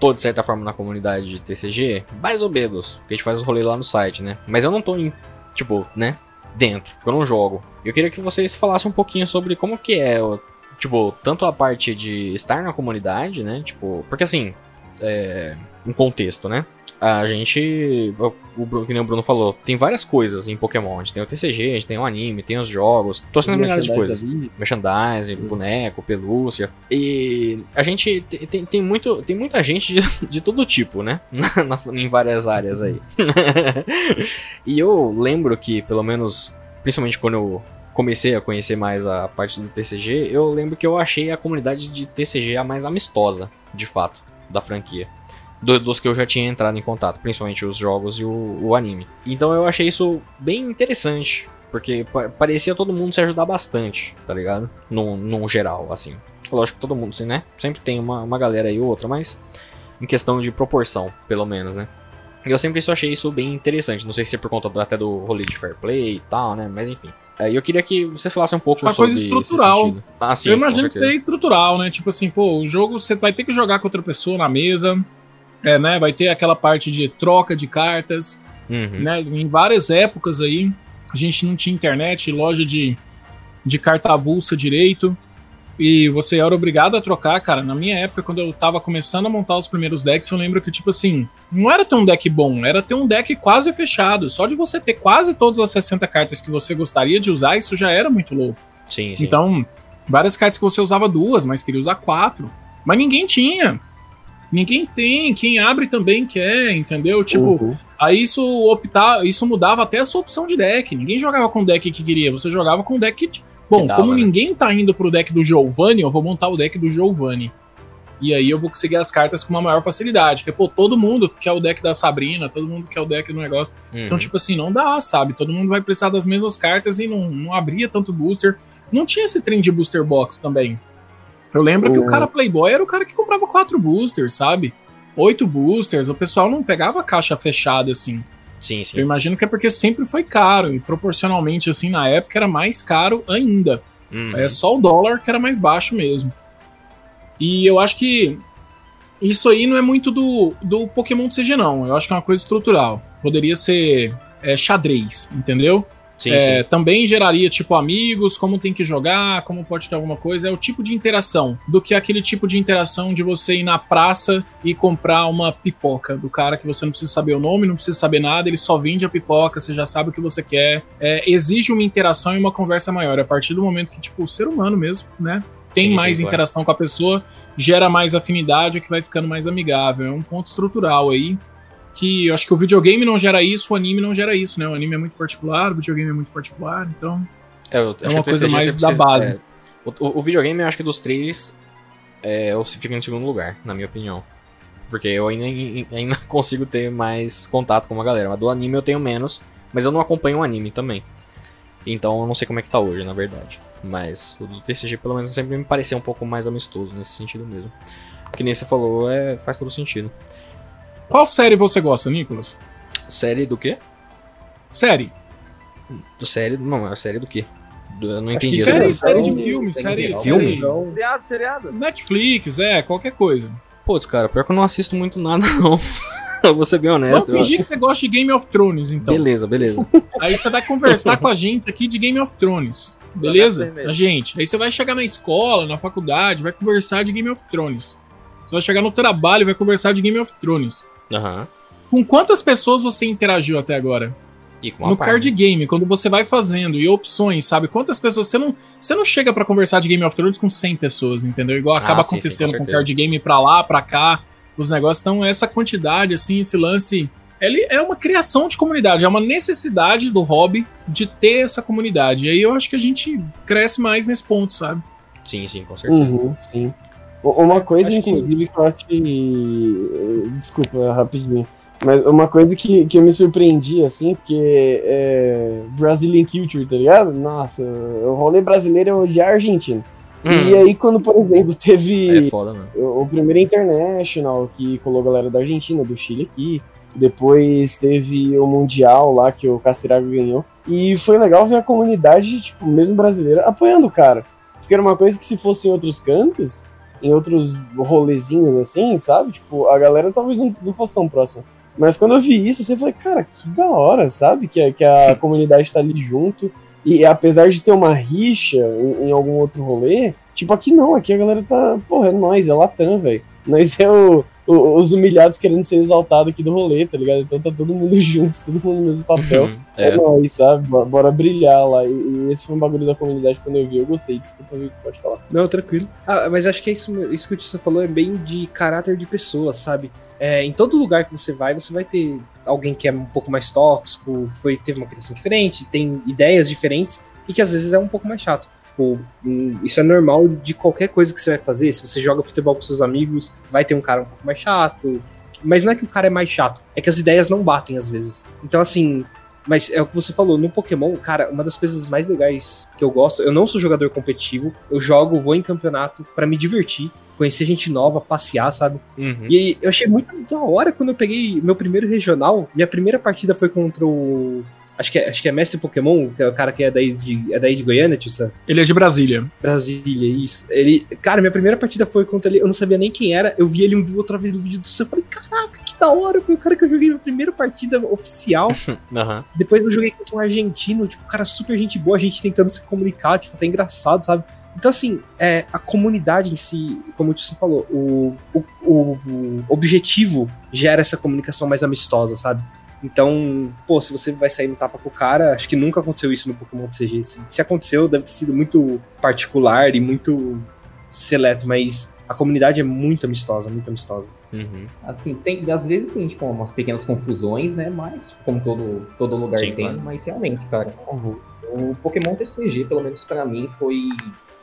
tô de certa forma na comunidade de TCG, mais ou menos. Porque a gente faz os rolês lá no site, né? Mas eu não tô em, tipo, né? Dentro, porque eu não jogo. Eu queria que vocês falassem um pouquinho sobre como que é, o- tipo, tanto a parte de estar na comunidade, né? Tipo, porque assim, é, um contexto, né? A gente. O, o Bruno, que nem o Bruno falou, tem várias coisas em Pokémon. A gente tem o TCG, a gente tem o anime, tem os jogos, torcendo milhares de coisas. Merchandising, boneco, pelúcia. E a gente te- tem, tem, muito, tem muita gente de, de todo tipo, né? Na- na- em várias áreas aí. e eu lembro que, pelo menos, principalmente quando eu comecei a conhecer mais a parte do TCG, eu lembro que eu achei a comunidade de TCG a mais amistosa, de fato, da franquia. Do- dos que eu já tinha entrado em contato, principalmente os jogos e o, o anime. Então eu achei isso bem interessante, porque pa- parecia todo mundo se ajudar bastante, tá ligado? No, no geral, assim. Lógico que todo mundo, assim, né? Sempre tem uma, uma galera aí ou outra, mas em questão de proporção, pelo menos, né? E Eu sempre só achei isso bem interessante. Não sei se é por conta do- até do rolê de fair play e tal, né? Mas enfim. Aí eu queria que vocês falassem um pouco Uma sobre coisa estrutural. Ah, sim, eu imagino que seja estrutural, né? Tipo assim, pô, o jogo você vai ter que jogar com outra pessoa na mesa, é, né? Vai ter aquela parte de troca de cartas, Uhum. né? Em várias épocas aí, a gente não tinha internet, loja de, de carta avulsa direito. E você era obrigado a trocar, cara. Na minha época, quando eu tava começando a montar os primeiros decks, eu lembro que, tipo assim, não era ter um deck bom, era ter um deck quase fechado. Só de você ter quase todas as 60 cartas que você gostaria de usar, isso já era muito louco. Sim, sim. Então, várias cartas que você usava duas, mas queria usar quatro. Mas ninguém tinha. Ninguém tem. Quem abre também quer, entendeu? Tipo, Uhum. aí isso optar, isso mudava até a sua opção de deck. Ninguém jogava com o deck que queria, você jogava com o deck que. Bom, dava, como né? ninguém tá indo pro deck do Giovanni, eu vou montar o deck do Giovanni. E aí eu vou conseguir as cartas com uma maior facilidade. Porque, pô, todo mundo quer o deck da Sabrina, todo mundo quer o deck do negócio. Uhum. Então, tipo assim, não dá, sabe? Todo mundo vai precisar das mesmas cartas e não, não abria tanto booster. Não tinha esse trem de booster box também. Eu lembro que o cara Playboy era o cara que comprava quatro boosters, sabe? Oito boosters. O pessoal não pegava a caixa fechada assim. Sim, Eu sim. imagino que é porque sempre foi caro. E proporcionalmente, assim, na época era mais caro ainda. Uhum. É só o dólar que era mais baixo mesmo. E eu acho que isso aí não é muito do, do Pokémon CG, não. Eu acho que é uma coisa estrutural. Poderia ser é, xadrez, entendeu? Sim, É, sim. também geraria, tipo, amigos, como tem que jogar, como pode ter alguma coisa. É o tipo de interação, do que aquele tipo de interação de você ir na praça e comprar uma pipoca do cara que você não precisa saber o nome, não precisa saber nada, ele só vende a pipoca, você já sabe o que você quer. É, exige uma interação e uma conversa maior. A partir do momento que, tipo, o ser humano mesmo, né? Tem Sim, mais sim, claro. interação com a pessoa, gera mais afinidade, o que vai ficando mais amigável. É um ponto estrutural aí que eu acho que o videogame não gera isso, o anime não gera isso, né? O anime é muito particular, o videogame é muito particular, então. É, eu acho uma coisa mais você da base. é, o, o- o videogame, eu acho que dos três, é, eu fico em segundo lugar, na minha opinião. Porque eu ainda, ainda consigo ter mais contato com uma galera. Mas do anime eu tenho menos, mas eu não acompanho o anime também. Então eu não sei como é que tá hoje, na verdade. Mas o do TCG, pelo menos, sempre me pareceu um pouco mais amistoso nesse sentido mesmo. Que nem você falou, é, faz todo sentido. Qual série você gosta, Nicolas? Série do quê? Série. Do série. Não, é série do quê? Do- eu não Acho entendi. Série, pergunta. série de Então, filme, série, geral. Filme? Então, Seriado, seriado. Netflix, é, qualquer coisa. Putz, cara, pior que eu não assisto muito nada, não. eu vou ser bem Vamos honesto. eu- fingir que você gosta de Game of Thrones, então. Beleza, beleza. Aí você vai conversar com a gente aqui de Game of Thrones. Beleza? A gente. Aí você vai chegar na escola, na faculdade, vai conversar de Game of Thrones. Você vai chegar no trabalho, vai conversar de Game of Thrones. Aham. Com quantas pessoas você interagiu até agora? E com no parte. card game, quando você vai fazendo e opções, sabe? Quantas pessoas você não, você não chega pra conversar de Game of Thrones com 100 pessoas, entendeu? Igual acaba Ah, sim, sim, acontecendo com com, certeza. card game pra lá, pra cá, os negócios. Então essa quantidade assim, esse lance, ele é uma criação de comunidade, é uma necessidade do hobby de ter essa comunidade. E aí eu acho que a gente cresce mais nesse ponto, sabe? Sim, sim, com certeza. Uhum, sim. Uma coisa, Acho que- inclusive, que eu acho que. Desculpa, rapidinho. Mas uma coisa que, que eu me surpreendi, assim, porque é Brazilian Culture, tá ligado? Nossa, o rolê brasileiro é odiar a Argentina. E aí, quando, por exemplo, teve É foda, o, o primeiro International, que colou a galera da Argentina, do Chile aqui. Depois teve o Mundial lá, que o Castiraga ganhou. E foi legal ver a comunidade, tipo, mesmo brasileira, apoiando o cara. Porque era uma coisa que se fosse em outros cantos, em outros rolezinhos assim, sabe? Tipo, a galera talvez não, não fosse tão próxima. Mas quando eu vi isso, assim, eu falei, cara, que da hora, sabe? Que, a- que a comunidade tá ali junto. E apesar de ter uma rixa em, em algum outro rolê, tipo, aqui não, aqui a galera tá, porra, é nóis, é Latam, velho. Nós é o- os humilhados querendo ser exaltados aqui do rolê, tá ligado? Então tá todo mundo junto, todo mundo no mesmo papel. É, É. nóis, sabe? Bo- Bora brilhar lá. E, e esse foi um bagulho da comunidade quando eu vi, eu gostei. Desculpa, Vitor, pode falar. Não, tranquilo. Ah, mas acho que é isso, isso que o Tissa falou é bem de caráter de pessoa, sabe? É, em todo lugar que você vai, você vai ter alguém que é um pouco mais tóxico, que foi, teve uma criação diferente, tem ideias diferentes e que às vezes é um pouco mais chato. Tipo, isso é normal de qualquer coisa que você vai fazer. Se você joga futebol com seus amigos, vai ter um cara um pouco mais chato. Mas não é que o cara é mais chato, é que as ideias não batem às vezes. Então, assim, mas é o que você falou, no Pokémon, cara, uma das coisas mais legais que eu gosto, eu não sou jogador competitivo, eu jogo, vou em campeonato pra me divertir, conhecer gente nova, passear, sabe? Uhum. E eu achei muito da hora quando eu peguei meu primeiro regional. Minha primeira partida foi contra o. Acho que é, acho que é Mestre Pokémon, que é o cara que é daí de, é daí de Goiânia, tio Sam? Ele é de Brasília. Brasília, isso. Ele, cara, minha primeira partida foi contra ele, eu não sabia nem quem era, eu vi ele um- outra vez no vídeo do Sam, eu falei, caraca, que da hora, foi o cara que eu joguei minha primeira partida oficial. Aham. Depois eu joguei contra um argentino, tipo, cara super gente boa, a gente tentando se comunicar, tipo, até engraçado, sabe? Então, assim, é, a comunidade em si, como o Tio falou, o, o, o- o objetivo gera essa comunicação mais amistosa, sabe? Então, pô, se você vai sair no tapa com o cara, acho que nunca aconteceu isso no Pokémon TCG. Se, se aconteceu, deve ter sido muito particular e muito seleto, mas a comunidade é muito amistosa, muito amistosa. Uhum. Assim, tem, às vezes tem, tipo, umas pequenas confusões, né? Mas, como todo, todo lugar Sim, tem, claro. mas realmente, cara, o Pokémon TCG, pelo menos pra mim, foi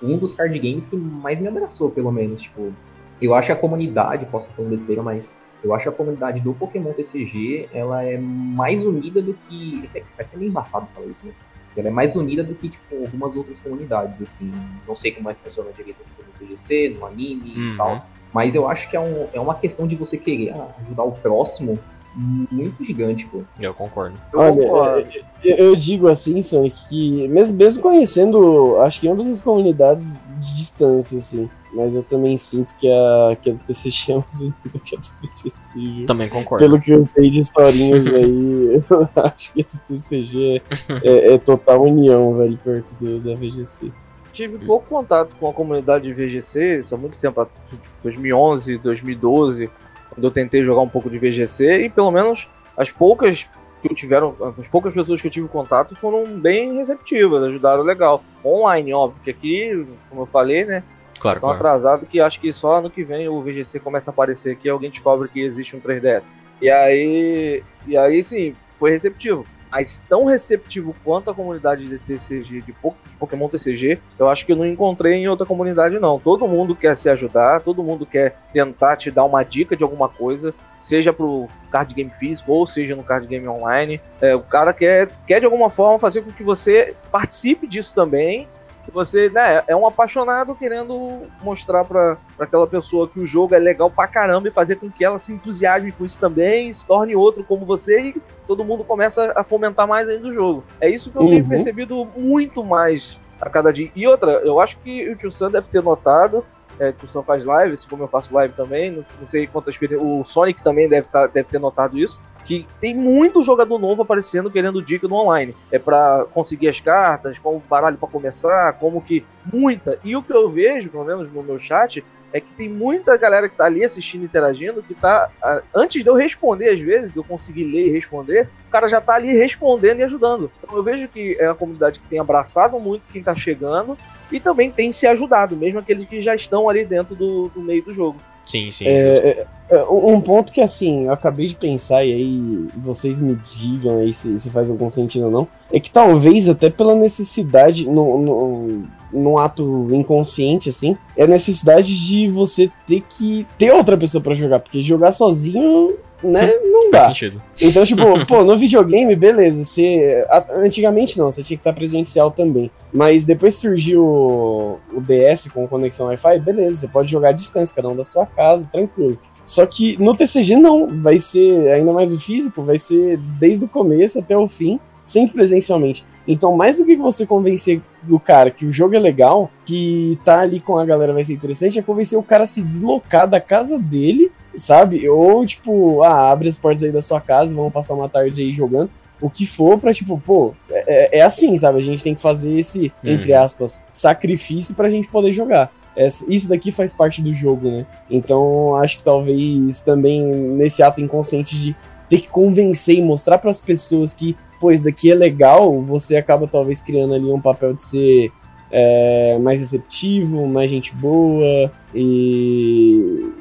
um dos card games que mais me abraçou, pelo menos, tipo, eu acho que a comunidade, posso falando besteira, mas eu acho que a comunidade do Pokémon TCG, ela é mais unida do que, é, é até meio embaçado falar isso, né? Ela é mais unida do que, tipo, algumas outras comunidades, assim, não sei como é que funciona direito no TGC, no anime Uhum. e tal, mas eu acho que é, um, é uma questão de você querer ajudar o próximo muito gigante, pô. Eu concordo. Eu Olha, concordo. Eu, eu digo assim, Sonic, que mesmo, mesmo conhecendo, acho que ambas as comunidades de distância, assim, mas eu também sinto que a, que a do TCG é mais unida que a do VGC. viu? Também concordo. Pelo que eu sei de historinhas aí, eu acho que a do TCG é, é total união, velho, perto do, da VGC. tive pouco contato com a comunidade de VGC, há muito tempo, tipo, 2011, 2012, quando eu tentei jogar um pouco de VGC, e pelo menos as poucas que eu tiveram, as poucas pessoas que eu tive contato foram bem receptivas, ajudaram legal. Online, óbvio, que aqui, como eu falei, né, Claro, tão claro. atrasado que acho que só ano que vem o VGC começa a aparecer aqui e alguém descobre que existe um 3DS. E aí, e aí sim, foi receptivo. Mas tão receptivo quanto a comunidade de TCG, de Po- de Pokémon TCG, eu acho que eu não encontrei em outra comunidade, não. Todo mundo quer se ajudar, todo mundo quer tentar te dar uma dica de alguma coisa, seja pro card game físico ou seja no card game online. É, o cara quer, quer de alguma forma fazer com que você participe disso também você né, é um apaixonado querendo mostrar pra, pra aquela pessoa que o jogo é legal pra caramba e fazer com que ela se entusiasme com isso também, se torne outro como você e todo mundo começa a fomentar mais ainda o jogo. É isso que eu tenho Uhum. percebido muito mais a cada dia. E outra, eu acho que o Tio Sam deve ter notado. É, o Tio Sam faz live, assim como eu faço live também. Não, não sei quantas. O Sonic também deve, tá, deve ter notado isso. Que tem muito jogador novo aparecendo querendo dica no online. É pra conseguir as cartas, qual o baralho pra começar, como que. Muita. E o que eu vejo, pelo menos no meu chat, é que tem muita galera que tá ali assistindo, interagindo, que tá. Antes de eu responder, às vezes, de eu conseguir ler e responder, o cara já tá ali respondendo e ajudando. Então eu vejo que é uma comunidade que tem abraçado muito quem tá chegando e também tem se ajudado, mesmo aqueles que já estão ali dentro do, do meio do jogo. Sim, sim. É, é, é, um ponto que assim, eu acabei de pensar, e aí vocês me digam aí se, se faz algum sentido ou não, é que talvez até pela necessidade, no, no, num ato inconsciente, assim, é a necessidade de você ter que ter outra pessoa pra jogar, porque jogar sozinho, né, não Faz dá. sentido. Então, tipo, pô, no videogame, beleza, você. Antigamente não, você tinha que estar presencial também. Mas depois surgiu o, o DS com conexão Wi-Fi, beleza, você pode jogar à distância, cada um da sua casa, tranquilo. Só que no TCG não, vai ser, ainda mais o físico, vai ser desde o começo até o fim, sempre presencialmente. Então, mais do que você convencer do cara que o jogo é legal, que tá ali com a galera vai ser interessante, é convencer o cara a se deslocar da casa dele, sabe? Ou, tipo, ah, abre as portas aí da sua casa, vamos passar uma tarde aí jogando. O que for pra, tipo, pô, é, é assim, sabe? A gente tem que fazer esse, Uhum. entre aspas, sacrifício pra gente poder jogar. essa- isso daqui faz parte do jogo, né? Então acho que talvez também nesse ato inconsciente de ter que convencer e mostrar para as pessoas que, pô, isso daqui é legal, você acaba talvez criando ali um papel de ser é, mais receptivo, mais gente boa e,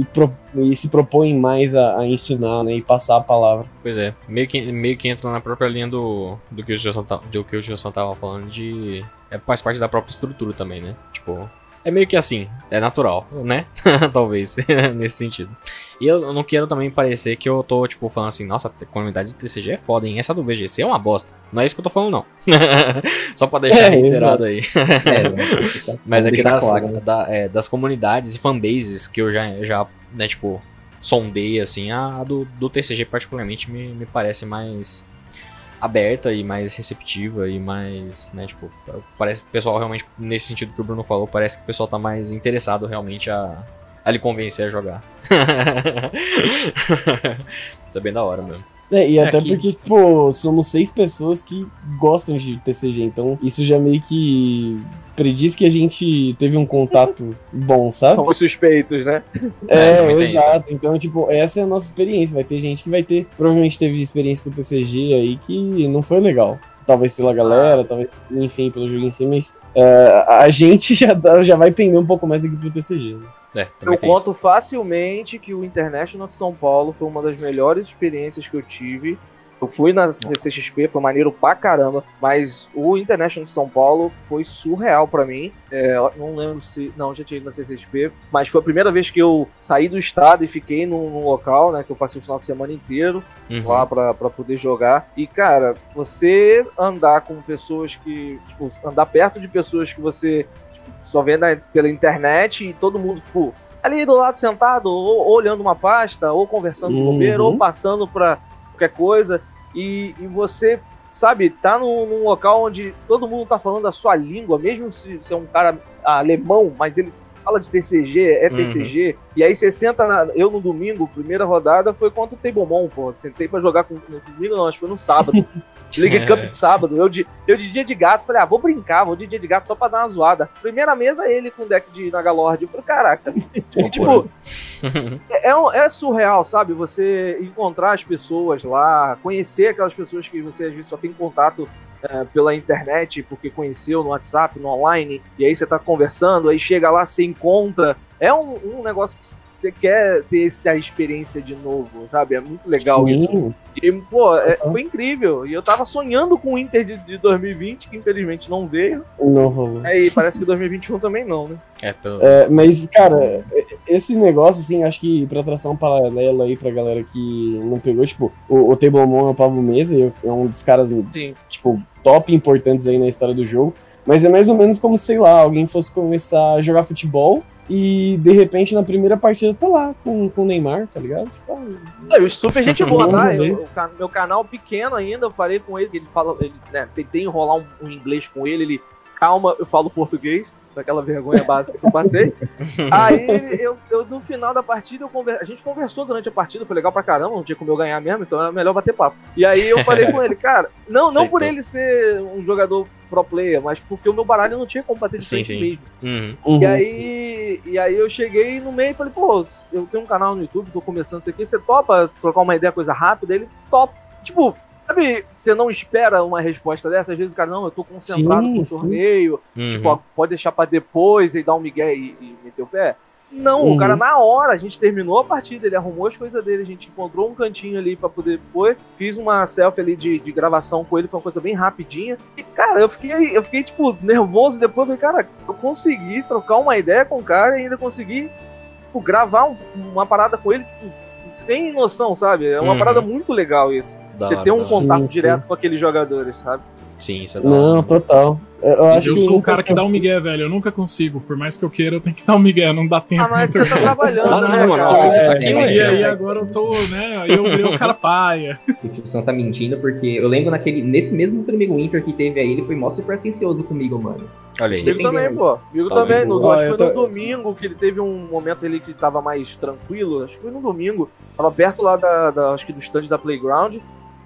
e, pro- e se propõe mais a, a ensinar, né? E passar a palavra. Pois é, meio que, meio que entra na própria linha do, do que o Gilson tá- do que o Gilson tava falando de. É, faz parte da própria estrutura também, né? Tipo. É meio que assim, é natural, né? Talvez, nesse sentido. E eu não quero também parecer que eu tô, tipo, falando assim, nossa, a comunidade do TCG é foda, hein? Essa do VGC é uma bosta. Não é isso que eu tô falando, não. Só pra deixar É, reiterado aí. É? Mas aqui Deixar das, claro, né? da- é, das comunidades e fanbases que eu já, já né, tipo, sondei, assim, a, a do, do TCG particularmente me, me parece mais aberta e mais receptiva e mais, né, tipo, parece que o pessoal realmente, nesse sentido que o Bruno falou, parece que o pessoal tá mais interessado realmente a, a lhe convencer a jogar. É bem da hora mesmo. É, e até Aqui. porque, pô, somos seis pessoas que gostam de TCG, então isso já meio que prediz que a gente teve um contato bom, sabe? São os suspeitos, né? É, tem exato. Então, tipo, essa é a nossa experiência. Vai ter gente que vai ter, provavelmente teve experiência com o TCG aí que não foi legal. Talvez pela galera, talvez, enfim, pelo jogo em si, mas é, a gente já, dá- já vai pender um pouco mais aqui pro TCG. né? É, Eu tem isso. conto facilmente que o International de São Paulo foi uma das melhores experiências que eu tive. Eu fui na CCXP, foi maneiro pra caramba, mas o International de São Paulo foi surreal pra mim. É, não lembro se. Não, já tinha ido na CCXP, mas foi a primeira vez que eu saí do estado e fiquei num, num local, né? Que eu passei o final de semana inteiro Uhum. lá pra, pra poder jogar. E, cara, você andar com pessoas que. Tipo, andar perto de pessoas que você só vê na- pela internet e todo mundo, tipo, ali do lado sentado, ou, ou olhando uma pasta, ou conversando com o Uhum. bombeiro, ou passando pra qualquer coisa. E, e você. Sabe, tá num, num local onde todo mundo tá falando a sua língua, mesmo se, se é um cara alemão, mas ele fala de TCG, é Uhum. TCG. E aí você senta na. Eu no domingo, primeira rodada, foi contra o Tablemon, pô. Sentei pra jogar com. Domingo não, acho que foi no sábado. Liga Cup de sábado. Eu de, eu de dia de gato, falei, ah, vou brincar, vou de dia de gato só pra dar uma zoada. Primeira mesa, ele com deck de Nagalord. Eu falei, caraca. E, tipo, é, é é surreal, sabe? Você encontrar as pessoas lá, conhecer aquelas pessoas que você às vezes só tem contato é, pela internet, porque conheceu no WhatsApp, no online, e aí você tá conversando, aí chega lá, você encontra. É um, um negócio que você quer ter essa experiência de novo, sabe? É muito legal Sim. isso. E, pô, é- foi incrível. E eu tava sonhando com o Inter de, de 2020, que infelizmente não veio. Não rolou. Aí parece que 2021 também não, né? É, pelo... É, mas, cara, esse negócio, assim, acho que pra traçar um paralelo aí pra galera que não pegou, tipo, o, o Tablemon é o Pablo Mesa, e é um dos caras, Sim. tipo, top importantes aí na história do jogo. Mas é mais ou menos como, sei lá, alguém fosse começar a jogar futebol e de repente na primeira partida tá lá com, com o Neymar, tá ligado? Tipo, ah, Eu super gente boa, tá? Eu- ca- meu canal pequeno ainda, eu falei com ele, que ele fala, ele, né, tentei enrolar um, um inglês com ele, ele, calma, eu falo português, daquela vergonha básica que eu passei. Aí eu, eu, no final da partida, eu conver- a gente conversou durante a partida, foi legal pra caramba, não tinha como eu ganhar mesmo, então era melhor bater papo. E aí eu falei com ele, cara, não, não por Aceitou. ele ser um jogador pro player, mas porque o meu baralho não tinha como bater de Sim, frente sim. mesmo. Uhum. uhum, E aí, e aí eu cheguei no meio e falei, pô, eu tenho um canal no YouTube, tô começando isso aqui, você topa trocar uma ideia, coisa rápida? Ele topa. Tipo, sabe, você não espera uma resposta dessa? Às vezes o cara, não, eu tô concentrado Sim, com o sim. torneio, Uhum. tipo, ó, pode deixar pra depois e dar um migué e, e meter o pé. Não, Uhum. o cara na hora, a gente terminou a partida, ele arrumou as coisas dele, a gente encontrou um cantinho ali pra poder pôr, fiz uma selfie ali de, de gravação com ele, foi uma coisa bem rapidinha. E, cara, eu fiquei, eu fiquei, tipo, nervoso depois, falei, cara, eu consegui trocar uma ideia com o cara e ainda consegui, tipo, gravar um- uma parada com ele, tipo, sem noção, sabe? É uma Uhum. parada muito legal isso. Da Você ter um contato Sim, direto com aqueles jogadores, sabe? Sim, isso é da. Não, total. Eu, eu acho eu que sou o cara que dá um migué, velho. Eu nunca consigo. Por mais que eu queira, eu tenho que dar um migué. Não dá tempo. Ah, mas você tá trabalhando, Não, não, né, mano, cara? nossa, você tá É, aqui, E ué. aí agora eu tô, né? Aí eu virei o cara paia. O Tio tá mentindo, porque eu lembro naquele, nesse mesmo primeiro Winter que teve aí, ele foi mó super atencioso comigo, mano. Olha aí. Comigo também, pô. Tá também. No, acho que foi no domingo que ele teve um momento ali que tava mais tranquilo. Acho que foi no domingo. Tava perto lá da, da- acho que do stand da Playground.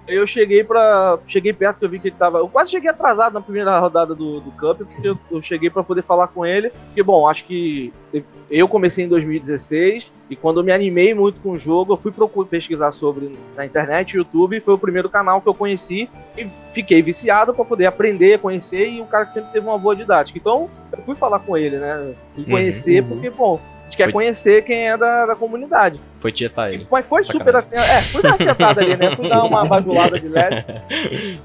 Eu cheguei pra. Cheguei perto que eu vi que ele tava. Eu quase cheguei atrasado na primeira rodada do, do Cup, porque eu, eu cheguei pra poder falar com ele. Porque, bom, acho que eu comecei em 2016 e quando eu me animei muito com o jogo, eu fui procurar pesquisar sobre na internet, YouTube, foi o primeiro canal que eu conheci e fiquei viciado pra poder aprender, conhecer e um cara que sempre teve uma boa didática. Então, eu fui falar com ele, né? Fui Uhum, conhecer, uhum. porque, bom, gente quer Foi- conhecer quem é da, da comunidade. Foi tietar ele. Mas foi super atento. É, fui dar uma tietada ali, né? Fui dar uma bajulada de leve,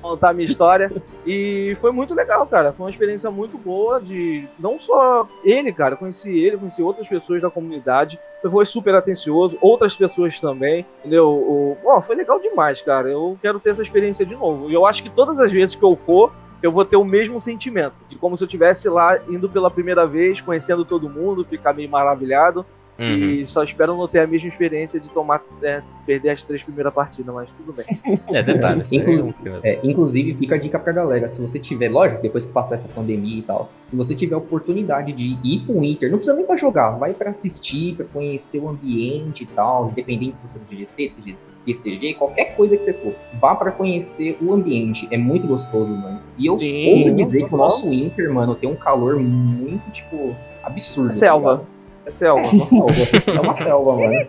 contar a minha história. E foi muito legal, cara. Foi uma experiência muito boa de. Não só ele, cara. Conheci ele, conheci outras pessoas da comunidade. Foi super atencioso, outras pessoas também. Entendeu? O... Bom, foi legal demais, cara. Eu quero ter essa experiência de novo. E eu acho que todas as vezes que eu for. Eu vou ter o mesmo sentimento, de como se eu estivesse lá indo pela primeira vez, conhecendo todo mundo, ficar meio maravilhado. Uhum. E só espero não ter a mesma experiência de tomar, é, perder as três primeiras partidas, mas tudo bem. É, detalhe. isso aí é um- É, inclusive, fica a dica pra galera. Se você tiver, lógico, depois que passar essa pandemia e tal, se você tiver a oportunidade de ir pro Inter, não precisa nem pra jogar, vai pra assistir, pra conhecer o ambiente e tal, independente se você é do GGC, CG, TCG, qualquer coisa que você for, vá pra conhecer o ambiente. É muito gostoso, mano. E eu Sim, ouso dizer que o nosso Inter, mano, tem um calor muito, tipo, absurdo. É selva. tá É selva. É uma selva. É uma selva, mano.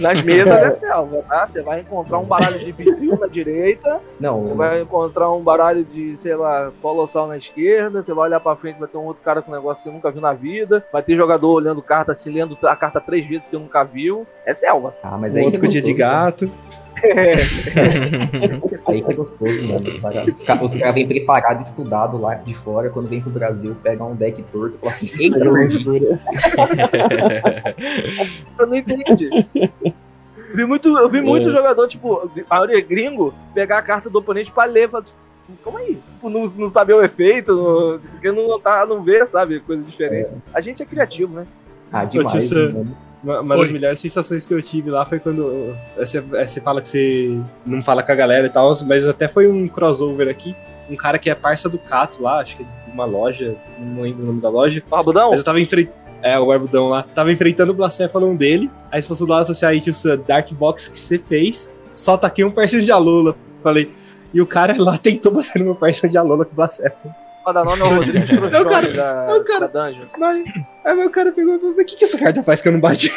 Nas mesas é selva, tá? Você vai encontrar um baralho de vidril na direita, Não, você vai encontrar um baralho de, sei lá, colossal na esquerda, você vai olhar pra frente, vai ter um outro cara com um negócio que você nunca viu na vida, vai ter jogador olhando carta assim, lendo a carta três vezes que nunca viu. É selva. Ah, mas Um aí outro que com dia de gostoso, gato. Aí que é gostoso, mano. Os caras os cara vêm preparados, estudado lá de fora, quando vem pro Brasil, pega um deck torto e fala assim, eita. Eu não entendi. Vi muito, eu vi muito jogador, tipo, a maioria gringo, pegar a carta do oponente pra ler. Fala, tipo, Como aí? Tipo, não, não saber o efeito, não, porque não, tá, não vê, sabe? Coisa diferente. A gente é criativo, né? Ah, demais, Sam, mano. Uma, uma das melhores sensações que eu tive lá foi quando eh, você, eh, você fala que você não fala com a galera e tal, mas até foi um crossover aqui. Um cara que é parça do Cato lá, acho que é de uma loja, não lembro o nome da loja. Barbudão? Mas eu tava enfrentando. É, o Barbudão lá. Tava enfrentando o Blacéfalon dele. Aí se fosse do lado, eu falei assim: aí, tio Sam, Dark Box que você fez, só taquei um parceiro de Alola. Falei. E o cara lá tentou bater no meu parceiro de Alola com o Blacéfalon. O da nome é o Rodrigo É o cara- da, é o cara- da Dungeon. Mas, aí meu cara pegou e falou: mas o que, que essa carta faz que eu não bati?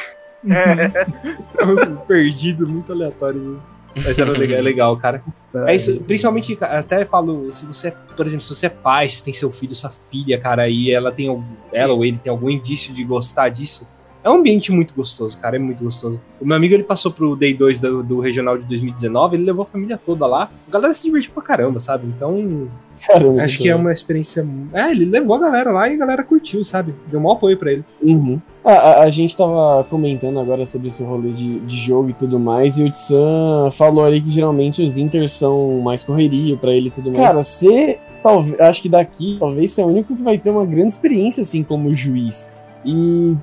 É. Uns perdidos muito aleatórios. Mas era legal, é legal, cara. É isso, principalmente, até falo, se você, é- por exemplo, se você é pai, se tem seu filho, sua filha, cara, e ela tem algum- ela ou ele tem algum indício de gostar disso, é um ambiente muito gostoso, cara, é muito gostoso. O meu amigo, ele passou pro Day 2 do, do Regional de 2019, ele levou a família toda lá. A galera se divertiu pra caramba, sabe? Então, Caramba. acho que é uma experiência... É, ele levou a galera lá e a galera curtiu, sabe? Deu um apoio pra ele. Uhum. Ah, a, a gente tava comentando agora sobre esse rolê de, de jogo e tudo mais, e o Tsan falou ali que geralmente os Inters são mais correria pra ele e tudo mais. Cara, você talvez, acho que daqui talvez você é o único que vai ter uma grande experiência assim como juiz. E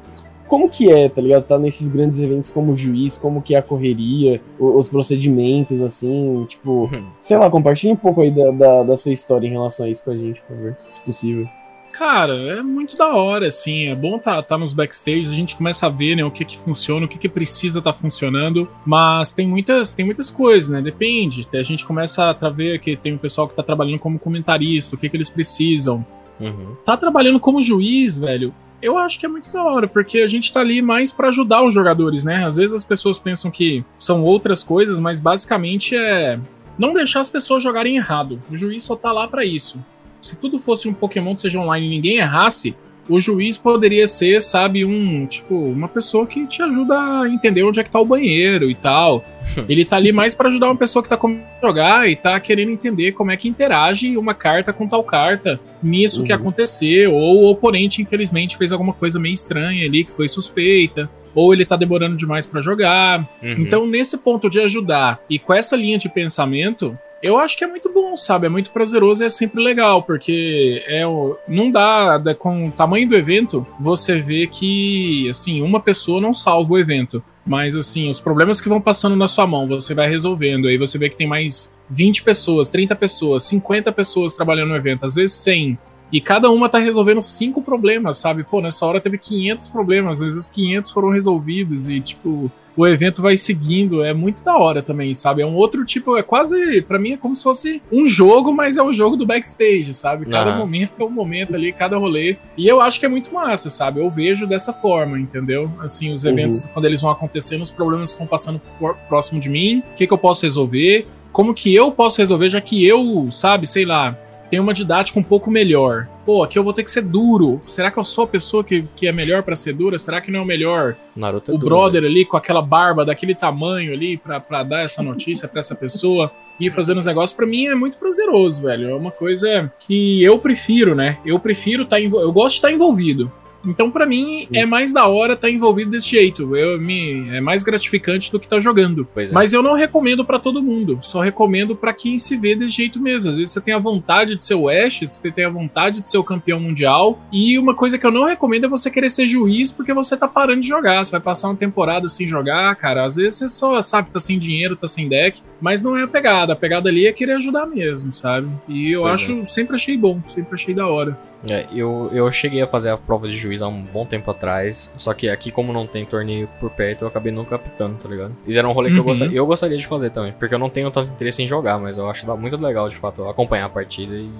como que é, tá ligado? Tá nesses grandes eventos como juiz, como que é a correria, os procedimentos, assim, tipo, sei lá, compartilha um pouco aí da, da, da sua história em relação a isso com a gente, por favor, se possível. Cara, é muito da hora, assim. É bom tá, tá nos backstage, a gente começa a ver, né, o que que funciona, o que que precisa tá funcionando. Mas tem muitas, tem muitas coisas, né? Depende. A gente começa a ver que tem o pessoal que tá trabalhando como comentarista, o que que eles precisam. Uhum. Tá trabalhando como juiz, velho. Eu acho que é muito da hora, porque a gente tá ali mais pra ajudar os jogadores, né? Às vezes as pessoas pensam que são outras coisas, mas basicamente é não deixar as pessoas jogarem errado. O juiz só tá lá pra isso. Se tudo fosse um Pokémon que seja online e ninguém errasse, o juiz poderia ser, sabe, um, tipo, uma pessoa que te ajuda a entender onde é que tá o banheiro e tal. Ele tá ali mais pra ajudar uma pessoa que tá começando a jogar e tá querendo entender como é que interage uma carta com tal carta nisso que Uhum. aconteceu, ou o oponente, infelizmente, fez alguma coisa meio estranha ali, que foi suspeita, ou ele tá demorando demais pra jogar. Uhum. Então, nesse ponto de ajudar e com essa linha de pensamento, eu acho que é muito bom, sabe? É muito prazeroso e é sempre legal, porque é não dá, dá- com o tamanho do evento, você vê que, assim, uma pessoa não salva o evento. Mas, assim, os problemas que vão passando na sua mão, você vai resolvendo. Aí você vê que tem mais 20 pessoas, 30 pessoas, 50 pessoas trabalhando no evento, às vezes 100. E cada uma tá resolvendo cinco problemas, sabe? Pô, nessa hora teve 500 problemas, às vezes 500 foram resolvidos e, tipo, o evento vai seguindo, é muito da hora também, sabe? É um outro tipo, é quase, pra mim é como se fosse um jogo, mas é o jogo do backstage, sabe? Cada Aham. momento é um momento ali, cada rolê. E eu acho que é muito massa, sabe? Eu vejo dessa forma, entendeu? Assim, os eventos, quando eles vão acontecendo, os problemas estão passando por- próximo de mim, o que, que eu posso resolver, como que eu posso resolver, já que eu, sabe, sei lá, tenho uma didática um pouco melhor. Pô, aqui eu vou ter que ser duro. Será que eu sou a pessoa que, que é melhor pra ser dura? Será que não é o melhor Naruto é o brother ali com aquela barba daquele tamanho ali pra, pra dar essa notícia pra essa pessoa e fazendo os negócios, pra mim é muito prazeroso, velho. É uma coisa que eu prefiro, né? Eu prefiro estar eu gosto de estar envolvido. Então, pra mim, é mais da hora estar envolvido desse jeito. Eu, me, é mais gratificante do que estar jogando. Pois é. Mas eu não recomendo pra todo mundo. Só recomendo pra quem se vê desse jeito mesmo. Às vezes você tem a vontade de ser o Ash, você tem a vontade de ser o campeão mundial. E uma coisa que eu não recomendo é você querer ser juiz porque você tá parando de jogar. Você vai passar uma temporada sem jogar, cara. Às vezes você só sabe que tá sem dinheiro, tá sem deck. Mas não é a pegada. A pegada ali é querer ajudar mesmo, sabe? E eu Pois acho, sempre achei bom, sempre achei da hora. É, eu, eu cheguei a fazer a prova de juiz há um bom tempo atrás, só que aqui, como não tem torneio por perto, eu acabei nunca apitando, tá ligado? Isso era um rolê que eu, Uhum. gostaria, eu gostaria de fazer também, porque eu não tenho tanto interesse em jogar, mas eu acho muito legal, de fato, acompanhar a partida e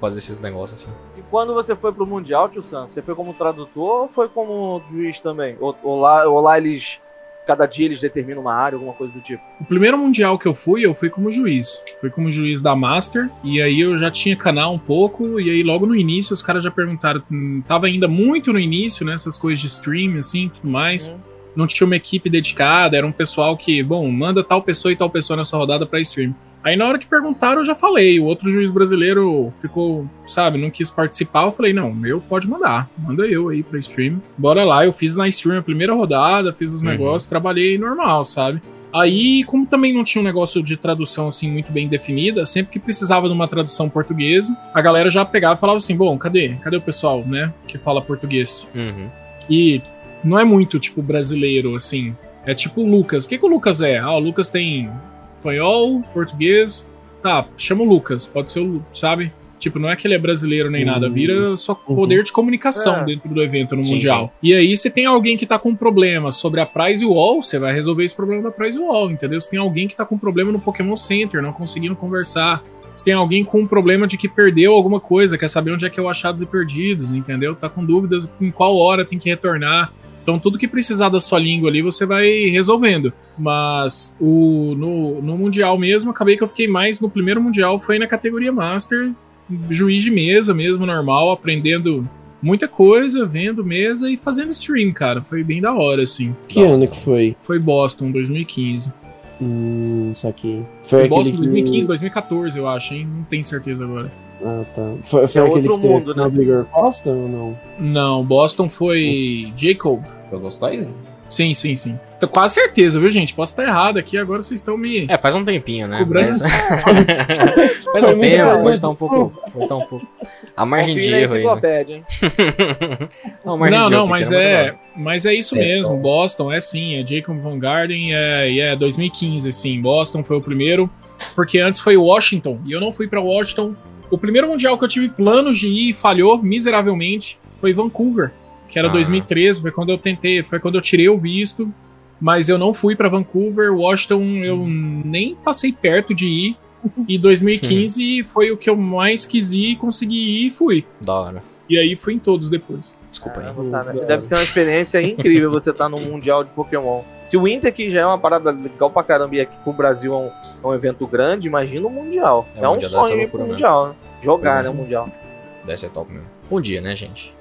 fazer esses negócios assim. E quando você foi pro Mundial, tio Sam, você foi como tradutor ou foi como juiz também? Ou, ou lá, ou lá eles. Cada dia eles determinam uma área, alguma coisa do tipo? O primeiro mundial que eu fui, eu fui como juiz. Fui como juiz da Master. E aí eu já tinha canal um pouco. E aí logo no início os caras já perguntaram. Tava ainda muito no início, né? Essas coisas de stream, assim, tudo mais. Uhum. Não tinha uma equipe dedicada. Era um pessoal que, bom, manda tal pessoa e tal pessoa nessa rodada pra stream. Aí na hora que perguntaram, eu já falei. O outro juiz brasileiro ficou, sabe, não quis participar. Eu falei, não, eu pode mandar. Manda eu aí pra stream. Bora lá. Eu fiz na stream a primeira rodada, fiz os Uhum. negócios, trabalhei normal, sabe? Aí, como também não tinha um negócio de tradução assim muito bem definida, sempre que precisava de uma tradução portuguesa, a galera já pegava e falava assim: bom, cadê? Cadê o pessoal, né? Que fala português? Uhum. E não é muito, tipo, brasileiro, assim. É tipo o Lucas. O que, que o Lucas é? Ah, o Lucas tem espanhol, português. Tá, chama o Lucas. Pode ser o, sabe? Tipo, não é que ele é brasileiro nem nada, vira só poder de comunicação É. dentro do evento no Sim, Mundial. E aí, se tem alguém que tá com um problema sobre a Prize Wall, você vai resolver esse problema da Prize Wall, entendeu? Se tem alguém que tá com problema no Pokémon Center, não conseguindo conversar. Se tem alguém com um problema de que perdeu alguma coisa, quer saber onde é que é o achados e perdidos, entendeu? Tá com dúvidas em qual hora tem que retornar. Então, tudo que precisar da sua língua ali, você vai resolvendo. Mas o, no, no Mundial mesmo, acabei que eu fiquei mais no primeiro Mundial, foi na categoria Master, juiz de mesa mesmo, normal, aprendendo muita coisa, vendo mesa e fazendo stream, cara. Foi bem da hora, assim. Que ano que foi? Foi Boston, 2015. Hum, isso aqui. Foi Foi Boston que... 2015, 2014, eu acho, hein? Não tenho certeza agora. Ah, tá. Foi, foi É aquele outro que teve mundo, né? na Bigger Costa ou não? Não, Boston foi Jacob. Eu gostei. Sim, sim, sim. Tô quase certeza, viu, gente? Posso estar errado aqui, agora vocês estão me. É, faz um tempinho, né? Mas... faz um tempo, pode estar um pouco. Pode estar um pouco. A margem de erro aí. Né? não, Não, não, mas é, mas é isso É, mesmo. então. Boston é sim, é Jacob Van Garden é, e é 2015, sim. Boston foi o primeiro, porque antes foi Washington e eu não fui pra Washington. O primeiro mundial que eu tive planos de ir e falhou miseravelmente foi Vancouver, que era Ah. 2013, foi quando eu tentei, foi quando eu tirei o visto, mas eu não fui pra Vancouver. Washington eu nem passei perto de ir. E 2015 foi o que eu mais quis ir, consegui ir e fui. Da hora. E aí fui em todos depois. Desculpa aí. Caramba, tá, né? Deve ser uma experiência incrível você estar num Mundial de Pokémon. Se o Inter que já é uma parada legal pra caramba e aqui pro Brasil é um, é um evento grande, imagina o Mundial. É, É, um Mundial sonho ir pro mesmo. Mundial, né? Jogar, Pois né, é. o Mundial. Deve ser top mesmo. Um dia, né, gente?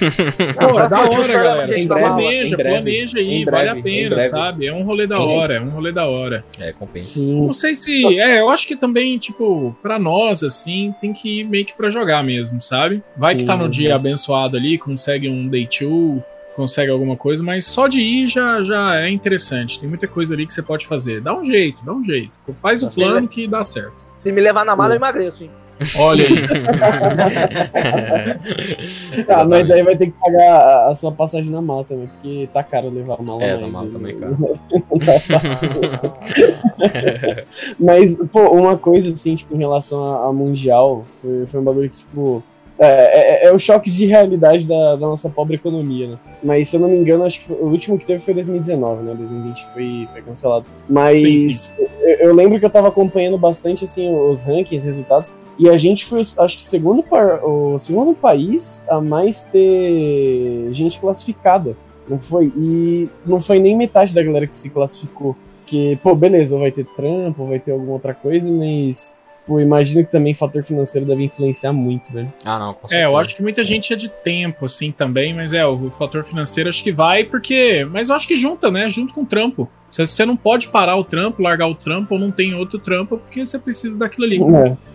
Pô, é da hora, galera. Em tá breve, planeja, em breve, planeja aí, em vale breve, a pena, breve. sabe? É um rolê da hora, é um rolê da hora. É, compensa. Sim. Não sei se. É, eu acho que também, tipo, pra nós, assim, tem que ir meio que pra jogar mesmo, sabe? Vai que Sim, tá no dia abençoado ali, consegue um day two, consegue alguma coisa, mas só de ir já, já é interessante. Tem muita coisa ali que você pode fazer. Dá um jeito, dá um jeito. Faz o Tá plano que dá certo. Se me levar na mala, eu emagreço, hein? Olha aí. Tá, mas aí vai ter que pagar a, sua passagem na mala também, porque tá caro levar a mala É, mais, na mala né? também, cara. Não tá fácil. Mas, pô, uma coisa assim, tipo, em relação a, a Mundial, foi, foi um bagulho que, tipo, É, é, é os choques de realidade da, da nossa pobre economia, né? Mas se eu não me engano, acho que foi- o último que teve foi 2019, né? 2020 foi, foi cancelado. Mas Sim, Eu, eu lembro que eu tava acompanhando bastante assim os rankings, resultados, e a gente foi, acho que, segundo, o segundo país a mais ter gente classificada. Não foi? E não foi nem metade da galera que se classificou. Que, pô, beleza, vai ter trampo, vai ter alguma outra coisa, mas. Pô, imagino que também o fator financeiro deve influenciar muito, velho. Ah, não, com É, eu acho que muita gente é de tempo, assim, também, mas é, o fator financeiro acho que vai porque. Mas eu acho que junta, né? Junto com o trampo. Você, você não pode parar o trampo, largar o trampo, ou não tem outro trampo, porque você precisa daquilo ali.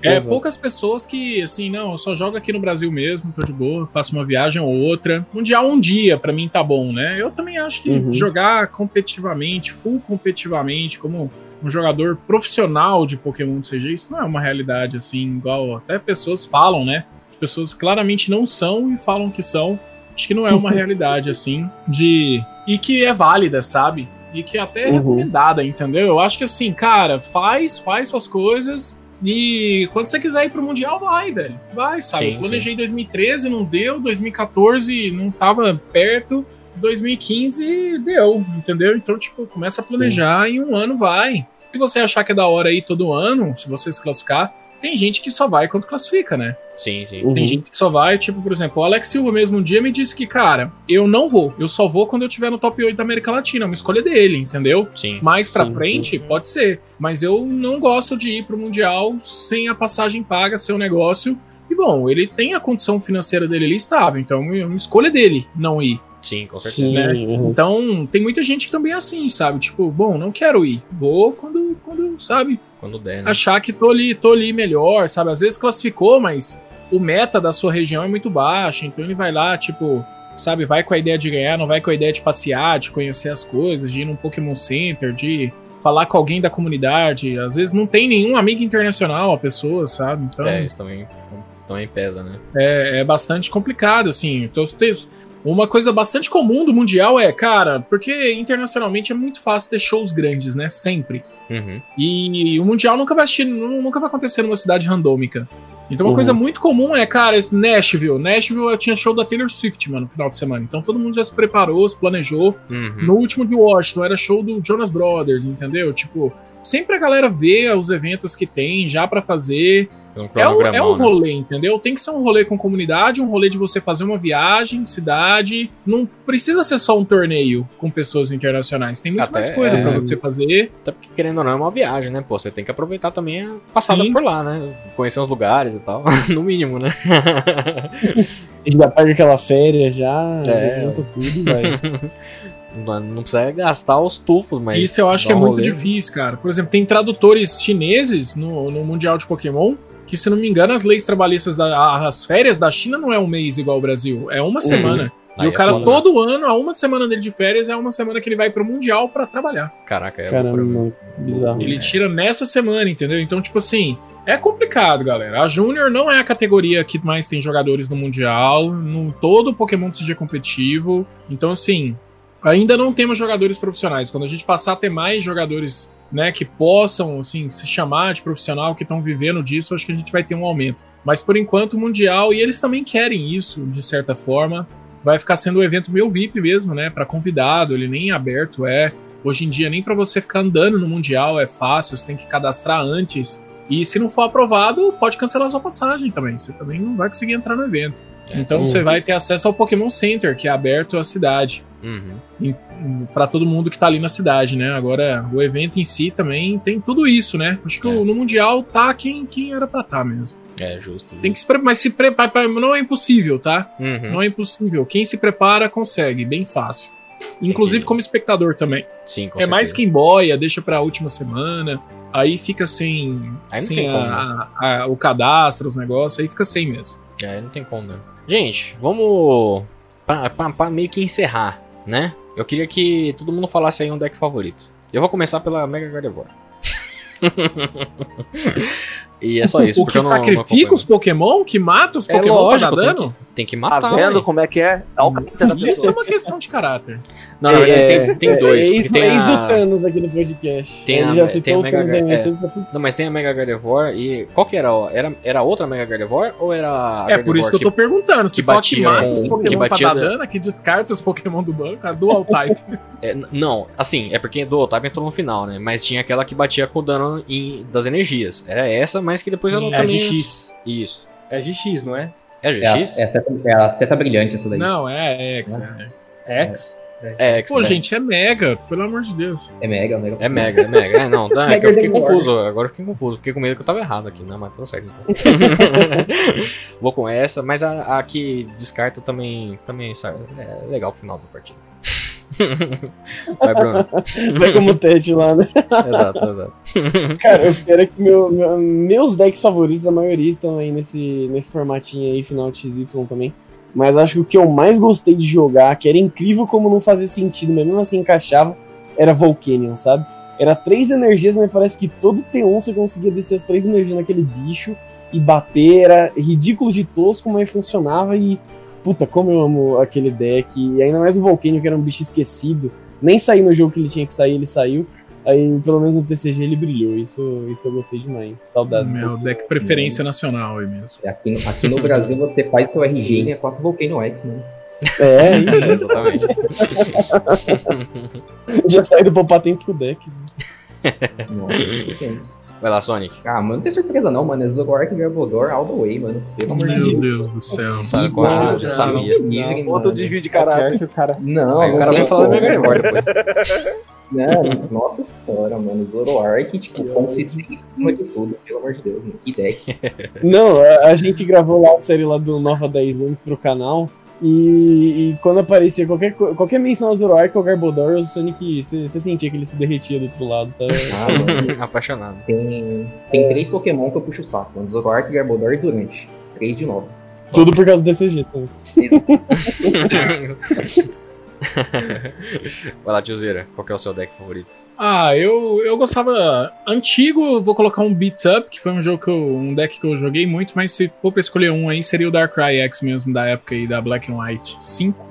É, exato. poucas pessoas que, assim, não, eu só jogo aqui no Brasil mesmo, tô de boa, faço uma viagem ou outra. Mundial um dia, pra mim tá bom, né? Eu também acho que Uhum. jogar competitivamente, full competitivamente, como um jogador profissional de Pokémon CG, isso não é uma realidade, assim, igual até pessoas falam, né? As pessoas claramente não são e falam que são. Acho que não é uma realidade, assim, de. E que é válida, sabe? E que até é Uhum. recomendada, entendeu? Eu acho que assim, cara, faz, faz suas coisas. E quando você quiser ir pro Mundial, vai, velho. Vai, sabe? Sim, Eu planejei em 2013, não deu. 2014, não tava perto. 2015, deu, entendeu? Então, tipo, começa a planejar e em um ano vai. Se você achar que é da hora ir todo ano, se você se classificar, tem gente que só vai quando classifica, né? Sim, sim. Uhum. Tem gente que só vai, tipo, por exemplo, o Alex Silva mesmo um dia me disse que, cara, eu não vou. Eu só vou quando eu tiver no top 8 da América Latina. É uma escolha dele, entendeu? Sim. Mais pra Sim. frente, pode ser. Mas eu não gosto de ir pro Mundial sem a passagem paga, seu negócio. E bom, ele tem a condição financeira dele ali estável, então é uma escolha dele não ir. Sim, com certeza. Sim, né? Então, tem muita gente que também é assim, sabe? Tipo, bom, não quero ir. Vou quando, quando sabe, Quando der, né? achar que tô ali, tô ali melhor, sabe? Às vezes classificou, mas o meta da sua região é muito baixo, então ele vai lá, tipo, sabe, vai com a ideia de ganhar, não vai com a ideia de passear, de conhecer as coisas, de ir num Pokémon Center, de falar com alguém da comunidade. Às vezes não tem nenhum amigo internacional a pessoa, sabe? Então É, isso também, também pesa, né? é, é bastante complicado, assim. Então, os textos- uma coisa bastante comum do Mundial é, cara, porque internacionalmente é muito fácil ter shows grandes, né? Sempre. Uhum. E o Mundial nunca vai, assistir, nunca vai acontecer numa cidade randômica. Então uma Uhum. coisa muito comum é, cara, Nashville. Nashville tinha show da Taylor Swift, mano, no final de semana. Então todo mundo já se preparou, se planejou. Uhum. No último de Washington era show do Jonas Brothers, entendeu? Tipo, sempre a galera vê os eventos que tem já pra fazer. Um É um, é um né? rolê, entendeu? Tem que ser um rolê com comunidade, um rolê de você fazer uma viagem, cidade. Não precisa ser só um torneio com pessoas internacionais. Tem muito Até mais coisa é- pra você fazer. Até porque, querendo ou não, é uma viagem, né? Pô, você tem que aproveitar também a passada Sim. por lá, né? Conhecer os lugares e tal. no mínimo, né? A gente já pega aquela férias já, É. já junta tudo vai. não, não precisa gastar os tufos, mas. Isso eu acho que é um muito rolê. difícil, cara. Por exemplo, tem tradutores chineses no, no Mundial de Pokémon que, se não me engano, as leis trabalhistas, da, as férias da China não é um mês igual ao Brasil, é uma semana. Aí e o é cara, né? todo ano, a uma semana dele de férias é uma semana que ele vai pro Mundial pra trabalhar. Caraca, é Caramba, bizarro. Ele tira nessa semana, entendeu? Então, tipo assim, é complicado, galera. A Júnior não é a categoria que mais tem jogadores no Mundial. No todo o Pokémon CG competitivo. Então, assim, ainda não temos jogadores profissionais. Quando a gente passar a ter mais jogadores, né, que possam, assim, se chamar de profissional, que estão vivendo disso, acho que a gente vai ter um aumento. Mas por enquanto, o Mundial, e eles também querem isso, de certa forma, vai ficar sendo um evento meio VIP mesmo, né, para convidado, ele nem aberto é. Hoje em dia, nem para você ficar andando no Mundial é fácil, você tem que cadastrar antes. E se não for aprovado, pode cancelar sua passagem também. Você também não vai conseguir entrar no evento. É, então uhum. você vai ter acesso ao Pokémon Center, que é aberto à cidade. Uhum. Para todo mundo que tá ali na cidade, né? Agora, o evento em si também tem tudo isso, né? Acho que É. no Mundial tá quem, quem era pra tá mesmo. É, justo. Tem que se preparar, mas se prepara, não é impossível, tá? Uhum. Não é impossível. Quem se prepara consegue, bem fácil. Inclusive que- como espectador também. Sim, com É mais certeza. quem boia, deixa pra última semana, aí fica sem, Aí sem a- né? a- a- o cadastro, os negócios, aí fica sem mesmo. É, não tem como, né? Gente, vamos. Pra meio que encerrar, né? Eu queria que todo mundo falasse aí um deck favorito. Eu vou começar pela Mega Gardevoir. E é só isso. o que não, sacrifica os Pokémon? Que mata os É Pokémon lógico, pra dar tem dano? Tem que Tá matar. vendo ué. como é que é? É Isso é uma questão de caráter. Não, na verdade É, tem, tem é, dois. É, tem o a... Aqui no podcast. tem Ele a- já tem citou a o Mega Gar- aí, é. pra- Não, mas tem a Mega Gardevoir e. Qual que era? ó? Era, era outra Mega Gardevoir ou era a é por isso que eu tô perguntando. Se que for que batia com- que Pokémon pra batia dar da- dano, que descarta os Pokémon do banco, a Dual Type. É, não, assim, é porque do Otávio entrou no final, né? Mas tinha aquela que batia com o dano das energias. Era essa, mas que depois ela É a também. GX. Isso. É a GX, não é? É a É, a- GX? é, a seta, é a seta brilhante essa daí. Não, é X. É. X? É, X, Pô, né? gente, é Mega, pelo amor de Deus. É mega, mega. É Mega, é Mega. É, não, tá, é que eu fiquei confuso. Agora eu fiquei confuso. Fiquei com medo que eu tava errado aqui, né? Mas certo então. Vou com essa, mas a, a que descarta também, também sabe, é legal pro final da partida. Vai, Bruno. Como teste lá, né? Exato, exato. Cara, eu quero que meu- meu- meus decks favoritos, a maioria estão aí nesse, nesse formatinho aí, final de XY também. Mas acho que o que eu mais gostei de jogar, que era incrível como não fazia sentido, mas mesmo assim encaixava, era Volcanion, sabe? Era três energias, mas parece que todo T1 você conseguia descer as três energias naquele bicho e bater. Era ridículo de tosco, mas funcionava e. Puta, como eu amo aquele deck. E ainda mais o Volcanion, que era um bicho esquecido. Nem saiu no jogo que ele tinha que sair, ele saiu. Aí, pelo menos no TCG, ele brilhou. Isso, isso eu gostei demais. Saudades. Meu deck preferência nacional aí mesmo. Aqui, no- aqui no Brasil você faz seu RG e é 4 Volcano X, né? É, isso. É, exatamente. Já saiu do poupar tempo pro deck. Nossa, que tempos. Vai lá, Sonic. Ah, mano, não tem surpresa não, mano. É Zogork e Garbodor all the way, mano. Pelo amor de Meu Deus. Deus do céu. Sabe qual Não, é? Já sabia. Livre, Outro desvio de caráter. cara. Não, Aí o não cara vem falar da como. Mega Gardevoir depois. Não, nossa senhora, mano. Zoroark, tipo, consistente em cima de tudo. Pelo amor de Deus, mano. Que deck. Não, a, a gente gravou lá a série lá do Nova 10 anos pro canal. E, e quando aparecia qualquer, qualquer menção ao Zoroark ou Garbodor, o Sonic, você sentia que ele se derretia do outro lado, tá? Ah. Apaixonado. Tem, tem três Pokémon que eu puxo o saco, mano. Zoroark, Garbodor e Durante. Três de novo. Tudo por causa do DCG também. Vai lá, tiozeira. Qual é o seu deck favorito? Ah, eu, eu gostava. Antigo, vou colocar um Beats Up, que foi um jogo que eu, um deck que eu joguei muito, mas se for pra escolher um aí, seria o Darkrai X mesmo, da época aí da Black and White 5,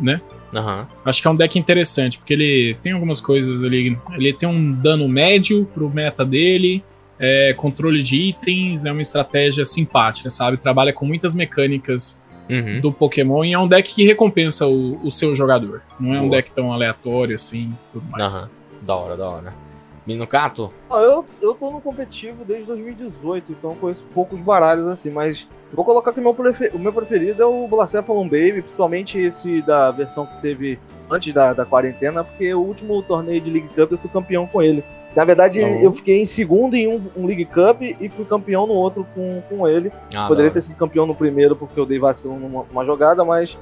né? Aham. Acho que é um deck interessante, porque ele tem algumas coisas ali. Ele tem um dano médio pro meta dele, é, controle de itens, é uma estratégia simpática, sabe? Trabalha com muitas mecânicas Uhum. do Pokémon e é um deck que recompensa o, o seu jogador. Não é um Boa. deck tão aleatório assim, tudo mais. Aham. Da hora, da hora. Minucato? Ah, eu, eu tô no competitivo desde 2018, então conheço poucos baralhos assim, mas vou colocar que o meu, o meu preferido é o Blacephalon Baby, principalmente esse da versão que teve antes da, da quarentena, porque o último torneio de League Cup eu fui campeão com ele. Na verdade, bom. eu fiquei em segundo em um, um League Cup e fui campeão no outro com, com ele. Ah, Poderia da ter sido campeão no primeiro porque eu dei vacilo numa, numa jogada, mas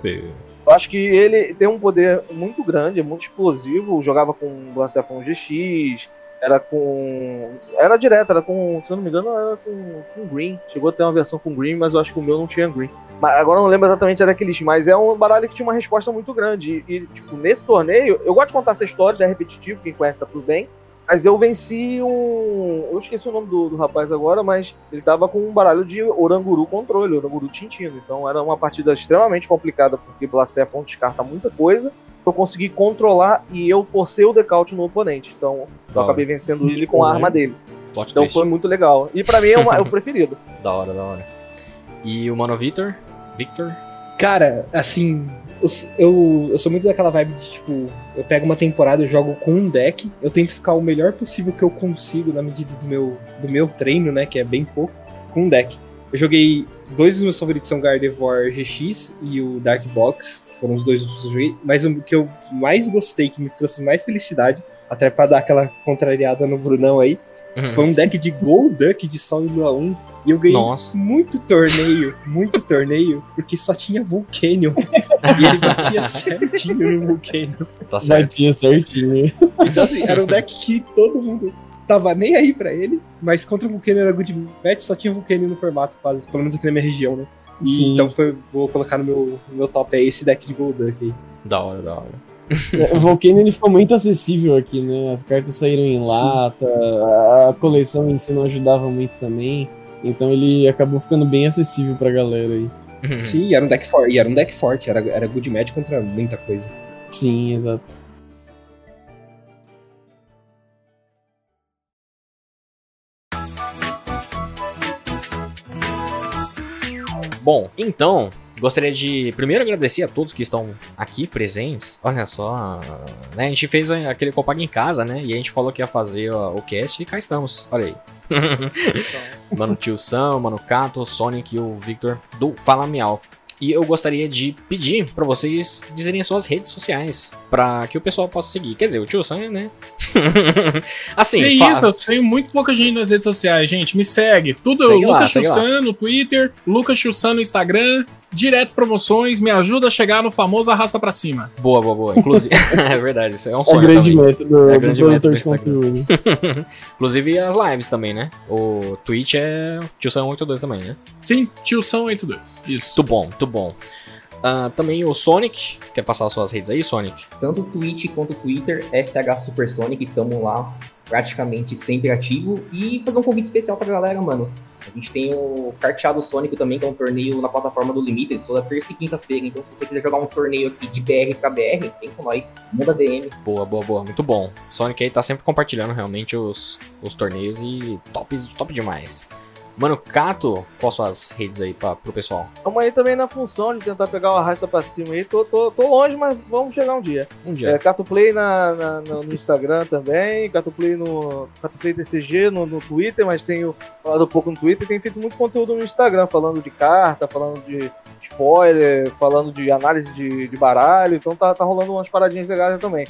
eu acho que ele tem um poder muito grande, é muito explosivo. Jogava com Blacephalon GX, era com. Era direto, era com. Se eu não me engano, era com, com Green. Chegou a ter uma versão com Green, mas eu acho que o meu não tinha Green. Mas agora eu não lembro exatamente a daqueles, mas é um baralho que tinha uma resposta muito grande. E, e, tipo, nesse torneio, eu gosto de contar essa história, é repetitivo, quem conhece tá tudo bem. Mas eu venci um. Eu esqueci o nome do, do rapaz agora, mas ele tava com um baralho de Oranguru controle, Oranguru Tintino. Então era uma partida extremamente complicada, porque Blacephalon descarta muita coisa. Eu consegui controlar e eu forcei o decaute no oponente. Então Da eu hora. acabei vencendo ele com a arma dele. Plot Então twist. foi muito legal. E pra mim é, uma- é o preferido. Da hora, da hora. E o Mano Victor? Victor? Cara, assim, eu, eu, sou muito daquela vibe de, tipo, eu pego uma temporada, eu jogo com um deck, eu tento ficar o melhor possível que eu consigo na medida do meu, do meu treino, né, que é bem pouco, com um deck. Eu joguei, dois dos meus favoritos são Gardevoir GX e o Dark Box, que foram os dois que eu joguei, mas o que eu mais gostei, que me trouxe mais felicidade, até pra dar aquela contrariada no Brunão aí, Uhum. foi um deck de Golduck de Sol e Lua 1, e eu ganhei Nossa. muito torneio, muito torneio, porque só tinha Vulcanion. e ele batia certinho no Vulcanion. Tá certo. Batia certinho. Então, assim, era um deck que todo mundo tava nem aí pra ele, mas contra o Vulcanion era good match, só tinha Vulcanion no formato, quase, pelo menos aqui na minha região, né? E Sim. então foi, vou colocar no meu, no meu top aí esse deck de Golduck aí. Da hora, da hora. O Volcano ele ficou muito acessível aqui, né? As cartas saíram em lata, a coleção em si não ajudava muito também. Então ele acabou ficando bem acessível pra galera aí. Sim, e era um deck forte. E era um deck forte, era, era good match contra muita coisa. Sim, exato. Bom, então, gostaria de primeiro agradecer a todos que estão aqui presentes. Olha só, né? A gente fez aquele Copaga em casa, né? E a gente falou que ia fazer o cast e cá estamos. Olha aí. mano Tio Sam, Mano Cato, Sonic e o Victor do Fala Miau. E eu gostaria de pedir pra vocês dizerem as suas redes sociais pra que o pessoal possa seguir. Quer dizer, o Tio Sam, né? assim, é fa- isso, eu tenho muito pouca gente nas redes sociais, gente. Me segue. Tudo Segue lá, Lucas. Chussan no Twitter, Lucas Chussan no Instagram, direto promoções, me ajuda a chegar no famoso arrasta pra cima. Boa, boa, boa. Inclusive, é verdade, isso é um É o sonho grande também. método É do grande do Instagram. conteúdo. Inclusive as lives também, né? O Twitch é Tio Sam 82 também, né? Sim, Tio São 82. Isso. Muito bom, muito bom. Ah, também o Sonic, quer passar as suas redes aí, Sonic? Tanto Twitch quanto Twitter, SH Supersonic, estamos lá praticamente sempre ativo. E fazer um convite especial pra galera, mano. A gente tem o Carteado Sonic também, que é um torneio na plataforma do Limited, toda terça e quinta-feira. Então, se você quiser jogar um torneio aqui de BR pra BR, tem com nós. Manda DM. Boa, boa, boa, muito bom. Sonic aí tá sempre compartilhando realmente os, os torneios e top, top demais. Mano, Cato, quais suas redes aí pra, pro pessoal? Tamo aí também na função de tentar pegar o arrasta pra cima aí. Tô, tô, tô longe, mas vamos chegar um dia. Um É, dia. Catuplay na, na- no, Instagram também, Catuplay no Catuplay DCG no, no Twitter, mas tenho falado um pouco no Twitter, tenho feito muito conteúdo no Instagram, falando de carta, falando de spoiler, falando de análise de, de baralho, então tá, tá rolando umas paradinhas legais também.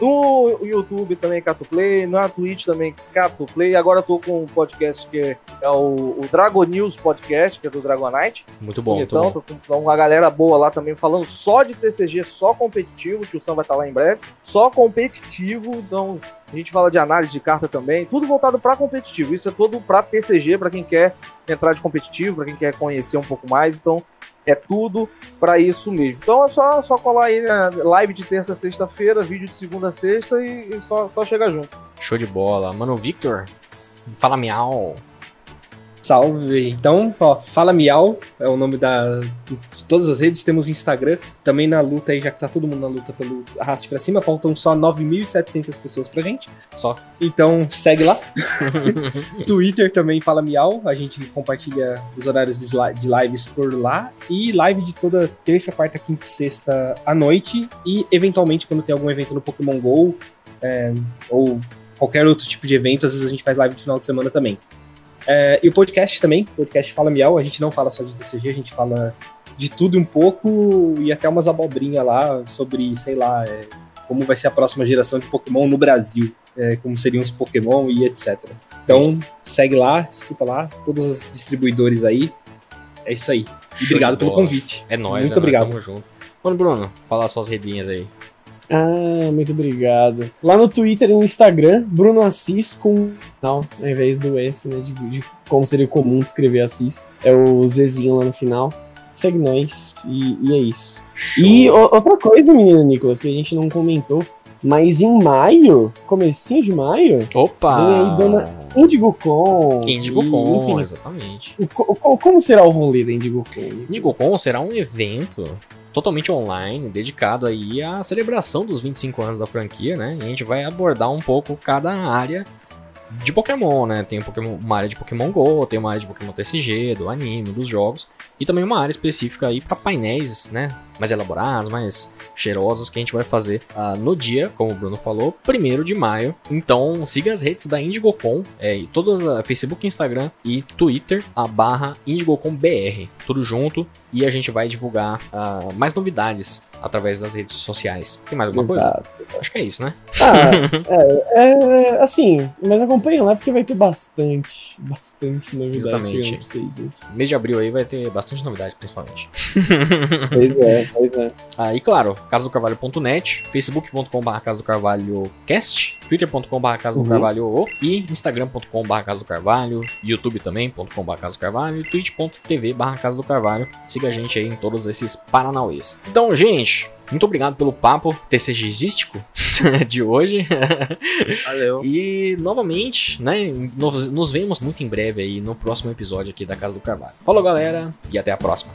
No YouTube também Catuplay, na Twitch também Catuplay, agora eu tô com um podcast que é, é o, o Dragon News Podcast, que é do Dragonite. Muito bom, muito Então, bom. tô com uma galera boa lá também falando só de TCG, só competitivo. O Tio Sam vai estar lá em breve. Só competitivo. Então, a gente fala de análise de carta também. Tudo voltado para competitivo. Isso é todo para TCG, para quem quer entrar de competitivo, para quem quer conhecer um pouco mais. Então, é tudo para isso mesmo. Então, é só, só colar aí na live de terça a sexta-feira, vídeo de segunda a sexta e, e só, só chegar junto. Show de bola. Mano, Victor, fala miau. Salve! Então, ó, Fala Miau é o nome da, de todas as redes. Temos Instagram, também na luta aí, já que tá todo mundo na luta pelo arraste pra cima. Faltam só 9.700 pessoas pra gente. Só. Então, segue lá. Twitter também Fala Miau. A gente compartilha os horários de lives por lá. E live de toda terça, quarta, quinta e sexta à noite. E, eventualmente, quando tem algum evento no Pokémon GO é, ou qualquer outro tipo de evento, às vezes a gente faz live de final de semana também. É, e o podcast também, o podcast Fala Miau, a gente não fala só de TCG, a gente fala de tudo um pouco e até umas abobrinhas lá sobre, sei lá, é, como vai ser a próxima geração de Pokémon no Brasil, é, como seriam os Pokémon e etc. Então, segue lá, escuta lá, todos os distribuidores aí. É isso aí. E obrigado pelo convite. É nóis, Muito é nóis, obrigado. tamo junto. Mano, Bruno, fala as suas redinhas aí. Ah, muito obrigado. Lá no Twitter e no Instagram, Bruno Assis com. Não, ao invés do S, né? De, de como seria comum escrever Assis. É o Zzinho lá no final. Segue nós. E, e é isso. E o- outra coisa, menino Nicolas, que a gente não comentou. Mas em maio, comecinho de maio, Opa! vem aí Dona IndigoCon. Indigo Com, Enfim, exatamente. o co- como será o rolê da IndigoCon? IndigoCon será um evento totalmente online, dedicado aí à celebração dos 25 anos da franquia, né? E a gente vai abordar um pouco cada área de Pokémon, né? Tem um Pokémon- uma área de Pokémon GO, tem uma área de Pokémon TCG, do anime, dos jogos, e também uma área específica aí para painéis, né? Mais elaborados, mais cheirosos que a gente vai fazer ah, no dia, como o Bruno falou, 1 de maio. Então siga as redes da IndigoCon, é, todas a Facebook, Instagram e Twitter, a barra IndigoCon BR, tudo junto, e a gente vai divulgar ah, mais novidades através das redes sociais. Tem mais alguma coisa? Exato. Acho que é isso, né? Ah, é, é, assim, mas acompanha lá porque vai ter bastante, bastante novidade Exatamente. pra vocês, gente. Mês de abril aí vai ter bastante novidade, principalmente. Pois é, pois é. Ah, e claro, casadocarvalho.net, facebook.com.br Casa do Carvalho Cast, twitter.com.br Casa do Uhum. Carvalho e instagram.com.br Casa do Carvalho, youtube também.com.br Casa do Carvalho, e twitch.tv Casa do Carvalho. Siga a gente aí em todos esses paranauês. Então, gente, Muito obrigado pelo papo TCGístico de hoje. Valeu. E novamente, né? Nos, nos vemos muito em breve aí no próximo episódio aqui da Casa do Carvalho. Falou, galera, e até a próxima.